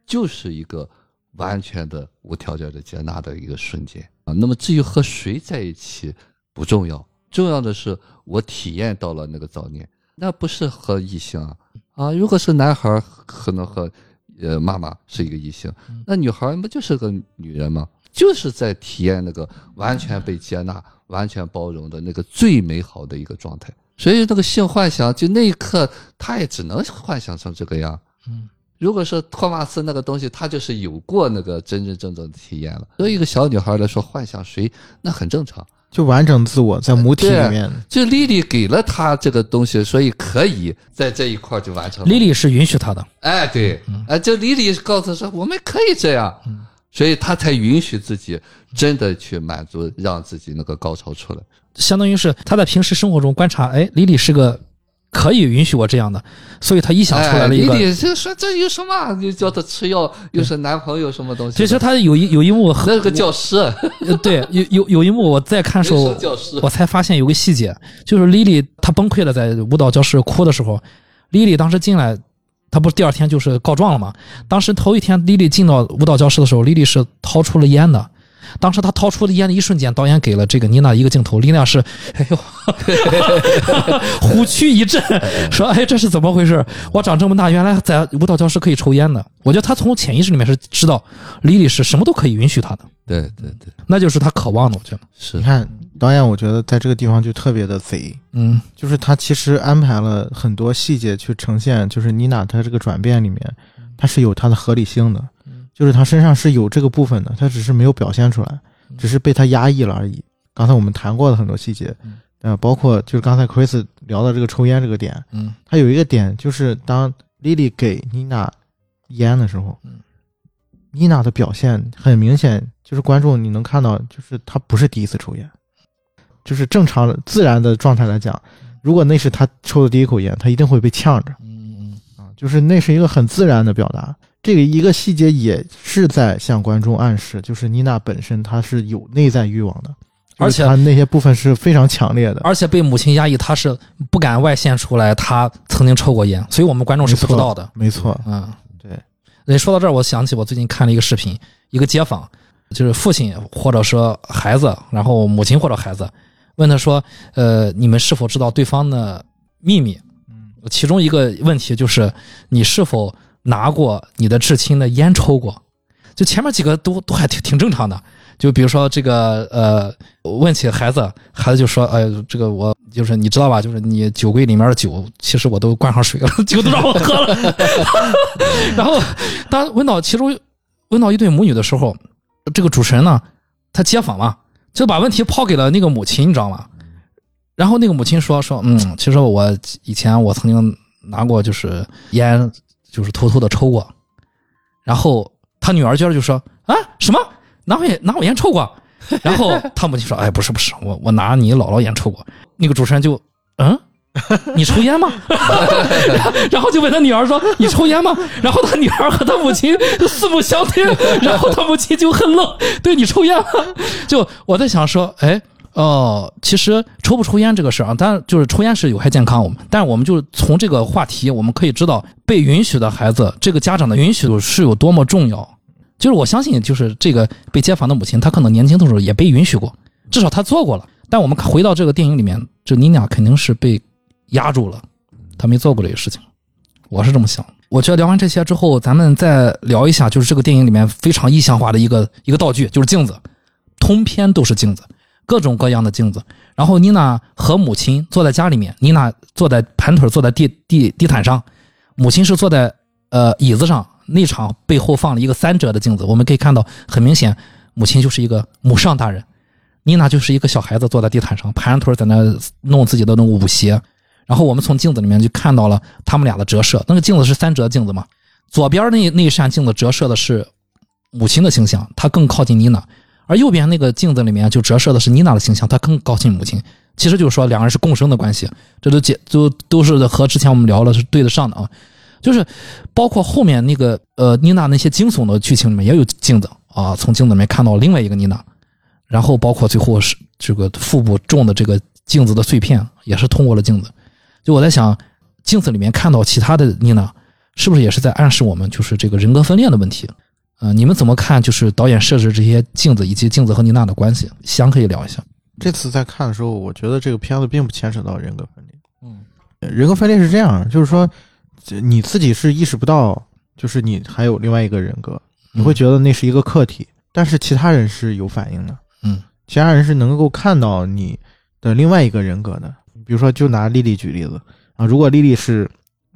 就是一个完全的无条件的接纳的一个瞬间。啊。那么至于和谁在一起不重要，重要的是我体验到了那个早恋，那不是和异性啊啊。如果是男孩，可能和呃妈妈是一个异性，那女孩不就是个女人吗？就是在体验那个完全被接纳、完全包容的那个最美好的一个状态。所以那个性幻想，就那一刻，他也只能幻想成这个样。嗯，如果说托马斯那个东西，他就是有过那个真真正正的体验了。对于一个小女孩来说，幻想谁那很正常。就完整自我在母体里面，就莉莉给了他这个东西，所以可以在这一块儿就完成了。莉莉是允许他的，哎，对，哎，就莉莉告诉他说，我们可以这样，所以他才允许自己真的去满足，让自己那个高潮出来。相当于是他在平时生活中观察，哎，莉莉是个可以允许我这样的，所以他一想出来了一个。莉莉就说这有什么？就叫他吃药，又是男朋友什么东西？其实他有一有一幕那个教师，呃对，有有有一幕我在看的时候，我才发现有个细节，就是丽丽她崩溃了，在舞蹈教室哭的时候，丽丽当时进来，她不是第二天就是告状了吗？当时头一天莉莉进到舞蹈教室的时候，莉莉是掏出了烟的。当时他掏出了烟的一瞬间，导演给了这个妮娜一个镜头，妮娜是，<laughs> 哎呦，<laughs> 虎躯一震，<laughs> 说：“哎，这是怎么回事？我长这么大，原来在舞蹈教室可以抽烟的。”我觉得他从潜意识里面是知道，莉莉是什么都可以允许他的，对对对，那就是他渴望的。我觉得，是。你看导演，我觉得在这个地方就特别的贼，嗯。就是他其实安排了很多细节去呈现，就是妮娜她这个转变里面，它是有它的合理性的，就是他身上是有这个部分的，他只是没有表现出来，只是被他压抑了而已。刚才我们谈过的很多细节，呃，包括就是刚才 Chris 聊到这个抽烟这个点，嗯。他有一个点就是当 Lily 给妮娜烟的时候，嗯。妮娜的表现很明显，就是观众你能看到，就是她不是第一次抽烟，就是正常自然的状态来讲，如果那是她抽的第一口烟，她一定会被呛着嗯嗯。啊，就是那是一个很自然的表达。这个一个细节也是在向观众暗示，就是妮娜本身她是有内在欲望的，而且她那些部分是非常强烈的。而且被母亲压抑，她是不敢外现出来，她曾经抽过烟，所以我们观众是不知道的。没错，嗯，对。那说到这儿，我想起我最近看了一个视频，一个街坊，就是父亲或者说孩子，然后母亲或者孩子问他说：“呃，你们是否知道对方的秘密？”嗯，其中一个问题就是你是否拿过你的至亲的烟抽过？就前面几个都都还挺挺正常的。就比如说这个呃，问起孩子，孩子就说：“哎，这个我就是你知道吧？就是你酒柜里面的酒，其实我都灌上水了，<laughs> 酒都让我喝了。<laughs> ”然后当问到其中问到一对母女的时候，这个主持人呢，他接访嘛，就把问题抛给了那个母亲，你知道吗？然后那个母亲说说，嗯，其实我以前我曾经拿过就是烟，就是偷偷的抽过。然后他女儿接着就说啊什么拿我烟拿我烟抽过？然后他母亲说，哎不是不是，我我拿你姥姥烟抽过。那个主持人就嗯。你抽烟吗？<laughs> 然后就问他女儿说：“你抽烟吗？”然后他女儿和他母亲四目相对，然后他母亲就很愣，对你抽烟吗？就我在想说，哎，哦，其实抽不抽烟这个事儿啊，当然就是抽烟是有害健康，我们，但是我们就是从这个话题，我们可以知道被允许的孩子，这个家长的允许是有多么重要。就是我相信，就是这个被接访的母亲，她可能年轻的时候也被允许过，至少她做过了。但我们回到这个电影里面，就你俩肯定是被压住了，她没做过这个事情。我是这么想。我觉得聊完这些之后，咱们再聊一下，就是这个电影里面非常意象化的一个一个道具，就是镜子，通篇都是镜子，各种各样的镜子。然后妮娜和母亲坐在家里面，妮娜坐在盘腿坐在地地地毯上，母亲是坐在呃椅子上。那场背后放了一个三折的镜子，我们可以看到，很明显，母亲就是一个母上大人，妮娜就是一个小孩子坐在地毯上，盘腿在那弄自己的那种舞鞋。然后我们从镜子里面就看到了他们俩的折射，那个镜子是三折镜子嘛，左边那那一扇镜子折射的是母亲的形象，她更靠近妮娜，而右边那个镜子里面就折射的是妮娜的形象，她更靠近母亲。其实就是说两个人是共生的关系，这都解都都是和之前我们聊了是对得上的啊。就是包括后面那个呃妮娜那些惊悚的剧情里面也有镜子啊，从镜子里面看到另外一个妮娜，然后包括最后是这个腹部中的这个镜子的碎片也是通过了镜子。就我在想，镜子里面看到其他的妮娜，是不是也是在暗示我们就是这个人格分裂的问题？呃，你们怎么看？就是导演设置这些镜子以及镜子和妮娜的关系，香可以聊一下。这次在看的时候，我觉得这个片子并不牵扯到人格分裂。嗯呃人格分裂是这样，就是说，这你自己是意识不到，就是你还有另外一个人格，你会觉得那是一个客体，但是其他人是有反应的，嗯其他人是能够看到你的另外一个人格的。比如说，就拿丽丽举例子啊，如果丽丽是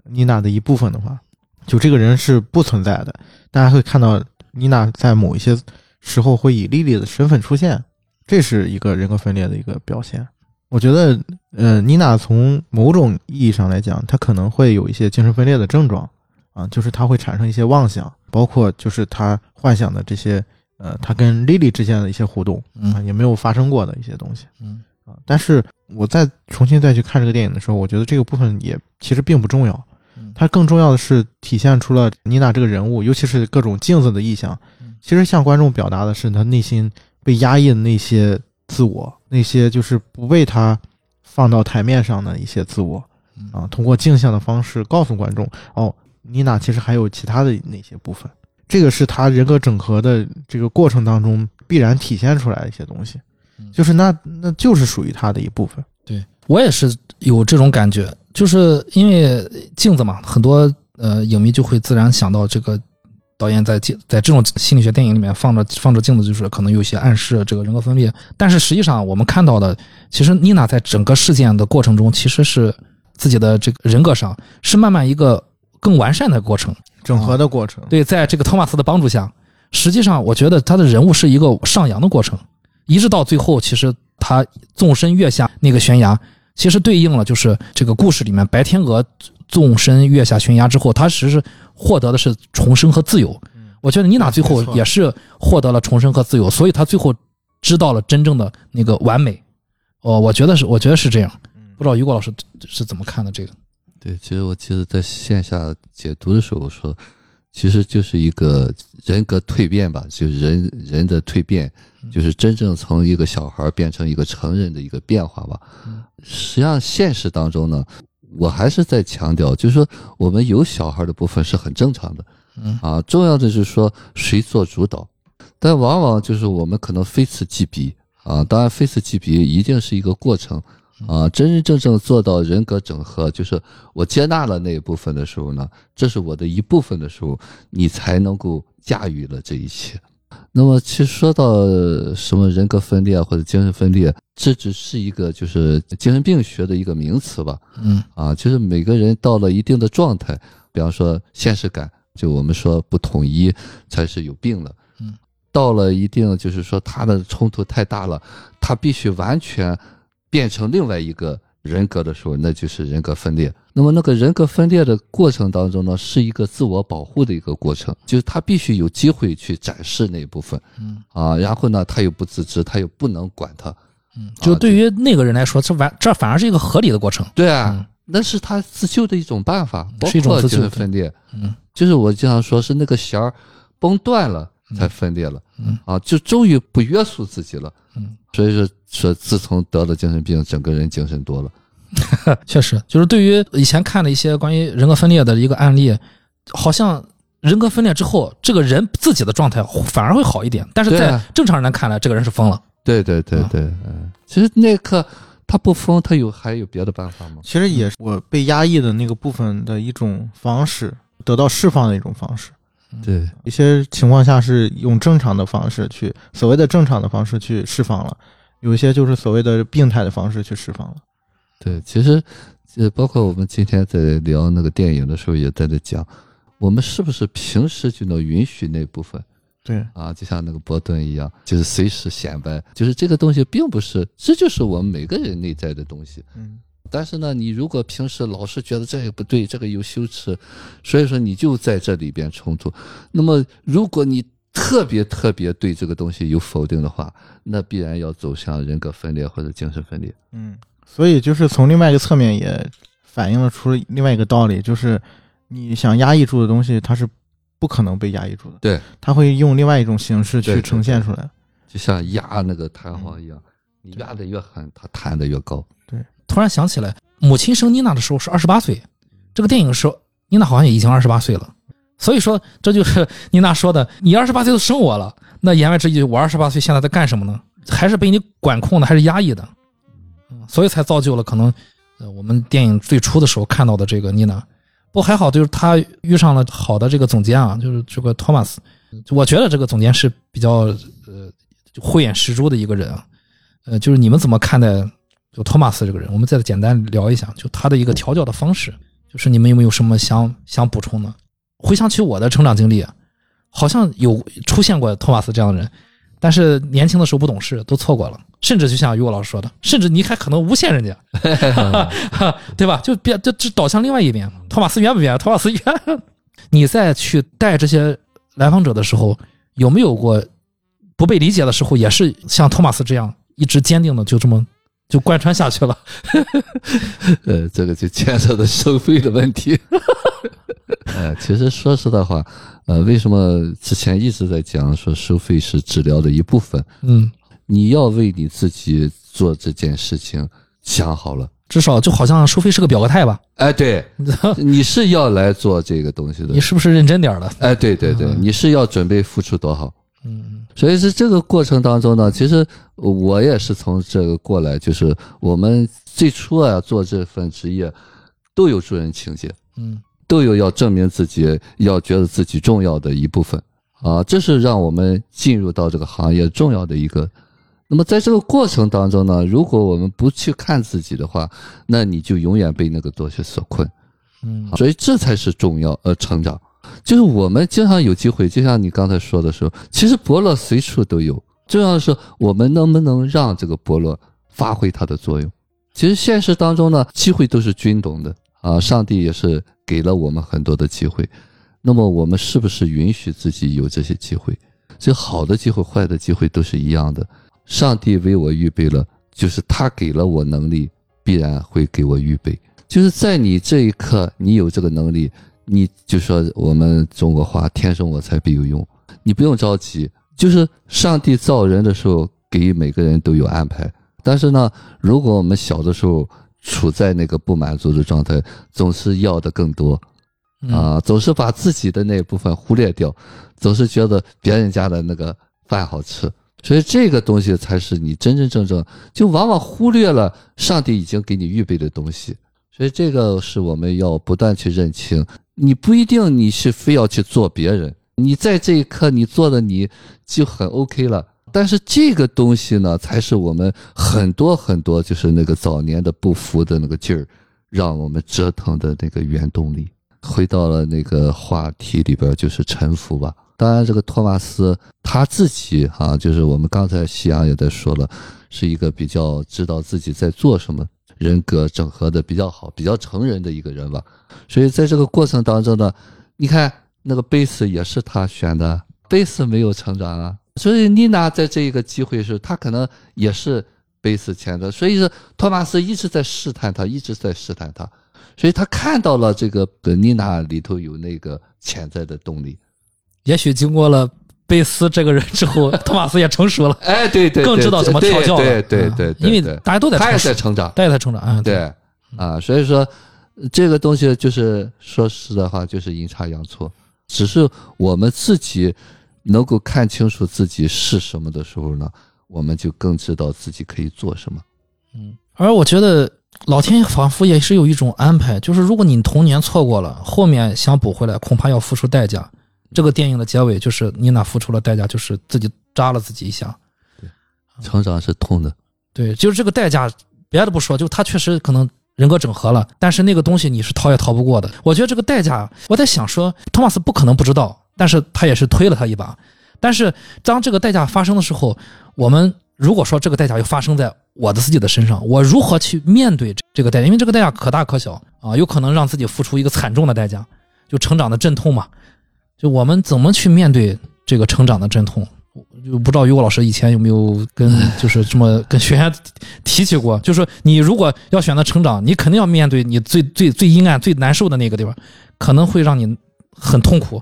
妮娜的一部分的话，就这个人是不存在的，大家会看到妮娜在某一些时候会以莉莉的身份出现，这是一个人格分裂的一个表现。我觉得，呃，妮娜从某种意义上来讲，她可能会有一些精神分裂的症状，啊，就是她会产生一些妄想，包括就是她幻想的这些，呃，她跟莉莉之间的一些互动啊，嗯也没有发生过的一些东西嗯啊。但是我再重新再去看这个电影的时候，我觉得这个部分也其实并不重要嗯，它更重要的是体现出了妮娜这个人物，尤其是各种镜子的意象。嗯，其实向观众表达的是她内心被压抑的那些自我，那些就是不被她放到台面上的一些自我。嗯。啊，通过镜像的方式告诉观众，哦，妮娜其实还有其他的那些部分，这个是她人格整合的这个过程当中必然体现出来的一些东西。嗯，就是那那就是属于她的一部分。对我也是有这种感觉，就是因为镜子嘛，很多呃影迷就会自然想到这个导演在镜在这种心理学电影里面放着放着镜子，就是可能有些暗示这个人格分裂。但是实际上我们看到的，其实妮娜在整个事件的过程中，其实是自己的这个人格上是慢慢一个更完善的过程。整合的过程，对，在这个托马斯的帮助下，实际上我觉得他的人物是一个上扬的过程，一直到最后，其实他纵身跃下那个悬崖，其实对应了就是这个故事里面白天鹅纵身跃下悬崖之后，他其实是获得的是重生和自由。我觉得妮娜最后也是获得了重生和自由，所以她最后知道了真正的那个完美。哦，我觉得是，我觉得是这样。不知道于果老师是怎么看的这个？对，其实我记得在线下解读的时候说，其实就是一个人格蜕变吧，就是人人的蜕变，就是真正从一个小孩变成一个成人的一个变化吧。实际上，现实当中呢，我还是在强调，就是说我们有小孩的部分是很正常的，嗯啊，重要的就是说谁做主导，但往往就是我们可能非此即彼啊，当然非此即彼一定是一个过程。啊，真真正正做到人格整合，就是我接纳了那一部分的时候呢，这是我的一部分的时候，你才能够驾驭了这一切。那么，其实说到什么人格分裂或者精神分裂，这只是一个就是精神病学的一个名词吧。嗯啊，就是每个人到了一定的状态，比方说现实感，就我们说不统一才是有病了。嗯，到了一定就是说他的冲突太大了，他必须完全变成另外一个人格的时候，那就是人格分裂。那么那个人格分裂的过程当中呢，是一个自我保护的一个过程，就是他必须有机会去展示那一部分嗯啊，然后呢，他又不自知，他又不能管他。嗯，就对于那个人来说，这完这反而是一个合理的过程。对啊，嗯那是他自救的一种办法，包是一种括精自救神分裂。嗯就是我经常说，是那个弦儿崩断了才分裂了。嗯啊，就终于不约束自己了。嗯，所以说说自从得了精神病，整个人精神多了。<laughs> 确实，就是对于以前看的一些关于人格分裂的一个案例，好像人格分裂之后，这个人自己的状态反而会好一点，但是在正常人看来，这个人是疯了。对对对啊对，嗯，其实那一刻他不疯，他有还有别的办法吗？其实也是我被压抑的那个部分的一种方式，得到释放的一种方式。对，一些情况下是用正常的方式去，所谓的正常的方式去释放了，有一些就是所谓的病态的方式去释放了。对，其实呃，包括我们今天在聊那个电影的时候，也在这讲，我们是不是平时就能允许那部分对，啊？就像那个伯顿一样，就是随时显摆，就是这个东西并不是，这就是我们每个人内在的东西。嗯，但是呢，你如果平时老是觉得这个不对，这个有羞耻，所以说你就在这里边冲突。那么，如果你特别特别对这个东西有否定的话，那必然要走向人格分裂或者精神分裂。嗯，所以就是从另外一个侧面也反映了出另外一个道理，就是你想压抑住的东西，它是不可能被压抑住的。对，它会用另外一种形式去呈现出来。就像压那个弹簧一样，你压得越狠，它弹得越高。突然想起来，母亲生妮娜的时候是二十八岁，这个电影说妮娜好像也已经二十八岁了，所以说，这就是妮娜说的，你二十八岁都生我了，那言外之意，我二十八岁现在在干什么呢？还是被你管控的，还是压抑的？所以才造就了可能，呃，我们电影最初的时候看到的这个妮娜。不还好，就是她遇上了好的这个总监啊，就是这个托马斯。我觉得这个总监是比较呃慧眼识珠的一个人啊。呃，就是你们怎么看待就托马斯这个人？我们再简单聊一下，就他的一个调教的方式。就是你们有没有什么想想补充的？回想起我的成长经历，好像有出现过托马斯这样的人，但是年轻的时候不懂事，都错过了。甚至就像于果老师说的，甚至你还可能诬陷人家，<laughs> 对吧？就别就就导向另外一边。托马斯冤不冤？托马斯冤。你在去带这些来访者的时候，有没有过不被理解的时候？也是像托马斯这样一直坚定的就这么就贯穿下去了。<laughs> 呃，这个就牵扯到收费的问题。<laughs> 呃，其实说实在话，呃，为什么之前一直在讲说收费是治疗的一部分？嗯，你要为你自己做这件事情想好了。至少就好像收费是个表个态吧。哎，对，<laughs> 你是要来做这个东西的你。是不是认真点儿了？哎，对对对，嗯你是要准备付出多少？嗯所以是这个过程当中呢，其实我也是从这个过来，就是我们最初啊做这份职业，都有助人情节，嗯都有要证明自己，要觉得自己重要的一部分啊，这是让我们进入到这个行业重要的一个。那么在这个过程当中呢，如果我们不去看自己的话，那你就永远被那个东西所困。嗯所以这才是重要，呃，成长。就是我们经常有机会，就像你刚才说的时候，其实伯乐随处都有，重要的是我们能不能让这个伯乐发挥它的作用。其实现实当中呢，机会都是均等的啊，上帝也是给了我们很多的机会，那么我们是不是允许自己有这些机会？这好的机会、坏的机会都是一样的。上帝为我预备了，就是他给了我能力，必然会给我预备。就是在你这一刻，你有这个能力，你就说我们中国话“天生我材必有用”，你不用着急。就是上帝造人的时候，给每个人都有安排。但是呢，如果我们小的时候处在那个不满足的状态，总是要的更多，嗯啊，总是把自己的那一部分忽略掉，总是觉得别人家的那个饭好吃，所以这个东西才是你真真正正就往往忽略了上帝已经给你预备的东西，所以这个是我们要不断去认清，你不一定你是非要去做别人，你在这一刻你做的你就很 OK 了。但是这个东西呢，才是我们很多很多就是那个早年的不服的那个劲儿，让我们折腾的那个原动力。回到了那个话题里边，就是臣服吧。当然，这个托马斯他自己哈、就是我们刚才夕阳也在说了，是一个比较知道自己在做什么，人格整合的比较好、比较成人的一个人吧。所以在这个过程当中呢，你看那个贝斯也是他选的，贝斯没有成长啊。所以妮娜在这一个机会时，他可能也是贝斯前的，所以说托马斯一直在试探他，一直在试探他。所以他看到了这个呃妮娜里头有那个潜在的动力。也许经过了贝斯这个人之后，<laughs> 托马斯也成熟了，哎，对对，更知道怎么调教了。对对嗯对，因为大家都在他也在成长，大家在成长啊。对啊，所以说这个东西就是说实在话，就是阴差阳错，只是我们自己能够看清楚自己是什么的时候呢，我们就更知道自己可以做什么。嗯，而我觉得老天仿佛也是有一种安排，就是如果你童年错过了，后面想补回来，恐怕要付出代价。这个电影的结尾就是妮娜付出了代价，就是自己扎了自己一下。成长是痛的，对，就是这个代价，别的不说，就他确实可能人格整合了，但是那个东西你是逃也逃不过的。我觉得这个代价，我在想说，托马斯不可能不知道，但是他也是推了他一把。但是当这个代价发生的时候，我们如果说这个代价又发生在我的自己的身上，我如何去面对这这个代价？因为这个代价可大可小啊，有可能让自己付出一个惨重的代价，就成长的阵痛嘛。就我们怎么去面对这个成长的阵痛？就不知道于果老师以前有没有跟就是这么跟学员提起过，就是说你如果要选择成长，你肯定要面对你最最最阴暗、最难受的那个地方，可能会让你很痛苦。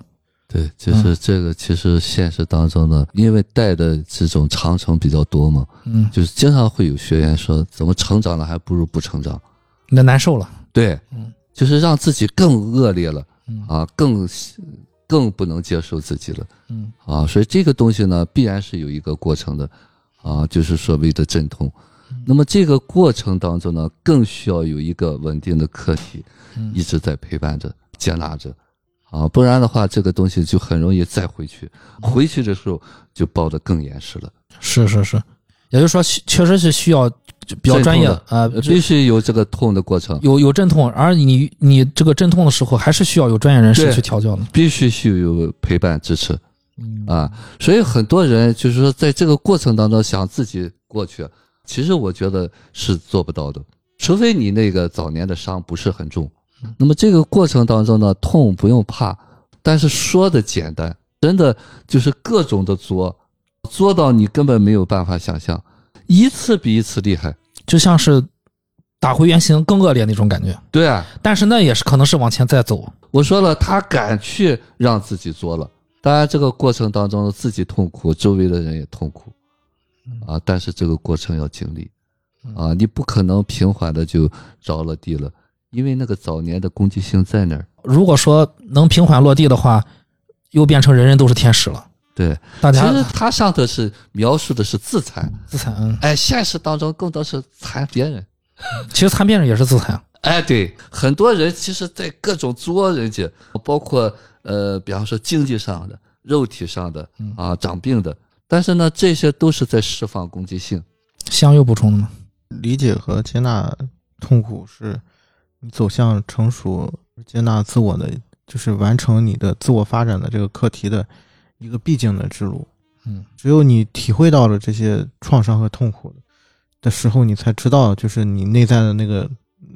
对，就是这个。其实现实当中呢，因为带的这种长城比较多嘛，嗯，就是经常会有学员说，怎么成长了还不如不成长？那难受了。对，嗯，就是让自己更恶劣了嗯啊，更更不能接受自己了嗯啊。所以这个东西呢，必然是有一个过程的啊，就是所谓的阵痛。那么这个过程当中呢，更需要有一个稳定的客体嗯一直在陪伴着、接纳着啊，不然的话，这个东西就很容易再回去，回去的时候就抱得更严实了。是是是，也就是说，确实是需要就比较专业啊，呃必须有这个痛的过程，有有阵痛，而你你这个阵痛的时候，还是需要有专业人士去调教的。必须需有陪伴支持嗯啊。所以很多人就是说，在这个过程当中想自己过去，其实我觉得是做不到的，除非你那个早年的伤不是很重。那么这个过程当中呢，痛不用怕，但是说的简单，真的就是各种的作，作到你根本没有办法想象，一次比一次厉害。就像是打回原形更恶劣那种感觉。对啊，但是那也是可能是往前再走。我说了，他敢去让自己作了，当然这个过程当中自己痛苦，周围的人也痛苦，啊，但是这个过程要经历，啊，你不可能平缓的就着了地了，因为那个早年的攻击性在那儿。如果说能平缓落地的话，又变成人人都是天使了。对，大家其实他上头是描述的是自残，自残，嗯哎，现实当中更多是残别人。其实残别人也是自残。哎，对，很多人其实，在各种作人家，包括呃，比方说经济上的、肉体上的啊，长病的，但是呢，这些都是在释放攻击性。香又补充的吗？理解和接纳痛苦是你走向成熟、接纳自我的，就是完成你的自我发展的这个课题的一个必经的之路。嗯，只有你体会到了这些创伤和痛苦的时候，你才知道，就是你内在的那个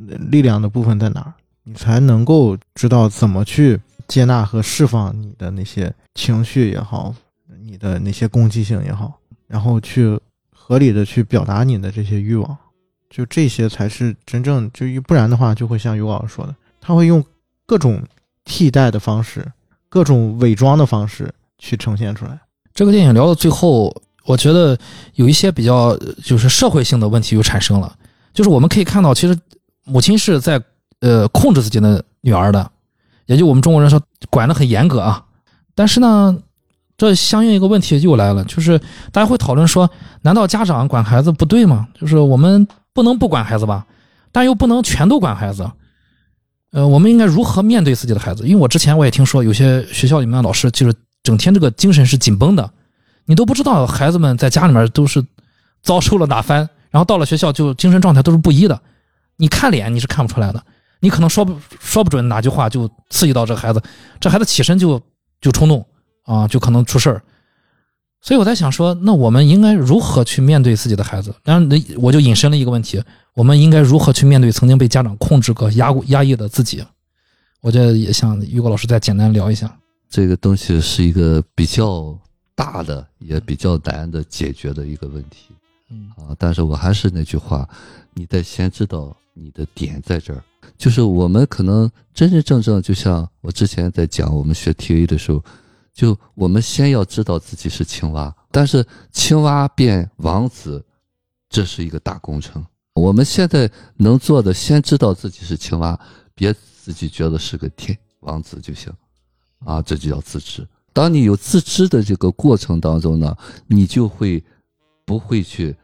呃力量的部分在哪儿，你才能够知道怎么去接纳和释放你的那些情绪也好，你的那些攻击性也好，然后去合理的去表达你的这些欲望，就这些才是真正就不然的话，就会像于老师说的，他会用各种替代的方式，各种伪装的方式去呈现出来。这个电影聊到最后，我觉得有一些比较就是社会性的问题又产生了，就是我们可以看到，其实母亲是在呃控制自己的女儿的，也就我们中国人说管得很严格啊。但是呢，这相应一个问题又来了，就是大家会讨论说，难道家长管孩子不对吗？就是我们不能不管孩子吧，但又不能全都管孩子。呃，我们应该如何面对自己的孩子？因为我之前我也听说，有些学校里面的老师就是整天这个精神是紧绷的，你都不知道孩子们在家里面都是遭受了哪番，然后到了学校就精神状态都是不一的。你看脸你是看不出来的，你可能说不说不准哪句话就刺激到这个孩子，这孩子起身就就冲动啊，就可能出事儿。所以我在想说，那我们应该如何去面对自己的孩子？然后那我就引申了一个问题：我们应该如何去面对曾经被家长控制过、压压抑的自己？我觉得也想于果老师再简单聊一下。这个东西是一个比较大的，也比较难的解决的一个问题嗯啊。但是我还是那句话，你得先知道你的点在这儿。就是我们可能真真正正，就像我之前在讲我们学 TA 的时候，就我们先要知道自己是青蛙，但是青蛙变王子，这是一个大工程。我们现在能做的，先知道自己是青蛙，别自己觉得是个天王子就行。啊，这就叫自知。当你有自知的这个过程当中呢，你就会不会去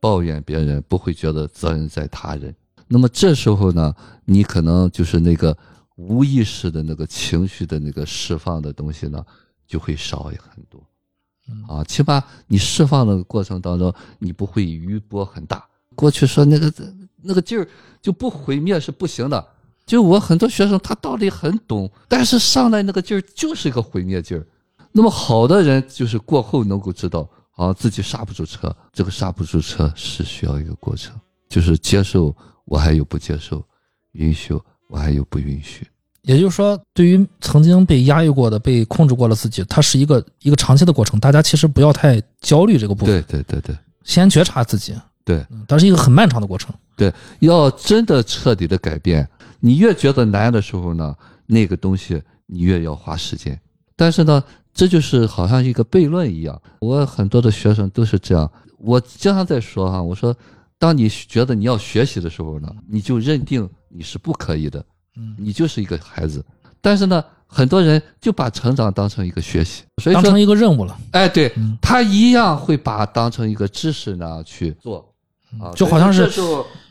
抱怨别人，不会觉得责任在他人。那么这时候呢，你可能就是那个无意识的那个情绪的那个释放的东西呢，就会少很多。啊，起码你释放的过程当中，你不会余波很大。过去说那个那个劲儿就不毁灭是不行的。就我很多学生，他道理很懂，但是上来那个劲儿就是一个毁灭劲儿。那么好的人就是过后能够知道啊，自己刹不住车。这个刹不住车是需要一个过程，就是接受我还有不接受，允许我还有不允许。也就是说，对于曾经被压抑过的、被控制过的自己，它是一个一个长期的过程。大家其实不要太焦虑这个部分，对对对对先觉察自己，对，嗯它是一个很漫长的过程。对，要真的彻底的改变，你越觉得难的时候呢，那个东西你越要花时间。但是呢，这就是好像一个悖论一样。我很多的学生都是这样。我经常在说哈，我说，当你觉得你要学习的时候呢，你就认定你是不可以的，嗯你就是一个孩子。但是呢，很多人就把成长当成一个学习，所以当成，一个任务了，哎，对嗯他一样会把当成一个知识那样去做啊，就好像是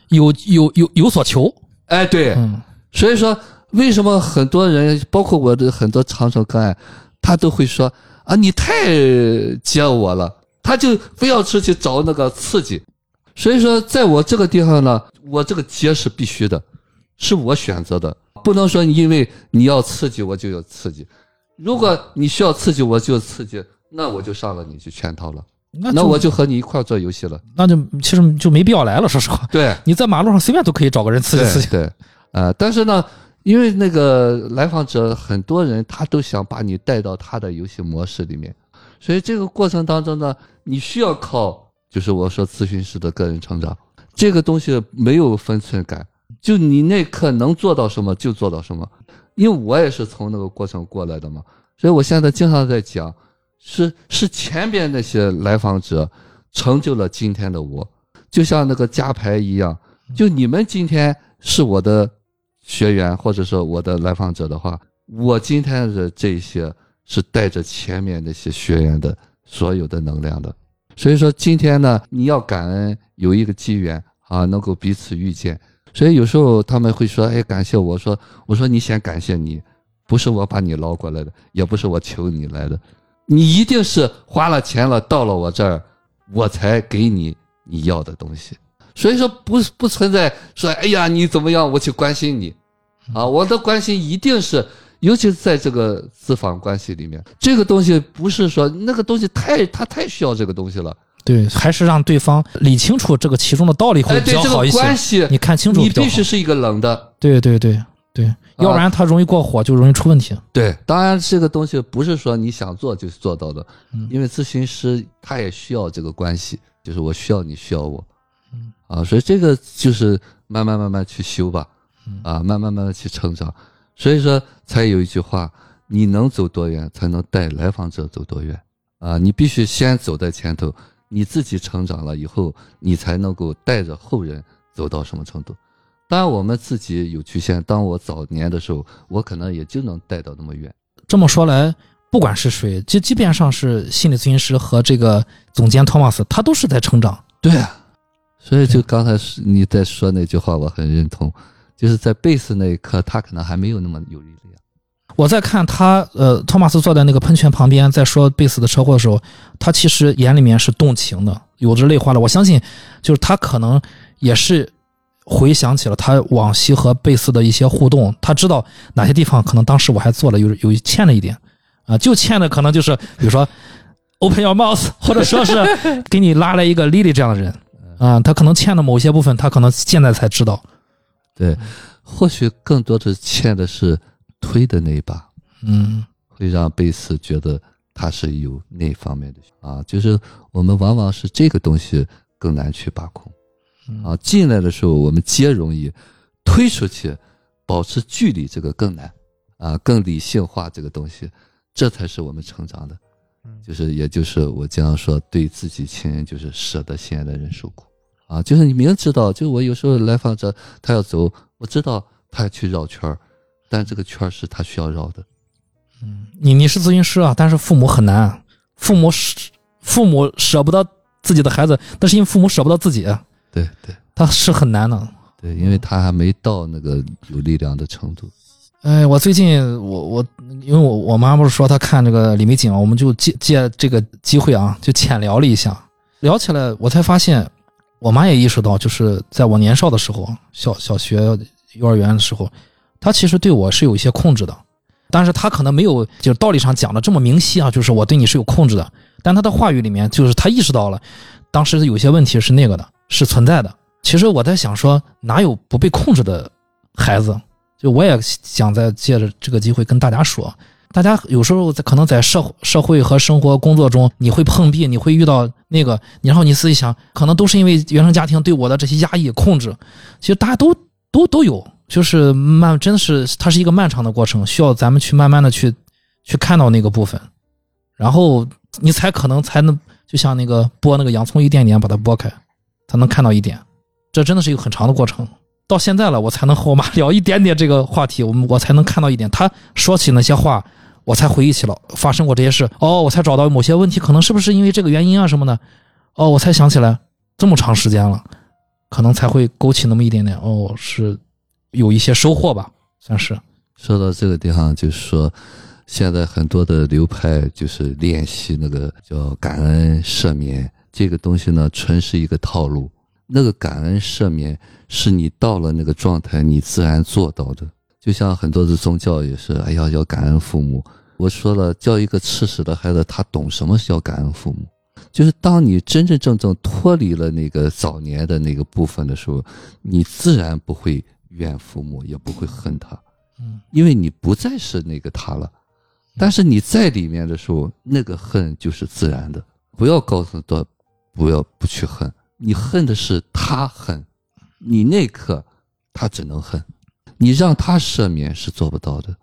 有有有有所求。哎，对，嗯所以说，为什么很多人，包括我的很多长城个案，他都会说啊，你太接我了，他就非要出去找那个刺激。所以说，在我这个地方呢，我这个接是必须的，是我选择的，不能说因为你要刺激我就要刺激。如果你需要刺激我就刺激，那我就上了你去圈套了，那那我就和你一块做游戏了。那就其实就没必要来了。说实话，对，你在马路上随便都可以找个人刺激刺激。对，呃，但是呢，因为那个来访者很多人他都想把你带到他的游戏模式里面，所以这个过程当中呢，你需要靠就是我说咨询师的个人成长，这个东西没有分寸感，就你那刻能做到什么就做到什么，因为我也是从那个过程过来的嘛，所以我现在经常在讲，是是前边那些来访者成就了今天的我，就像那个加牌一样，就你们今天是我的学员或者说我的来访者的话，我今天的这些是带着前面那些学员的所有的能量的。所以说今天呢，你要感恩有一个机缘啊，能够彼此遇见。所以有时候他们会说：“哎，感谢我。”我说：“我说你先感谢你，不是我把你捞过来的，也不是我求你来的，你一定是花了钱了，到了我这儿，我才给你你要的东西。所以说不不存在说，哎呀你怎么样，我去关心你，啊，我的关心一定是，尤其是在这个咨访关系里面，这个东西不是说那个东西太他太需要这个东西了，对，还是让对方理清楚这个其中的道理会哎，比对这个较好一些。关系，你看清楚你必须是一个冷的，对对对对，要不然他容易过火，就容易出问题。对，当然这个东西不是说你想做就做到的，嗯。因为咨询师他也需要这个关系，就是我需要你需要我，嗯。啊，所以这个就是慢慢慢慢去修吧，嗯。啊，慢慢慢慢去成长，所以说才有一句话，你能走多远，才能带来访者走多远，啊，你必须先走在前头，你自己成长了以后，你才能够带着后人走到什么程度。当然，我们自己有局限。当我早年的时候，我可能也就能带到那么远。这么说来，不管是谁，就即便上是心理咨询师和这个总监托马斯，他都是在成长。对啊，所以就刚才你在说那句话，我很认同，就是在贝斯那一刻，他可能还没有那么有力量。我在看他，呃，托马斯坐在那个喷泉旁边，在说贝斯的车祸的时候，他其实眼里面是动情的，有着泪花了。我相信，就是他可能也是回想起了他往昔和贝斯的一些互动，他知道哪些地方可能当时我还做了有有欠了一点，啊、就欠的可能就是比如说 <laughs> open your mouth，或者说是给你拉来一个 Lily 这样的人，啊、他可能欠的某些部分，他可能现在才知道。对，或许更多的欠的是推的那一把，嗯会让贝斯觉得他是有那方面的啊，就是我们往往是这个东西更难去把控嗯啊。进来的时候我们接容易，推出去保持距离这个更难啊，更理性化这个东西，这才是我们成长的。就是也就是我经常说，对自己亲人就是舍得心爱的人受苦啊，就是你明知道，就我有时候来访者他要走，我知道他要去绕圈儿，但这个圈儿是他需要绕的。嗯你你是咨询师啊，但是父母很难，父母舍父母舍不得自己的孩子，但是因为父母舍不得自己，对对他是很难的。对，因为他还没到那个有力量的程度。哎，我最近我我因为我我妈不是说她看这个李玫瑾嘛，我们就借借这个机会啊，就浅聊了一下，聊起来我才发现，我妈也意识到，就是在我年少的时候，小小学、幼儿园的时候，她其实对我是有一些控制的，但是她可能没有就是道理上讲的这么明晰啊，就是我对你是有控制的，但她的话语里面就是她意识到了，当时有些问题是那个的，是存在的。其实我在想说，哪有不被控制的孩子？就我也想在借着这个机会跟大家说，大家有时候在可能在社社会和生活工作中，你会碰壁，你会遇到那个，然后你自己想，可能都是因为原生家庭对我的这些压抑控制。其实大家都都都有，就是慢，真的是它是一个漫长的过程，需要咱们去慢慢的去去看到那个部分，然后你才可能才能就像那个剥那个洋葱一点点把它剥开，才能看到一点。这真的是一个很长的过程。到现在了，我才能和我妈 <laughs> 聊一点点这个话题，我们我才能看到一点。她说起那些话，我才回忆起了发生过这些事。哦，我才找到某些问题，可能是不是因为这个原因啊什么的。哦，我才想起来，这么长时间了，可能才会勾起那么一点点。哦，是有一些收获吧，算是。说到这个地方，就是说，现在很多的流派就是练习那个叫感恩赦免这个东西呢，纯是一个套路。那个感恩赦免是你到了那个状态，你自然做到的。就像很多的宗教也是，哎呀，要感恩父母。我说了，教一个吃屎的孩子，他懂什么叫感恩父母？就是当你真真正正脱离了那个早年的那个部分的时候，你自然不会怨父母，也不会恨他。嗯，因为你不再是那个他了。但是你在里面的时候，那个恨就是自然的。不要告诉他，不要不去恨，你恨的是他恨，你那刻他只能恨，你让他赦免是做不到的。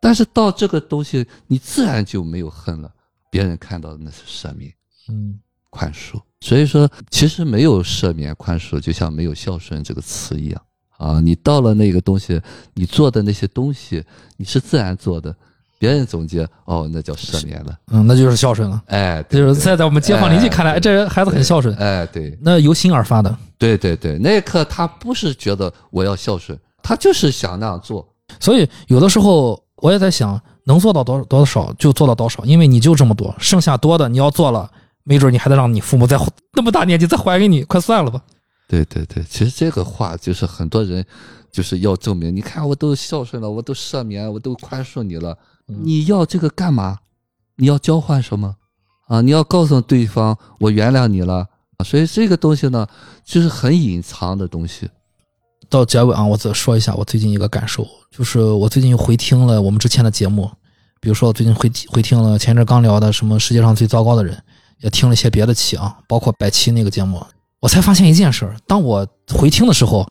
但是到这个东西，你自然就没有恨了，别人看到的那是赦免、嗯宽恕。所以说，其实没有赦免、宽恕，就像没有孝顺这个词一样啊。你到了那个东西，你做的那些东西，你是自然做的，别人总结哦，那叫赦免了。嗯，那就是孝顺了。哎，对就是在在我们街坊邻居看来，这人孩子很孝顺，哎，对那由心而发的。对对对，那一刻他不是觉得我要孝顺，他就是想那样做。所以有的时候我也在想，能做到多多少就做到多少，因为你就这么多，剩下多的你要做了，没准你还得让你父母再那么大年纪再还给你，快算了吧。对对对，其实这个话就是很多人就是要证明，你看我都孝顺了，我都赦免，我都宽恕你了，嗯你要这个干嘛？你要交换什么？啊，你要告诉对方我原谅你了啊，所以这个东西呢，就是很隐藏的东西。到结尾啊，我再说一下我最近一个感受，就是我最近又回听了我们之前的节目，比如说我最近回回听了前阵刚聊的什么世界上最糟糕的人，也听了一些别的期啊，包括百期那个节目，我才发现一件事儿，当我回听的时候，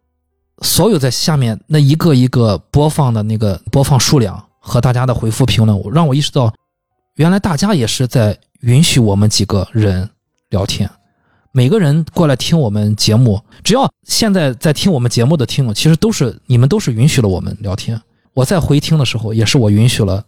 所有在下面那一个一个播放的那个播放数量和大家的回复评论，让我意识到，原来大家也是在允许我们几个人聊天。每个人过来听我们节目，只要现在在听我们节目的听众，其实都是你们都是允许了我们聊天。我在回听的时候，也是我允许了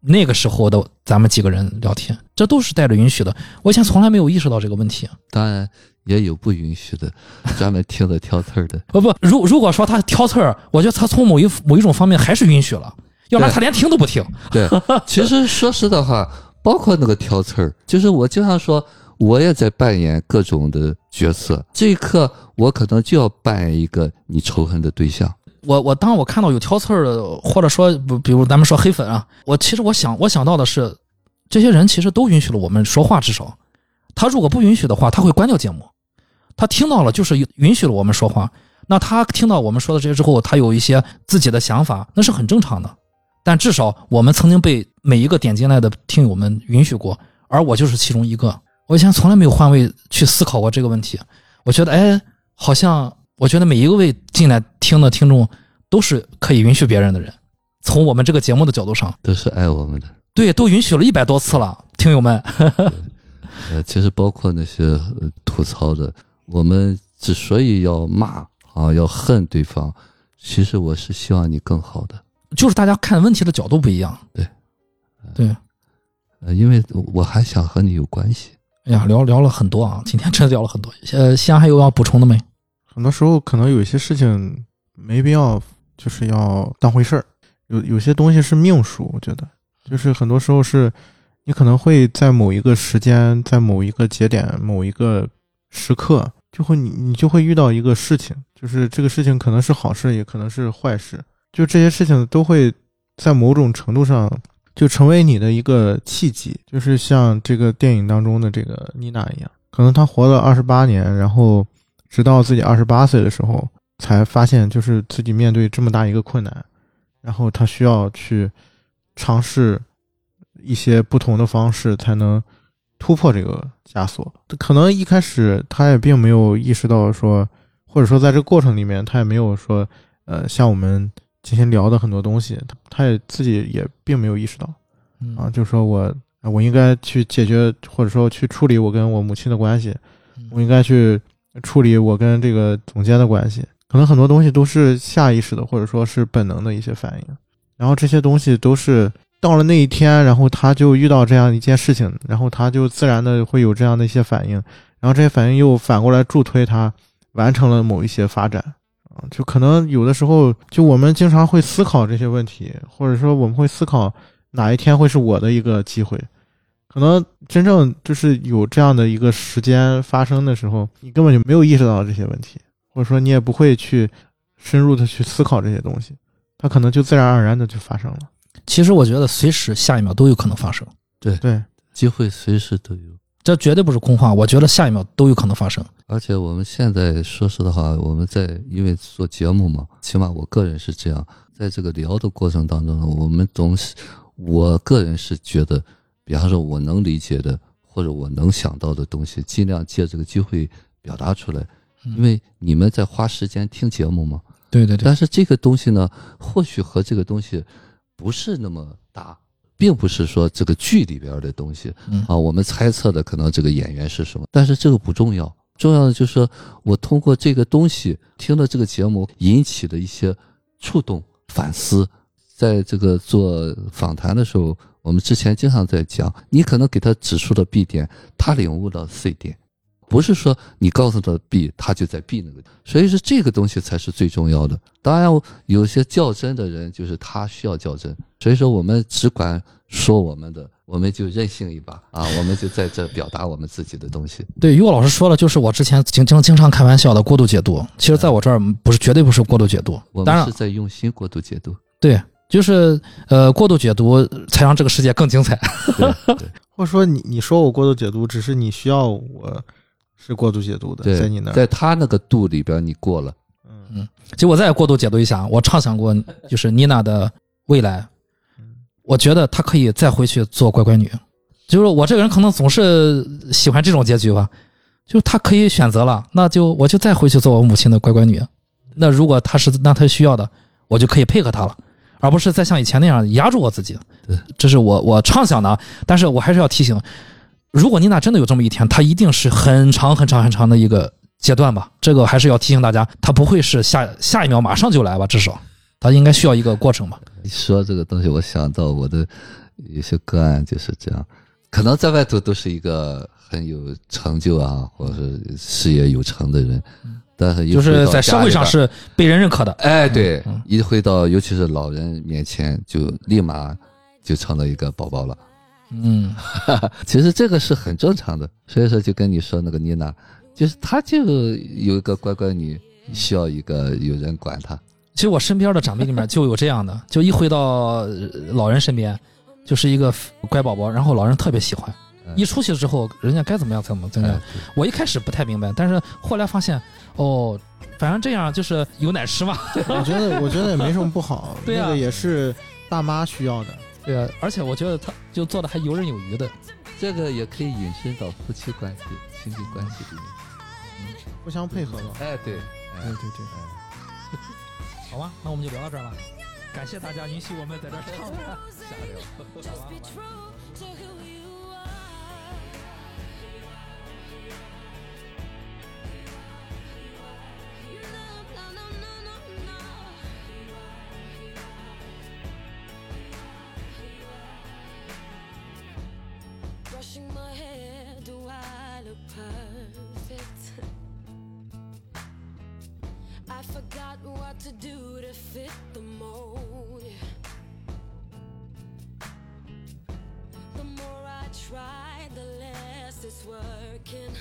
那个时候的咱们几个人聊天，这都是带着允许的。我以前从来没有意识到这个问题。当然也有不允许的，专门听着挑刺儿的。不不，如如果说他挑刺儿，我觉得他从某一某一种方面还是允许了，要不然他连听都不听。<laughs> 对，其实说实的话，包括那个挑刺儿，就是我经常说，我也在扮演各种的角色。这一刻，我可能就要扮演一个你仇恨的对象。我我当我看到有挑刺儿的，或者说不，比如咱们说黑粉啊，我其实我想我想到的是，这些人其实都允许了我们说话，至少他如果不允许的话，他会关掉节目。他听到了就是允许了我们说话，那他听到我们说的这些之后，他有一些自己的想法，那是很正常的。但至少我们曾经被每一个点进来的听友们允许过，而我就是其中一个。我以前从来没有换位去思考过这个问题。我觉得，哎，好像我觉得每一个位进来听的听众都是可以允许别人的人。从我们这个节目的角度上，都是爱我们的。对，都允许了一百多次了，听友们。呃，其实包括那些呃吐槽的，我们之所以要骂啊，要恨对。方，其实我是希望你更好的。就是大家看问题的角度不一样。对，对。呃，因为我还想和你有关系。哎呀，聊聊了很多啊，今天真的聊了很多。呃，西安还有要补充的没？很多时候可能有一些事情没必要，就是要当回事儿。有有些东西是命数，我觉得就是很多时候是，你可能会在某一个时间，在某一个节点、某一个时刻，就会你你就会遇到一个事情，就是这个事情可能是好事，也可能是坏事。就这些事情都会在某种程度上就成为你的一个契机，就是像这个电影当中的这个妮娜一样，可能她活了二十八年，然后直到自己二十八岁的时候，才发现就是自己面对这么大一个困难，然后她需要去尝试一些不同的方式，才能突破这个枷锁。可能一开始她也并没有意识到说，或者说在这个过程里面，她也没有说，呃，像我们今天聊的很多东西，他他也自己也并没有意识到。嗯啊，就说我啊我应该去解决，或者说去处理我跟我母亲的关系，嗯我应该去处理我跟这个总监的关系。可能很多东西都是下意识的，或者说是本能的一些反应。然后这些东西都是到了那一天，然后他就遇到这样一件事情，然后他就自然的会有这样的一些反应，然后这些反应又反过来助推他完成了某一些发展。啊，就可能有的时候，就我们经常会思考这些问题，或者说我们会思考哪一天会是我的一个机会。可能真正就是有这样的一个时间发生的时候，你根本就没有意识到这些问题，或者说你也不会去深入的去思考这些东西，它可能就自然而然的就发生了。其实我觉得随时下一秒都有可能发生，对，机会随时都有。这绝对不是空话。我觉得下一秒都有可能发生。而且我们现在说实的话，我们在因为做节目嘛，起码我个人是这样，在这个聊的过程当中呢，我们总是，我个人是觉得，比方说我能理解的或者我能想到的东西，尽量借这个机会表达出来。因为你们在花时间听节目嘛，对对对，但是这个东西呢，或许和这个东西不是那么大，并不是说这个剧里边的东西嗯。啊，我们猜测的可能这个演员是什么，但是这个不重要，重要的就是说我通过这个东西听了这个节目引起的一些触动、反思，在这个做访谈的时候，我们之前经常在讲，你可能给他指出了 B 点，他领悟了 C 点。不是说你告诉他 B，他就在 B 那个，所以说这个东西才是最重要的。当然，有些较真的人就是他需要较真，所以说我们只管说我们的，我们就任性一把啊，我们就在这表达我们自己的东西。对，于果老师说了，就是我之前经经经常开玩笑的过度解读。其实，在我这儿不是绝对不是过度解读我，当然们是在用心过度解读。对，就是呃过度解读才让这个世界更精彩。<laughs> 对对或者说你你说我过度解读，只是你需要我是过度解读的，在你那，儿，在他那个度里边你过了，嗯。嗯其实我再过度解读一下，我畅想过就是妮娜的未来，嗯。我觉得她可以再回去做乖乖女。就是我这个人可能总是喜欢这种结局吧，就是她可以选择了，那就我就再回去做我母亲的乖乖女。那如果她是那她需要的，我就可以配合她了，而不是再像以前那样压住我自己。对，这是我我畅想的啊，但是我还是要提醒，如果妮娜真的有这么一天，她一定是很长很长很长的一个阶段吧。这个还是要提醒大家，她不会是下下一秒马上就来吧，至少她应该需要一个过程吧。一说这个东西，我想到我的有些个案就是这样，可能在外头都是一个很有成就啊，或者是事业有成的人，但是就是在社会上是被人认可的。哎，对嗯，一回到尤其是老人面前，就立马就成了一个宝宝了。嗯，其实这个是很正常的，所以说就跟你说那个妮娜，就是她就有一个乖乖女，需要一个有人管她。其实我身边的长辈里面就有这样的，<laughs> 就一回到呃老人身边，就是一个乖宝宝，然后老人特别喜欢。嗯一出去之后，人家该怎么样怎么怎么样哎。我一开始不太明白，但是后来发现，哦，反正这样就是有奶吃嘛。我觉得我觉得也没什么不好，<laughs> 对啊那个也是大妈需要的。对啊，而且我觉得他就做的还游刃有余的。这个也可以引申到夫妻关系、亲戚关系里面。嗯互相配合嘛。哎，对，对哎对对，好吧，那我们就聊到这儿吧。感谢大家允许我们在这儿畅谈。<laughs> <laughs> Brushing my hair, do I look perfect? I forgot what to do to fit the mold. The more I try, the less it's working.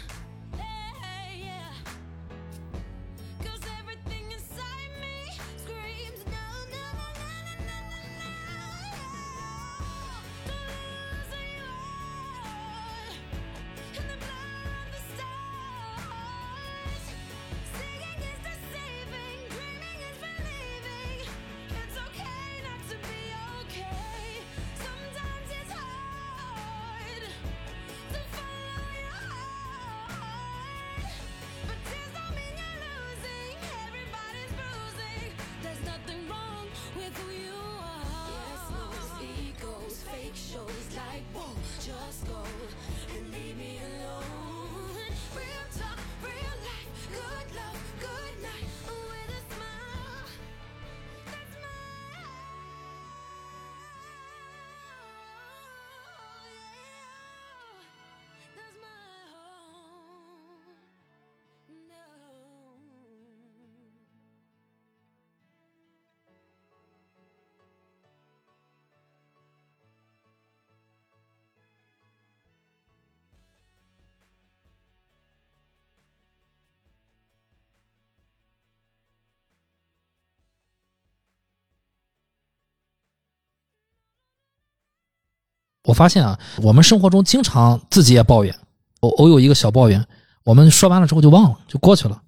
我发现啊，我们生活中经常自己也抱怨，偶偶有一个小抱怨，我们说完了之后就忘了，就过去了。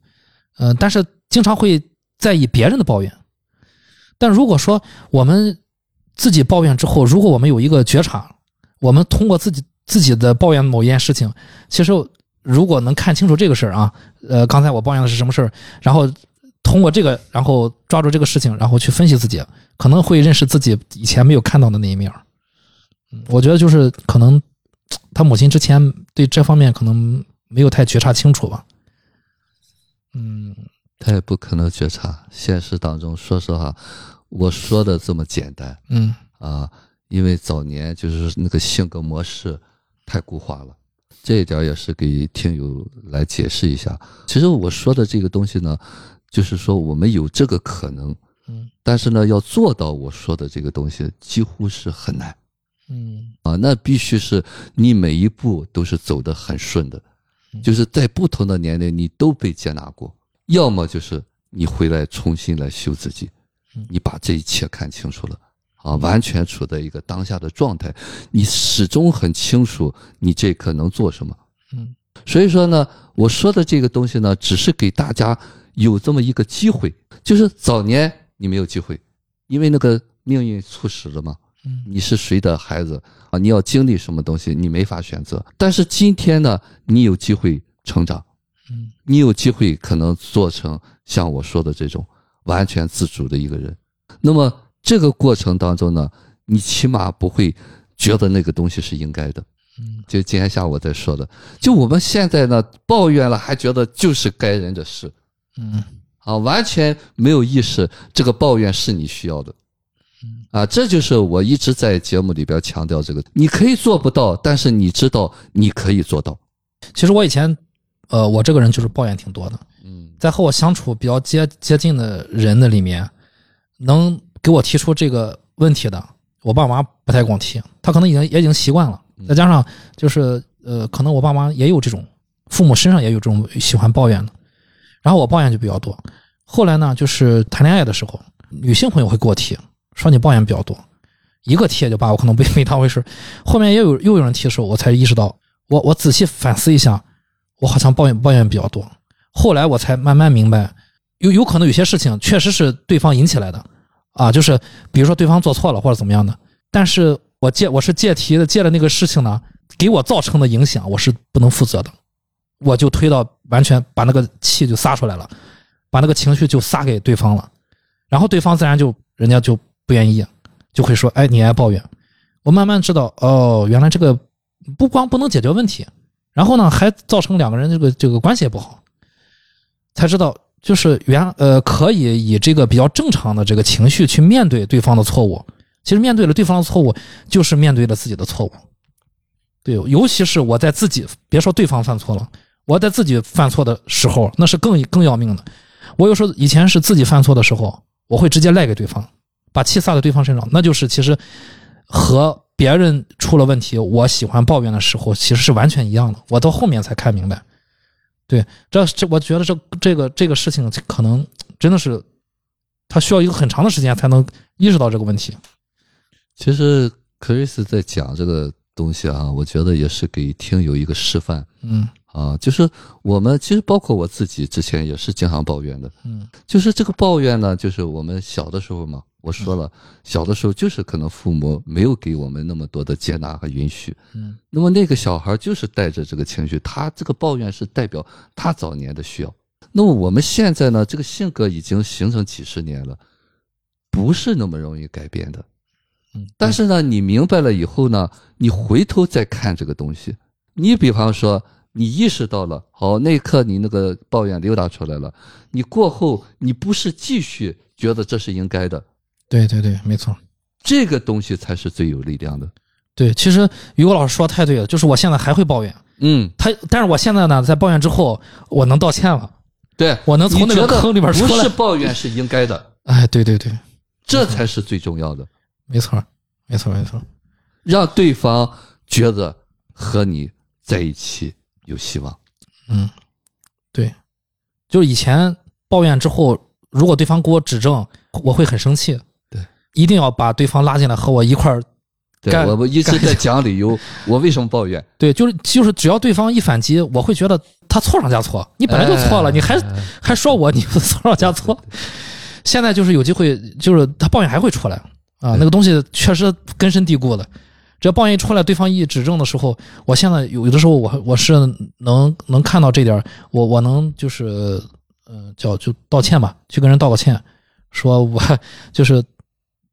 嗯、但是经常会在意别人的抱怨。但如果说我们自己抱怨之后，如果我们有一个觉察，我们通过自己自己的抱怨某一件事情，其实如果能看清楚这个事儿啊，呃，刚才我抱怨的是什么事儿，然后通过这个，然后抓住这个事情，然后去分析自己，可能会认识自己以前没有看到的那一面儿。我觉得就是可能他母亲之前对这方面可能没有太觉察清楚吧。嗯他也不可能觉察。现实当中，说实话，我说的这么简单嗯啊，因为早年就是那个性格模式太固化了，这一点也是给听友来解释一下。其实我说的这个东西呢，就是说我们有这个可能，嗯但是呢，要做到我说的这个东西，几乎是很难。嗯。啊，那必须是你每一步都是走得很顺的，就是在不同的年龄你都被接纳过，要么就是你回来重新来修自己，你把这一切看清楚了，啊，完全处在一个当下的状态，你始终很清楚你这刻能做什么。嗯。所以说呢，我说的这个东西呢，只是给大家有这么一个机会，就是早年你没有机会，因为那个命运促使了嘛。嗯你是谁的孩子啊？你要经历什么东西，你没法选择。但是今天呢，你有机会成长，嗯你有机会可能做成像我说的这种完全自主的一个人。那么这个过程当中呢，你起码不会觉得那个东西是应该的。嗯就今天下午在说的，就我们现在呢抱怨了，还觉得就是该人的事嗯啊，完全没有意识这个抱怨是你需要的。啊，这就是我一直在节目里边强调这个，你可以做不到，但是你知道你可以做到。其实我以前，呃，我这个人就是抱怨挺多的，嗯在和我相处比较接接近的人的里面，能给我提出这个问题的，我爸妈不太光提，他可能已经也已经习惯了，再加上就是呃，可能我爸妈也有这种，父母身上也有这种喜欢抱怨的，然后我抱怨就比较多。后来呢，就是谈恋爱的时候，女性朋友会给我提，说你抱怨比较多，一个提也就罢，我可能没没当回事。后面也有又有人提的时候，我才意识到，我我仔细反思一下，我好像抱怨抱怨比较多。后来我才慢慢明白，有有可能有些事情确实是对方引起来的，啊，就是比如说对方做错了或者怎么样的，但是我借我是借题的借了那个事情呢，给我造成的影响我是不能负责的，我就推到完全把那个气就撒出来了，把那个情绪就撒给对方了，然后对方自然就人家就不愿意，就会说，哎，你爱抱怨。我慢慢知道，哦，原来这个不光不能解决问题，然后呢，还造成两个人这个这个关系也不好。才知道，就是原呃可以以这个比较正常的这个情绪去面对对方的错误。其实面对了对方的错误，就是面对了自己的错误。对，尤其是我在自己别说对方犯错了，我在自己犯错的时候，那是更更要命的。我有时候以前是自己犯错的时候，我会直接赖给对方，把气撒在对方身上，那就是其实和别人出了问题，我喜欢抱怨的时候，其实是完全一样的。我到后面才看明白。对，这这，我觉得这这个这个事情可能真的是，他需要一个很长的时间才能意识到这个问题。其实 Chris 在讲这个东西啊，我觉得也是给听友一个示范嗯啊，就是我们其实包括我自己之前也是经常抱怨的，嗯就是这个抱怨呢，就是我们小的时候嘛，我说了，小的时候就是可能父母没有给我们那么多的接纳和允许，嗯那么那个小孩就是带着这个情绪，他这个抱怨是代表他早年的需要。那么我们现在呢，这个性格已经形成几十年了，不是那么容易改变的。嗯，但是呢，你明白了以后呢，你回头再看这个东西，你比方说，你意识到了，好，那一刻你那个抱怨溜达出来了，你过后你不是继续觉得这是应该的，对对对，没错。这个东西才是最有力量的。对，其实于果老师说得太对了，就是我现在还会抱怨，嗯，他，但是我现在呢，在抱怨之后，我能道歉了，对，我能从那个坑里边出来。不是。抱怨是应该的，哎，对对对，这才是最重要的，没错，没错，没错。让对方觉得和你在一起有希望。嗯，对，就是以前抱怨之后，如果对方给我指正，我会很生气。对，一定要把对方拉进来和我一块儿对干我们一直在讲理由，<laughs> 我为什么抱怨？对，就是就是只要对方一反击，我会觉得他错上加错，你本来就错了，哎你还还说我你错上加错。现在就是有机会，就是他抱怨还会出来啊，那个东西确实根深蒂固的。只要抱怨一出来，对方一指正的时候，我现在有有的时候我我是能能看到这点儿，我我能就是呃叫就道歉吧，去跟人道个歉，说我 <laughs> 就是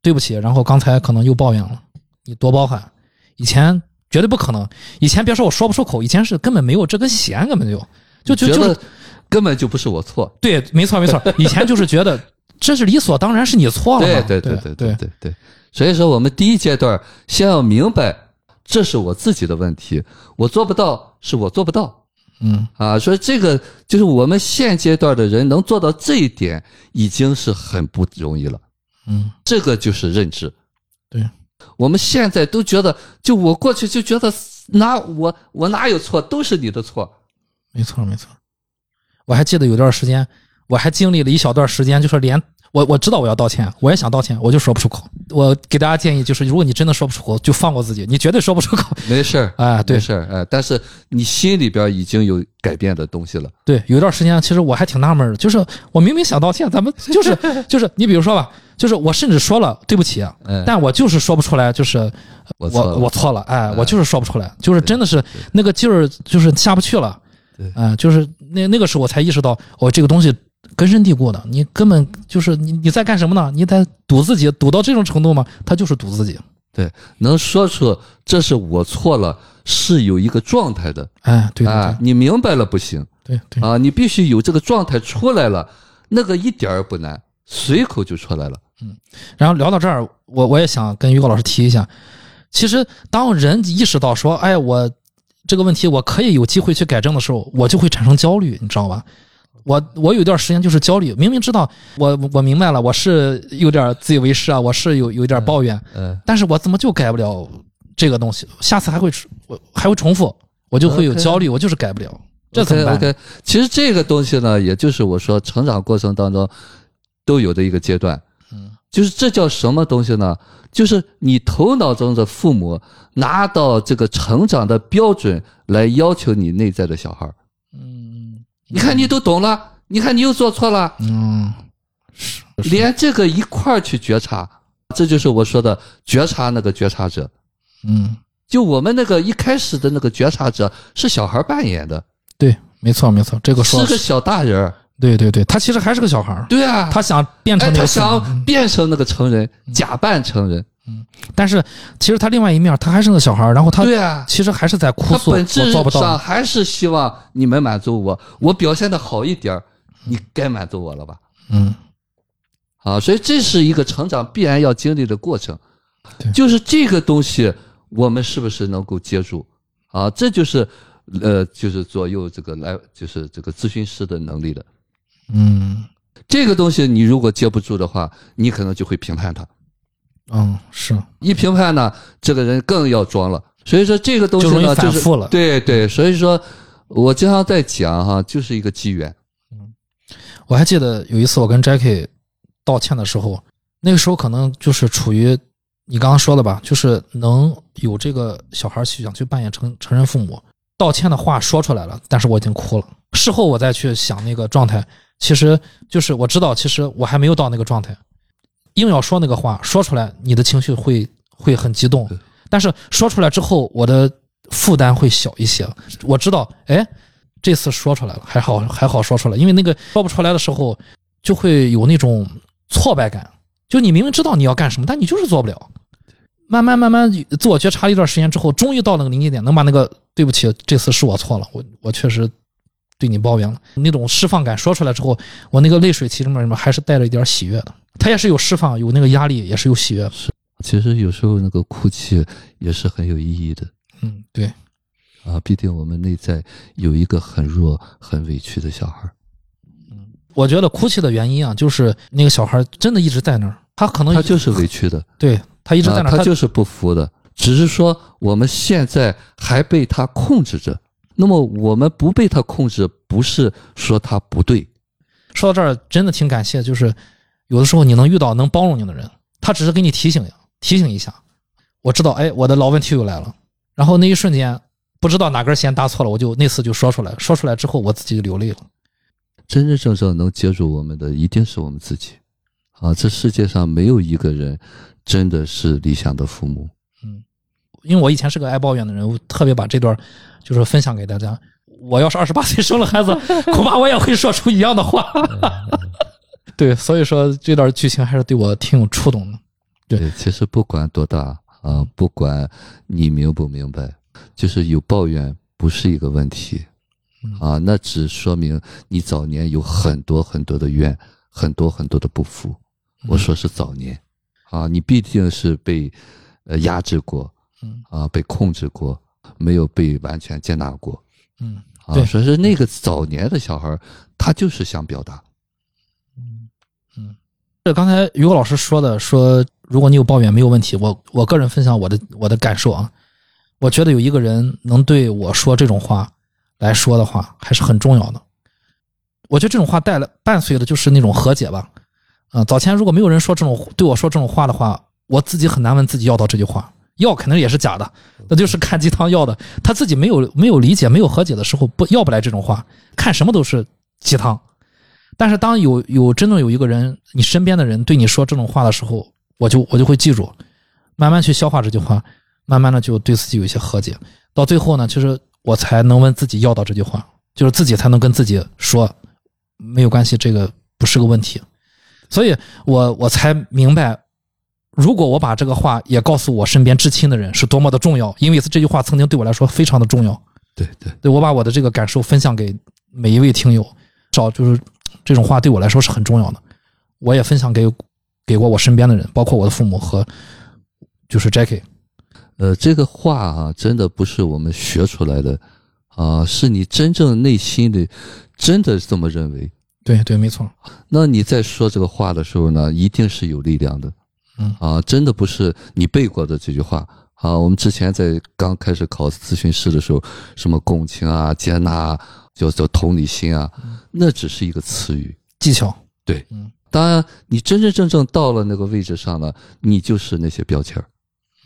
对不起，然后刚才可能又抱怨了，你多包涵。以前绝对不可能，以前别说我说不出口，以前是根本没有这根弦，根本就就就就根本就不是我错。对，没错没错，以前就是觉得 <laughs> 这是理所当然，是你错了对嘛，对对对对对对。所以说，我们第一阶段先要明白，这是我自己的问题，我做不到，是我做不到嗯啊。所以这个就是我们现阶段的人能做到这一点，已经是很不容易了。嗯这个就是认知。对，我们现在都觉得，就我过去就觉得哪我我哪有错，都是你的错。没错没错。我还记得有段时间，我还经历了一小段时间，就是连我我知道我要道歉，我也想道歉，我就说不出口。我给大家建议就是，如果你真的说不出口，就放过自己，你绝对说不出口。没事儿，哎，对没事儿，哎，但是你心里边已经有改变的东西了。对，有一段时间其实我还挺纳闷的，就是我明明想道歉，咱们就是 <laughs> 就是你比如说吧，就是我甚至说了对不起，嗯，但我就是说不出来，就是我我错了哎，嗯我就是说不出来，就是真的是那个劲儿就是下不去了，对啊、就是那那个时候我才意识到，哦，这个东西根深蒂固的，你根本就是你你在干什么呢？你在赌自己，赌到这种程度吗？他就是赌自己，对能说出这是我错了，是有一个状态的哎，对对啊，你明白了不行对对对，啊，你必须有这个状态出来了，那个一点儿不难，随口就出来了。嗯然后聊到这儿，我我也想跟于果老师提一下，其实当人意识到说，哎，我这个问题我可以有机会去改正的时候，我就会产生焦虑，你知道吧？我我有一段时间就是焦虑，明明知道我我明白了，我是有点自以为是啊，我是有有一点抱怨，嗯，但是我怎么就改不了这个东西？下次还会我还会重复，我就会有焦虑，我就是改不了，这怎么办 OK，, 其实这个东西呢，也就是我说成长过程当中都有的一个阶段。嗯，就是这叫什么东西呢？就是你头脑中的父母拿到这个成长的标准来要求你内在的小孩儿。嗯你看你都懂了，你看你又做错了，嗯，是是连这个一块儿去觉察，这就是我说的觉察那个觉察者。嗯，就我们那个一开始的那个觉察者是小孩扮演的，对，没错没错，这个说是个小大人儿。对对对，他其实还是个小孩儿，对啊，他想变成哎，他想变成那个成人，假扮成人。但是其实他另外一面，他还是个小孩儿，然后他对啊，其实还是在哭诉，他本质我做不上到。还是希望你们满足我，我表现的好一点儿，你该满足我了吧？嗯啊，所以这是一个成长必然要经历的过程，就是这个东西，我们是不是能够接住？啊，这就是呃，就是左右这个来，就是这个咨询师的能力的。嗯这个东西你如果接不住的话，你可能就会评判他，嗯，是一评判呢，这个人更要装了。所以说这个东西呢，就是反复了。对对，所以说我经常在讲哈，就是一个机缘。嗯我还记得有一次我跟 Jackie 道歉的时候，那个时候可能就是处于你刚刚说的吧，就是能有这个小孩去想去扮演成成人父母，道歉的话说出来了，但是我已经哭了。事后我再去想那个状态，其实就是我知道，其实我还没有到那个状态，硬要说那个话说出来，你的情绪会会很激动，但是说出来之后，我的负担会小一些。我知道，哎，这次说出来了，还好还好说出来，因为那个说不出来的时候，就会有那种挫败感，就你明明知道你要干什么，但你就是做不了。慢慢慢慢自我觉察一段时间之后，终于到那个临界点，能把那个对不起，这次是我错了，我我确实对你抱怨了，那种释放感说出来之后，我那个泪水其实里面还是带着一点喜悦的，它也是有释放，有那个压力，也是有喜悦。是。其实有时候那个哭泣也是很有意义的。嗯，对，啊，毕竟我们内在有一个很弱、很委屈的小孩嗯，我觉得哭泣的原因啊，就是那个小孩真的一直在那儿，他可能他就是委屈的，对他一直在那儿，啊他就是不服的，只是说我们现在还被他控制着。那么我们不被他控制，不是说他不对，说到这儿，真的挺感谢，就是有的时候你能遇到能包容你的人，他只是给你提醒提醒一下。我知道，哎，我的老问题又来了。然后那一瞬间，不知道哪根弦搭错了，我就那次就说出来，说出来之后，我自己就流泪了。真真正正能接住我们的，一定是我们自己。啊，这世界上没有一个人真的是理想的父母。嗯因为我以前是个爱抱怨的人，我特别把这段就是分享给大家。我要是二十八岁生了孩子，<laughs> 恐怕我也会说出一样的话。<laughs> <laughs> 对，所以说这段剧情还是对我挺有触动的。对对，其实不管多大啊，不管你明不明白，就是有抱怨不是一个问题啊，那只说明你早年有很多很多的怨，很多很多的不服。我说是早年啊，你毕竟是被呃压制过，嗯啊，被控制过，没有被完全接纳过嗯，啊。对所以说那个早年的小孩儿，他就是想表达。这刚才于果老师说的，说如果你有抱怨没有问题。我我个人分享我的我的感受啊，我觉得有一个人能对我说这种话来说的话，还是很重要的。我觉得这种话带来伴随的就是那种和解吧。啊、早前如果没有人说这种对我说这种话的话，我自己很难问自己要到这句话，要肯定也是假的，那就是看鸡汤要的。他自己没有没有理解、没有和解的时候，不要不来这种话，看什么都是鸡汤。但是当有有真正有一个人，你身边的人对你说这种话的时候，我就我就会记住，慢慢去消化这句话，慢慢的就对自己有一些和解。到最后呢，其实我才能问自己要到这句话，就是自己才能跟自己说，没有关系，这个不是个问题。所以我我才明白，如果我把这个话也告诉我身边至亲的人，是多么的重要，因为这句话曾经对我来说非常的重要。对对，对我把我的这个感受分享给每一位听友，找就是这种话对我来说是很重要的，我也分享给给过我身边的人，包括我的父母和就是 Jackie。呃，这个话啊，真的不是我们学出来的啊，是你真正内心里真的这么认为。对对，没错。那你在说这个话的时候呢，一定是有力量的。嗯啊，真的不是你背过的这句话啊。我们之前在刚开始考咨询师的时候，什么共情啊、接纳啊，叫做同理心啊，那只是一个词语。技巧，对当然，你真真正正到了那个位置上了，你就是那些标签儿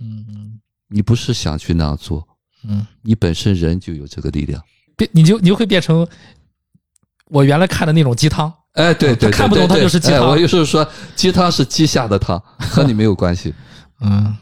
嗯嗯你不是想去那样做，嗯，你本身人就有这个力量。变你就你就会变成我原来看的那种鸡汤。哎，对对，他看不懂对对他就是鸡汤哎我有时候说鸡汤是鸡下的汤，和你没有关系。<laughs> 嗯